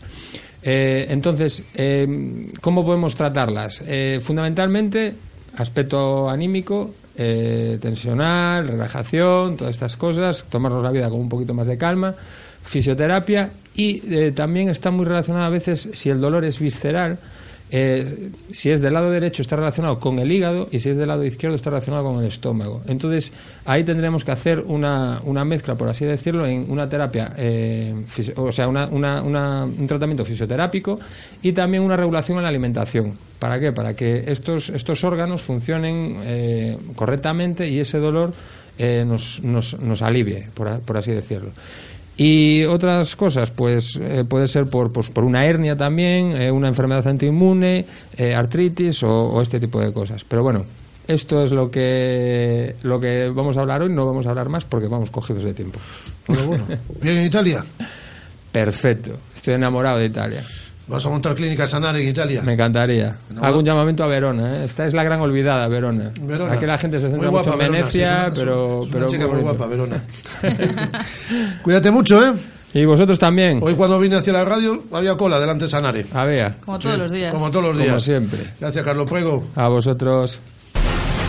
[SPEAKER 29] Eh, entonces, eh, ¿cómo podemos tratarlas? Eh, fundamentalmente, aspecto anímico, tensional, relajación, todas estas cosas, tomarnos la vida con un poquito más de calma, fisioterapia y también está muy relacionado a veces, si el dolor es visceral, eh, si es del lado derecho está relacionado con el hígado y si es del lado izquierdo está relacionado con el estómago. Entonces ahí tendremos que hacer una, una mezcla, por así decirlo, en una terapia, eh, o sea, un tratamiento fisioterápico y también una regulación en la alimentación. ¿Para qué? Para que estos, estos órganos funcionen eh, correctamente y ese dolor nos, nos, nos, alivie, por así decirlo. Y otras cosas, pues eh, puede ser por, pues, por una hernia también, eh, una enfermedad antiinmune, eh, artritis o, este tipo de cosas. Pero bueno, esto es lo que, lo que vamos a hablar hoy, no vamos a hablar más porque vamos cogidos de tiempo.
[SPEAKER 1] Bueno. *laughs* ¿Bien en Italia?
[SPEAKER 29] Perfecto, estoy enamorado de Italia.
[SPEAKER 1] ¿Vas a montar clínica Sanare en Italia?
[SPEAKER 29] Me encantaría. Hago un llamamiento a Verona. ¿eh? Esta es la gran olvidada, Verona. Aquí la gente se centra mucho en Venecia, pero...
[SPEAKER 1] pero chica muy, guapa, Verona. *laughs* Cuídate mucho, ¿eh?
[SPEAKER 29] Y vosotros también.
[SPEAKER 1] Hoy cuando vine hacia la radio había cola delante de Sanare.
[SPEAKER 29] Había.
[SPEAKER 6] Como todos los días.
[SPEAKER 1] Como todos los días.
[SPEAKER 29] Como siempre.
[SPEAKER 1] Gracias, Carlos Prego.
[SPEAKER 29] A vosotros.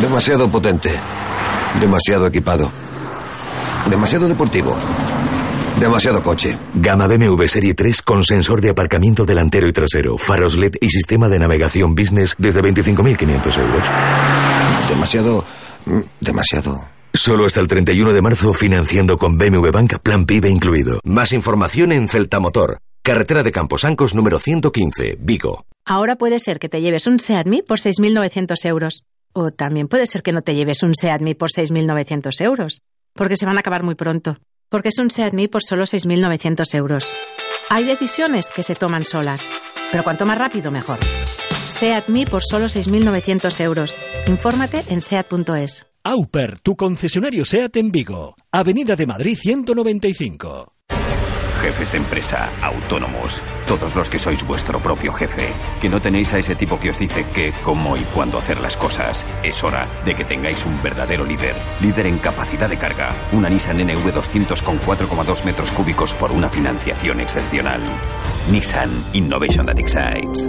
[SPEAKER 20] Demasiado potente. Demasiado equipado. Demasiado deportivo. Demasiado coche. Gama BMW Serie 3 con sensor de aparcamiento delantero y trasero, faros LED y sistema de navegación business desde 25.500 euros. Demasiado... Mm, demasiado... Solo hasta el 31 de marzo financiando con BMW Bank Plan PIB incluido. Más información en Celta Motor. Carretera de Camposancos número 115, Vigo.
[SPEAKER 31] Ahora puede ser que te lleves un Seat por 6.900 euros. O también puede ser que no te lleves un Seat por 6.900 euros, porque se van a acabar muy pronto. Porque es un Seat por solo 6.900 euros. Hay decisiones que se toman solas, pero cuanto más rápido, mejor. Seat por solo 6.900 euros. Infórmate en seat.es.
[SPEAKER 3] Auper, tu concesionario Seat en Vigo. Avenida de Madrid 195
[SPEAKER 32] jefes de empresa, autónomos, todos los que sois vuestro propio jefe, que no tenéis a ese tipo que os dice qué, cómo y cuándo hacer las cosas. Es hora de que tengáis un verdadero líder. Líder en capacidad de carga. Una Nissan NV200 con 4,2 metros cúbicos por una financiación excepcional. Nissan Innovation that excites.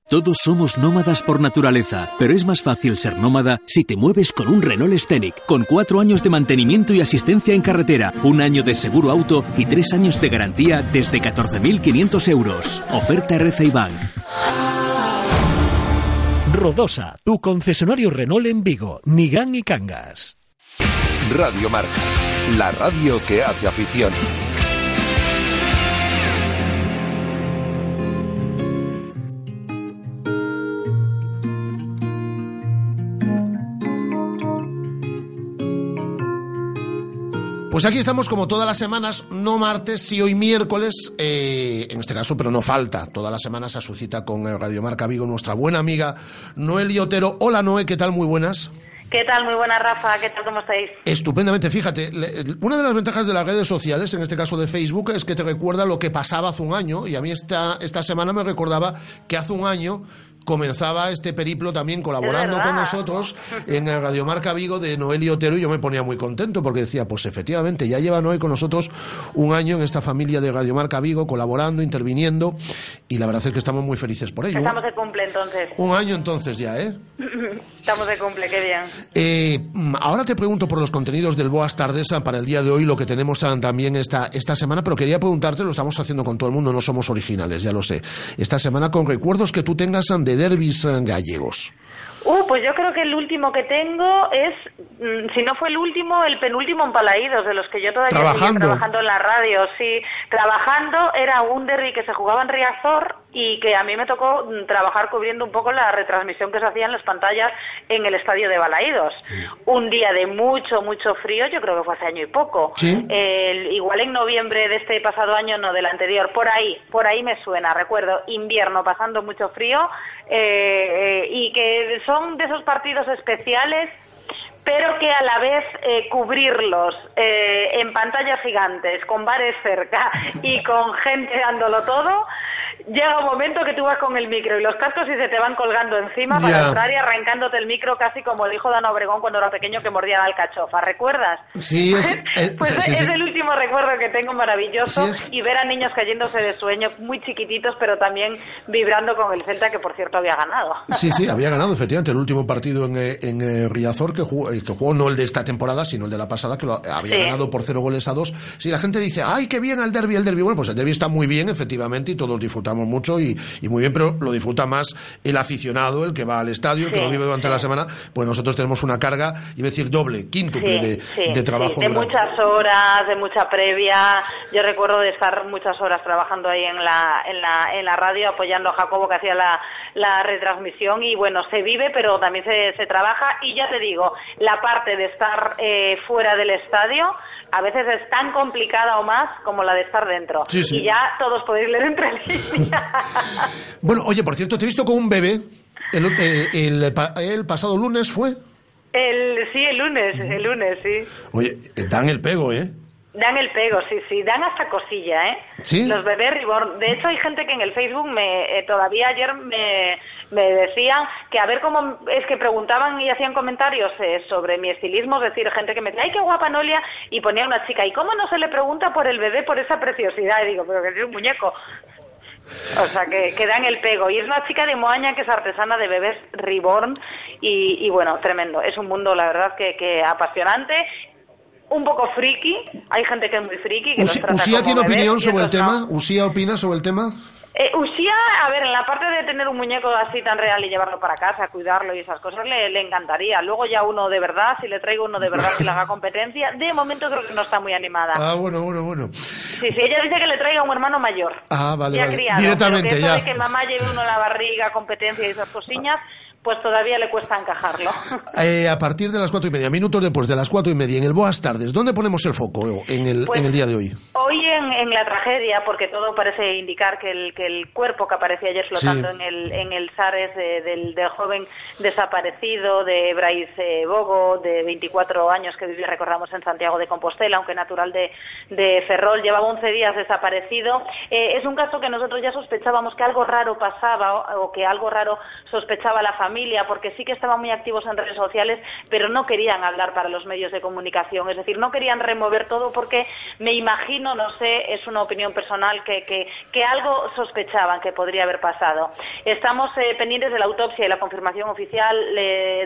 [SPEAKER 33] Todos somos nómadas por naturaleza, pero es más fácil ser nómada si te mueves con un Renault Scenic, con cuatro años de mantenimiento y asistencia en carretera, un año de seguro auto y tres años de garantía desde 14.500 euros. Oferta RCI Bank.
[SPEAKER 3] Rodosa, tu concesionario Renault en Vigo, Nigán y Cangas.
[SPEAKER 2] Radio Marca, la radio que hace afición.
[SPEAKER 1] Pues aquí estamos como todas las semanas, no martes, sí hoy miércoles, eh, en este caso, pero no falta. Todas las semanas a su cita con Radio Marca Vigo, nuestra buena amiga Noel Otero. Hola Noé, ¿qué tal? Muy buenas.
[SPEAKER 34] ¿Qué tal? Muy buena, Rafa. ¿Qué tal? ¿Cómo estáis?
[SPEAKER 1] Estupendamente, fíjate, una de las ventajas de las redes sociales, en este caso de Facebook, es que te recuerda lo que pasaba hace un año y a mí esta, esta semana me recordaba que hace un año comenzaba este periplo también colaborando con nosotros en el Radiomarca Vigo de Noel y Otero y yo me ponía muy contento porque decía, pues efectivamente, ya lleva Noel con nosotros un año en esta familia de Radiomarca Vigo, colaborando, interviniendo y la verdad es que estamos muy felices por ello.
[SPEAKER 34] Estamos de cumple, entonces.
[SPEAKER 1] Un año entonces ya, ¿eh? *laughs*
[SPEAKER 34] Estamos de cumple, qué bien.
[SPEAKER 1] Eh, mm, ahora te pregunto por los contenidos del Boas Tardesa para el día de hoy, lo que tenemos también esta, esta semana, pero quería preguntarte, lo estamos haciendo con todo el mundo, no somos originales, ya lo sé. Esta semana con recuerdos que tú tengas ah, de derbis gallegos.
[SPEAKER 34] Uh, pues yo creo que el último que tengo es, mm, si no fue el último, el penúltimo en Palaídos, de los que yo todavía
[SPEAKER 1] Trabajando.
[SPEAKER 34] trabajando en la radio. Sí, trabajando era un derby que se jugaba en Riazor y que a mí me tocó mm, trabajar cubriendo un poco la retransmisión que se hacía en las pantallas en el estadio de Balaídos. Un día de mucho, mucho frío, yo creo que fue hace año y poco.
[SPEAKER 35] Sí.
[SPEAKER 34] Igual en noviembre de este pasado año, no del anterior, por ahí, por ahí me suena, recuerdo, invierno pasando mucho frío eh, eh, y que son de esos partidos especiales pero que a la vez eh, cubrirlos eh, en pantallas gigantes, con bares cerca *laughs* y con gente dándolo todo, llega un momento que tú vas con el micro y los cascos y se te van colgando encima para
[SPEAKER 1] Ya.
[SPEAKER 34] entrar y arrancando el micro casi como el hijo de Ana Obregón cuando era pequeño que mordía la alcachofa, ¿recuerdas?
[SPEAKER 1] Sí, *laughs* es, eh,
[SPEAKER 34] Pues
[SPEAKER 1] sí, sí,
[SPEAKER 34] es
[SPEAKER 1] sí.
[SPEAKER 34] el último recuerdo que tengo maravilloso
[SPEAKER 1] Sí, es-
[SPEAKER 34] y ver a niños cayéndose de sueño muy chiquititos pero también vibrando con el Celta que por cierto había ganado. *laughs*
[SPEAKER 1] Sí, sí, había ganado efectivamente el último partido en, eh, en eh, Riazor que jugó, que jugó no el de esta temporada, sino el de la pasada, que lo había ganado por cero goles a dos. Si la gente dice, ¡ay, qué bien el derby, el derby! Bueno, pues el derby está muy bien, efectivamente, y todos disfrutamos mucho y, y muy bien, pero lo disfruta más el aficionado, el que va al estadio, el que lo vive durante
[SPEAKER 34] sí.
[SPEAKER 1] la semana. Pues nosotros tenemos una carga, iba a decir doble, quíntuple
[SPEAKER 34] Sí,
[SPEAKER 1] de, trabajo.
[SPEAKER 34] de
[SPEAKER 1] durante-
[SPEAKER 34] muchas horas, de mucha previa. Yo recuerdo de estar muchas horas trabajando ahí en la, en la, en la radio apoyando a Jacobo que hacía la, la retransmisión y bueno, se vive pero también se, se trabaja y ya te digo, la parte de estar eh, fuera del estadio a veces es tan complicada o más como la de estar dentro.
[SPEAKER 1] Sí, sí.
[SPEAKER 34] Y ya todos podéis leer entre líneas. *laughs*
[SPEAKER 1] Bueno, oye, por cierto, te he visto con un bebé. El, eh, el el pasado lunes fue.
[SPEAKER 34] El, sí, el lunes, el lunes, sí.
[SPEAKER 1] Oye, dan el pego, ¿eh?
[SPEAKER 34] Dan el pego, sí, sí, dan hasta cosilla, ¿eh?
[SPEAKER 1] ¿Sí?
[SPEAKER 34] Los bebés reborn. De hecho, hay gente que en el Facebook me, eh, todavía ayer me, me decían que a ver cómo es que preguntaban y hacían comentarios eh, sobre mi estilismo, es decir, gente que me decía, ¡ay, qué guapa Nolia! Y ponía una chica, ¿y cómo no se le pregunta por el bebé por esa preciosidad? Y digo, pero que es un muñeco. O sea, que, que dan el pego. Y es una chica de Moaña que es artesana de bebés reborn. Y, y bueno, tremendo. Es un mundo, la verdad, que, que apasionante. Un poco friki. Hay gente que es muy friki. Que
[SPEAKER 1] Usi-
[SPEAKER 34] trata
[SPEAKER 1] ¿Usía tiene
[SPEAKER 34] bebés
[SPEAKER 1] opinión sobre el
[SPEAKER 34] otros no.
[SPEAKER 1] tema? ¿Usía opina sobre el tema?
[SPEAKER 34] Eh, Usía, a ver, en la parte de tener un muñeco así tan real y llevarlo para casa, cuidarlo y esas cosas, le, le encantaría. Luego ya uno de verdad, si le traigo uno de verdad que le haga *laughs* competencia, de momento creo que no está muy animada.
[SPEAKER 1] Ah, bueno, bueno, bueno.
[SPEAKER 34] Sí, sí, ella dice que le traiga un hermano mayor.
[SPEAKER 1] Ah, vale,
[SPEAKER 34] ya
[SPEAKER 1] vale.
[SPEAKER 34] criado,
[SPEAKER 1] Directamente,
[SPEAKER 34] pero que eso
[SPEAKER 1] ya.
[SPEAKER 34] de que mamá lleve uno la barriga, competencia y esas cosillas, pues todavía le cuesta encajarlo. *laughs*
[SPEAKER 1] Eh, a partir de las cuatro y media, minutos después de las cuatro y media, en el Boas Tardes, ¿dónde ponemos el foco en el,
[SPEAKER 34] Pues-
[SPEAKER 1] en el día de hoy?
[SPEAKER 34] Hoy en, en la tragedia, porque todo parece indicar que el, que el cuerpo que aparecía ayer flotando
[SPEAKER 1] Sí.
[SPEAKER 34] en el en el Sares de- del, del joven desaparecido de Brais eh, Bogo, de 24 años que vivía, recordamos, en Santiago de Compostela, aunque natural de, de Ferrol, llevaba 11 días desaparecido. Eh, es un caso que nosotros ya sospechábamos que algo raro pasaba o, o que algo raro sospechaba la familia, porque sí que estaban muy activos en redes sociales, pero no querían hablar para los medios de comunicación, es decir, no querían remover todo porque me imagino, no sé, es una opinión personal, que, que, algo sospechaban que podría haber pasado. Estamos eh, pendientes de la autopsia y la confirmación oficial.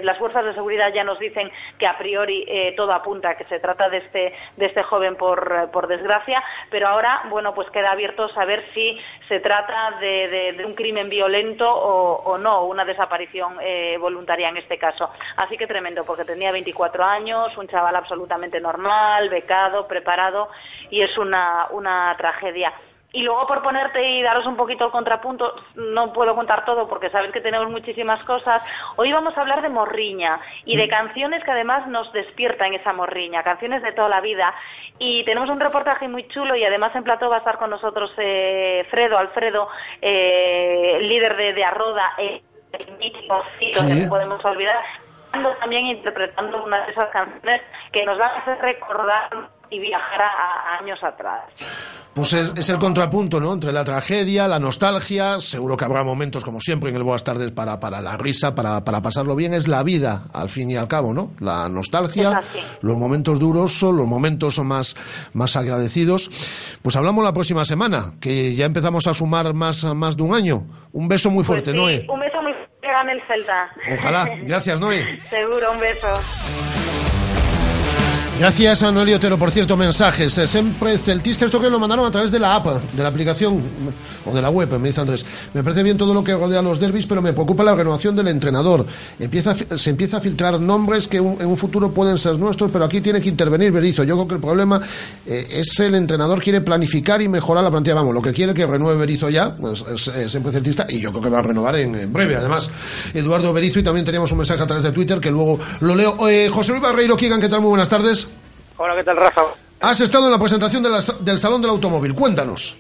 [SPEAKER 34] Las fuerzas de seguridad ya nos dicen que a priori eh, todo apunta que se trata de este, de este joven por, por desgracia, pero ahora, bueno, pues queda abierto saber si se trata de, un crimen violento o no, una desaparición eh, voluntaria en este caso. Así que tremendo, porque tenía 24 años, un chaval absolutamente normal, becado, preparado, y es una, una tragedia. Y luego por ponerte y daros un poquito el contrapunto, no puedo contar todo porque sabes que tenemos muchísimas cosas. Hoy vamos a hablar de morriña y de canciones que además nos despiertan esa morriña, canciones de toda la vida. Y tenemos un reportaje muy chulo y además en plató va a estar con nosotros eh, Fredo, Alfredo, eh, líder de, de Arroda, eh, el mítico Fito,
[SPEAKER 36] Sí.
[SPEAKER 34] que no podemos olvidar. también, interpretando una de esas canciones que nos van a hacer recordar y viajar a, años atrás.
[SPEAKER 1] Pues es, el contrapunto, ¿no? Entre la tragedia, la nostalgia, seguro que habrá momentos, como siempre, en el Buenas Tardes para, para la risa, para, para pasarlo bien, es la vida, al fin y al cabo, ¿no? La nostalgia, los momentos duros, los momentos más, más agradecidos. Pues hablamos la próxima semana, que ya empezamos a sumar más, más de un año. Un beso muy fuerte,
[SPEAKER 34] pues
[SPEAKER 1] Noé.
[SPEAKER 34] Un beso muy fuerte, gane el Celta.
[SPEAKER 1] Ojalá. *laughs* Gracias, Noé.
[SPEAKER 34] Seguro, un beso.
[SPEAKER 1] Gracias a Noelio Otero, por cierto, mensajes. Eh, siempre celtista, esto que lo mandaron a través de la app, de la aplicación o de la web, me dice Andrés. Me parece bien todo lo que rodea los derbis, pero me preocupa la renovación del entrenador. Empieza, se empieza a filtrar nombres que en un futuro pueden ser nuestros, pero aquí tiene que intervenir Berizzo. Yo creo que el problema eh, es el entrenador quiere planificar y mejorar la plantilla. Vamos, lo que quiere que renueve Berizzo ya, pues es, siempre celtista, y yo creo que va a renovar en, breve. Además, Eduardo Berizzo, y también teníamos un mensaje a través de Twitter que luego lo leo. Eh, José Luis Barreiro, Kigan, ¿qué tal? Muy buenas tardes.
[SPEAKER 21] Hola, ¿qué tal, Rafa?
[SPEAKER 1] Has estado en la presentación del Salón del Automóvil. Cuéntanos.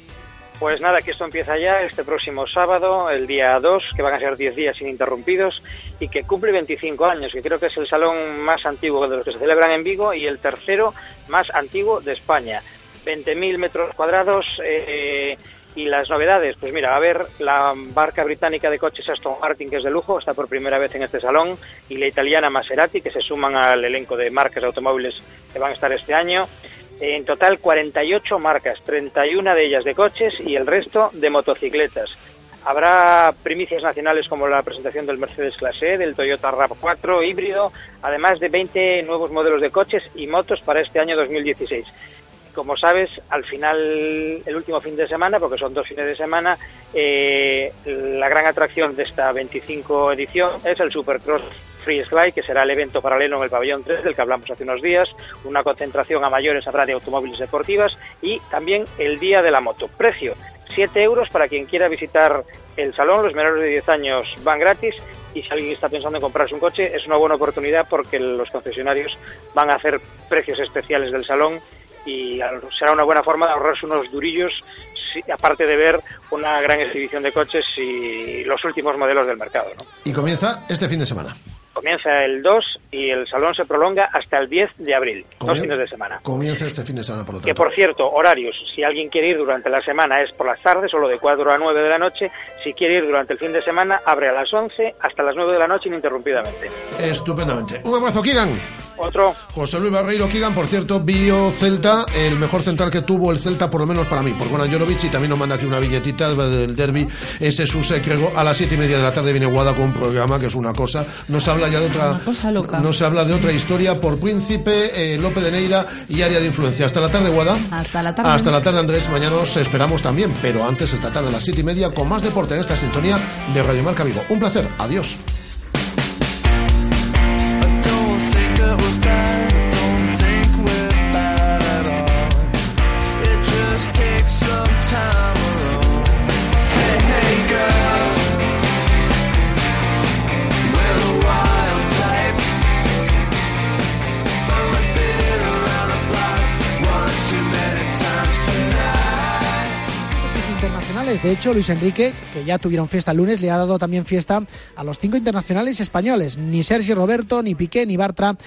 [SPEAKER 21] Pues nada, que esto empieza ya este próximo sábado, el día 2, que van a ser 10 días ininterrumpidos y que cumple 25 años, que creo que es el salón más antiguo de los que se celebran en Vigo y el tercero más antiguo de España. 20.000 metros cuadrados, eh, y las novedades, pues mira, a ver, la barca británica de coches Aston Martin, que es de lujo, está por primera vez en este salón, y la italiana Maserati, que se suman al elenco de marcas de automóviles que van a estar este año. En total, 48 marcas, 31 de ellas de coches y el resto de motocicletas. Habrá primicias nacionales como la presentación del Mercedes Clase, del Toyota RAV4 híbrido, además de 20 nuevos modelos de coches y motos para este año 2016 como sabes, al final, el último fin de semana, porque son dos fines de semana, eh, la gran atracción de esta 25 edición es el Supercross Free Sky, que será el evento paralelo en el pabellón 3 del que hablamos hace unos días, una concentración a mayores habrá de automóviles deportivas y también el Día de la Moto. Precio, 7 euros para quien quiera visitar el salón, los menores de 10 años van gratis y si alguien está pensando en comprarse un coche es una buena oportunidad porque los concesionarios van a hacer precios especiales del salón y será una buena forma de ahorrarse unos durillos, aparte de ver una gran exhibición de coches y los últimos modelos del mercado.
[SPEAKER 1] Y comienza este fin de semana.
[SPEAKER 21] Comienza el 2 y el salón se prolonga hasta el 10 de abril, dos fines de semana.
[SPEAKER 1] Comienza este fin de semana, por lo tanto.
[SPEAKER 21] Que por cierto, horarios, si alguien quiere ir durante la semana es por las tardes, solo de 4 a 9 de la noche. Si quiere ir durante el fin de semana, abre a las 11 hasta las 9 de la noche ininterrumpidamente.
[SPEAKER 1] Estupendamente. Un abrazo, Kigan.
[SPEAKER 21] Otro.
[SPEAKER 1] José Luis Barreiro Kigan, por cierto, bio Celta, el mejor central que tuvo el Celta, por lo menos para mí, por Juan Jorovic, y también nos manda aquí una billetita del derby. Ese es un secreto. A las siete y media de la tarde viene Guada con un programa que es una cosa. Nos habla ya de otra no se habla de otra historia por Príncipe, eh, Lope de Neira y área de influencia. Hasta la tarde, Guada.
[SPEAKER 6] Hasta la tarde.
[SPEAKER 1] Hasta la tarde, Andrés. Mañana nos esperamos también, pero antes esta tarde a las siete y media con más deporte en esta sintonía de Radio Marca Vigo. Un placer. Adiós.
[SPEAKER 35] De hecho, Luis Enrique, que ya tuvieron fiesta el lunes, le ha dado también fiesta a los cinco internacionales españoles. Ni Sergio Roberto, ni Piqué, ni Bartra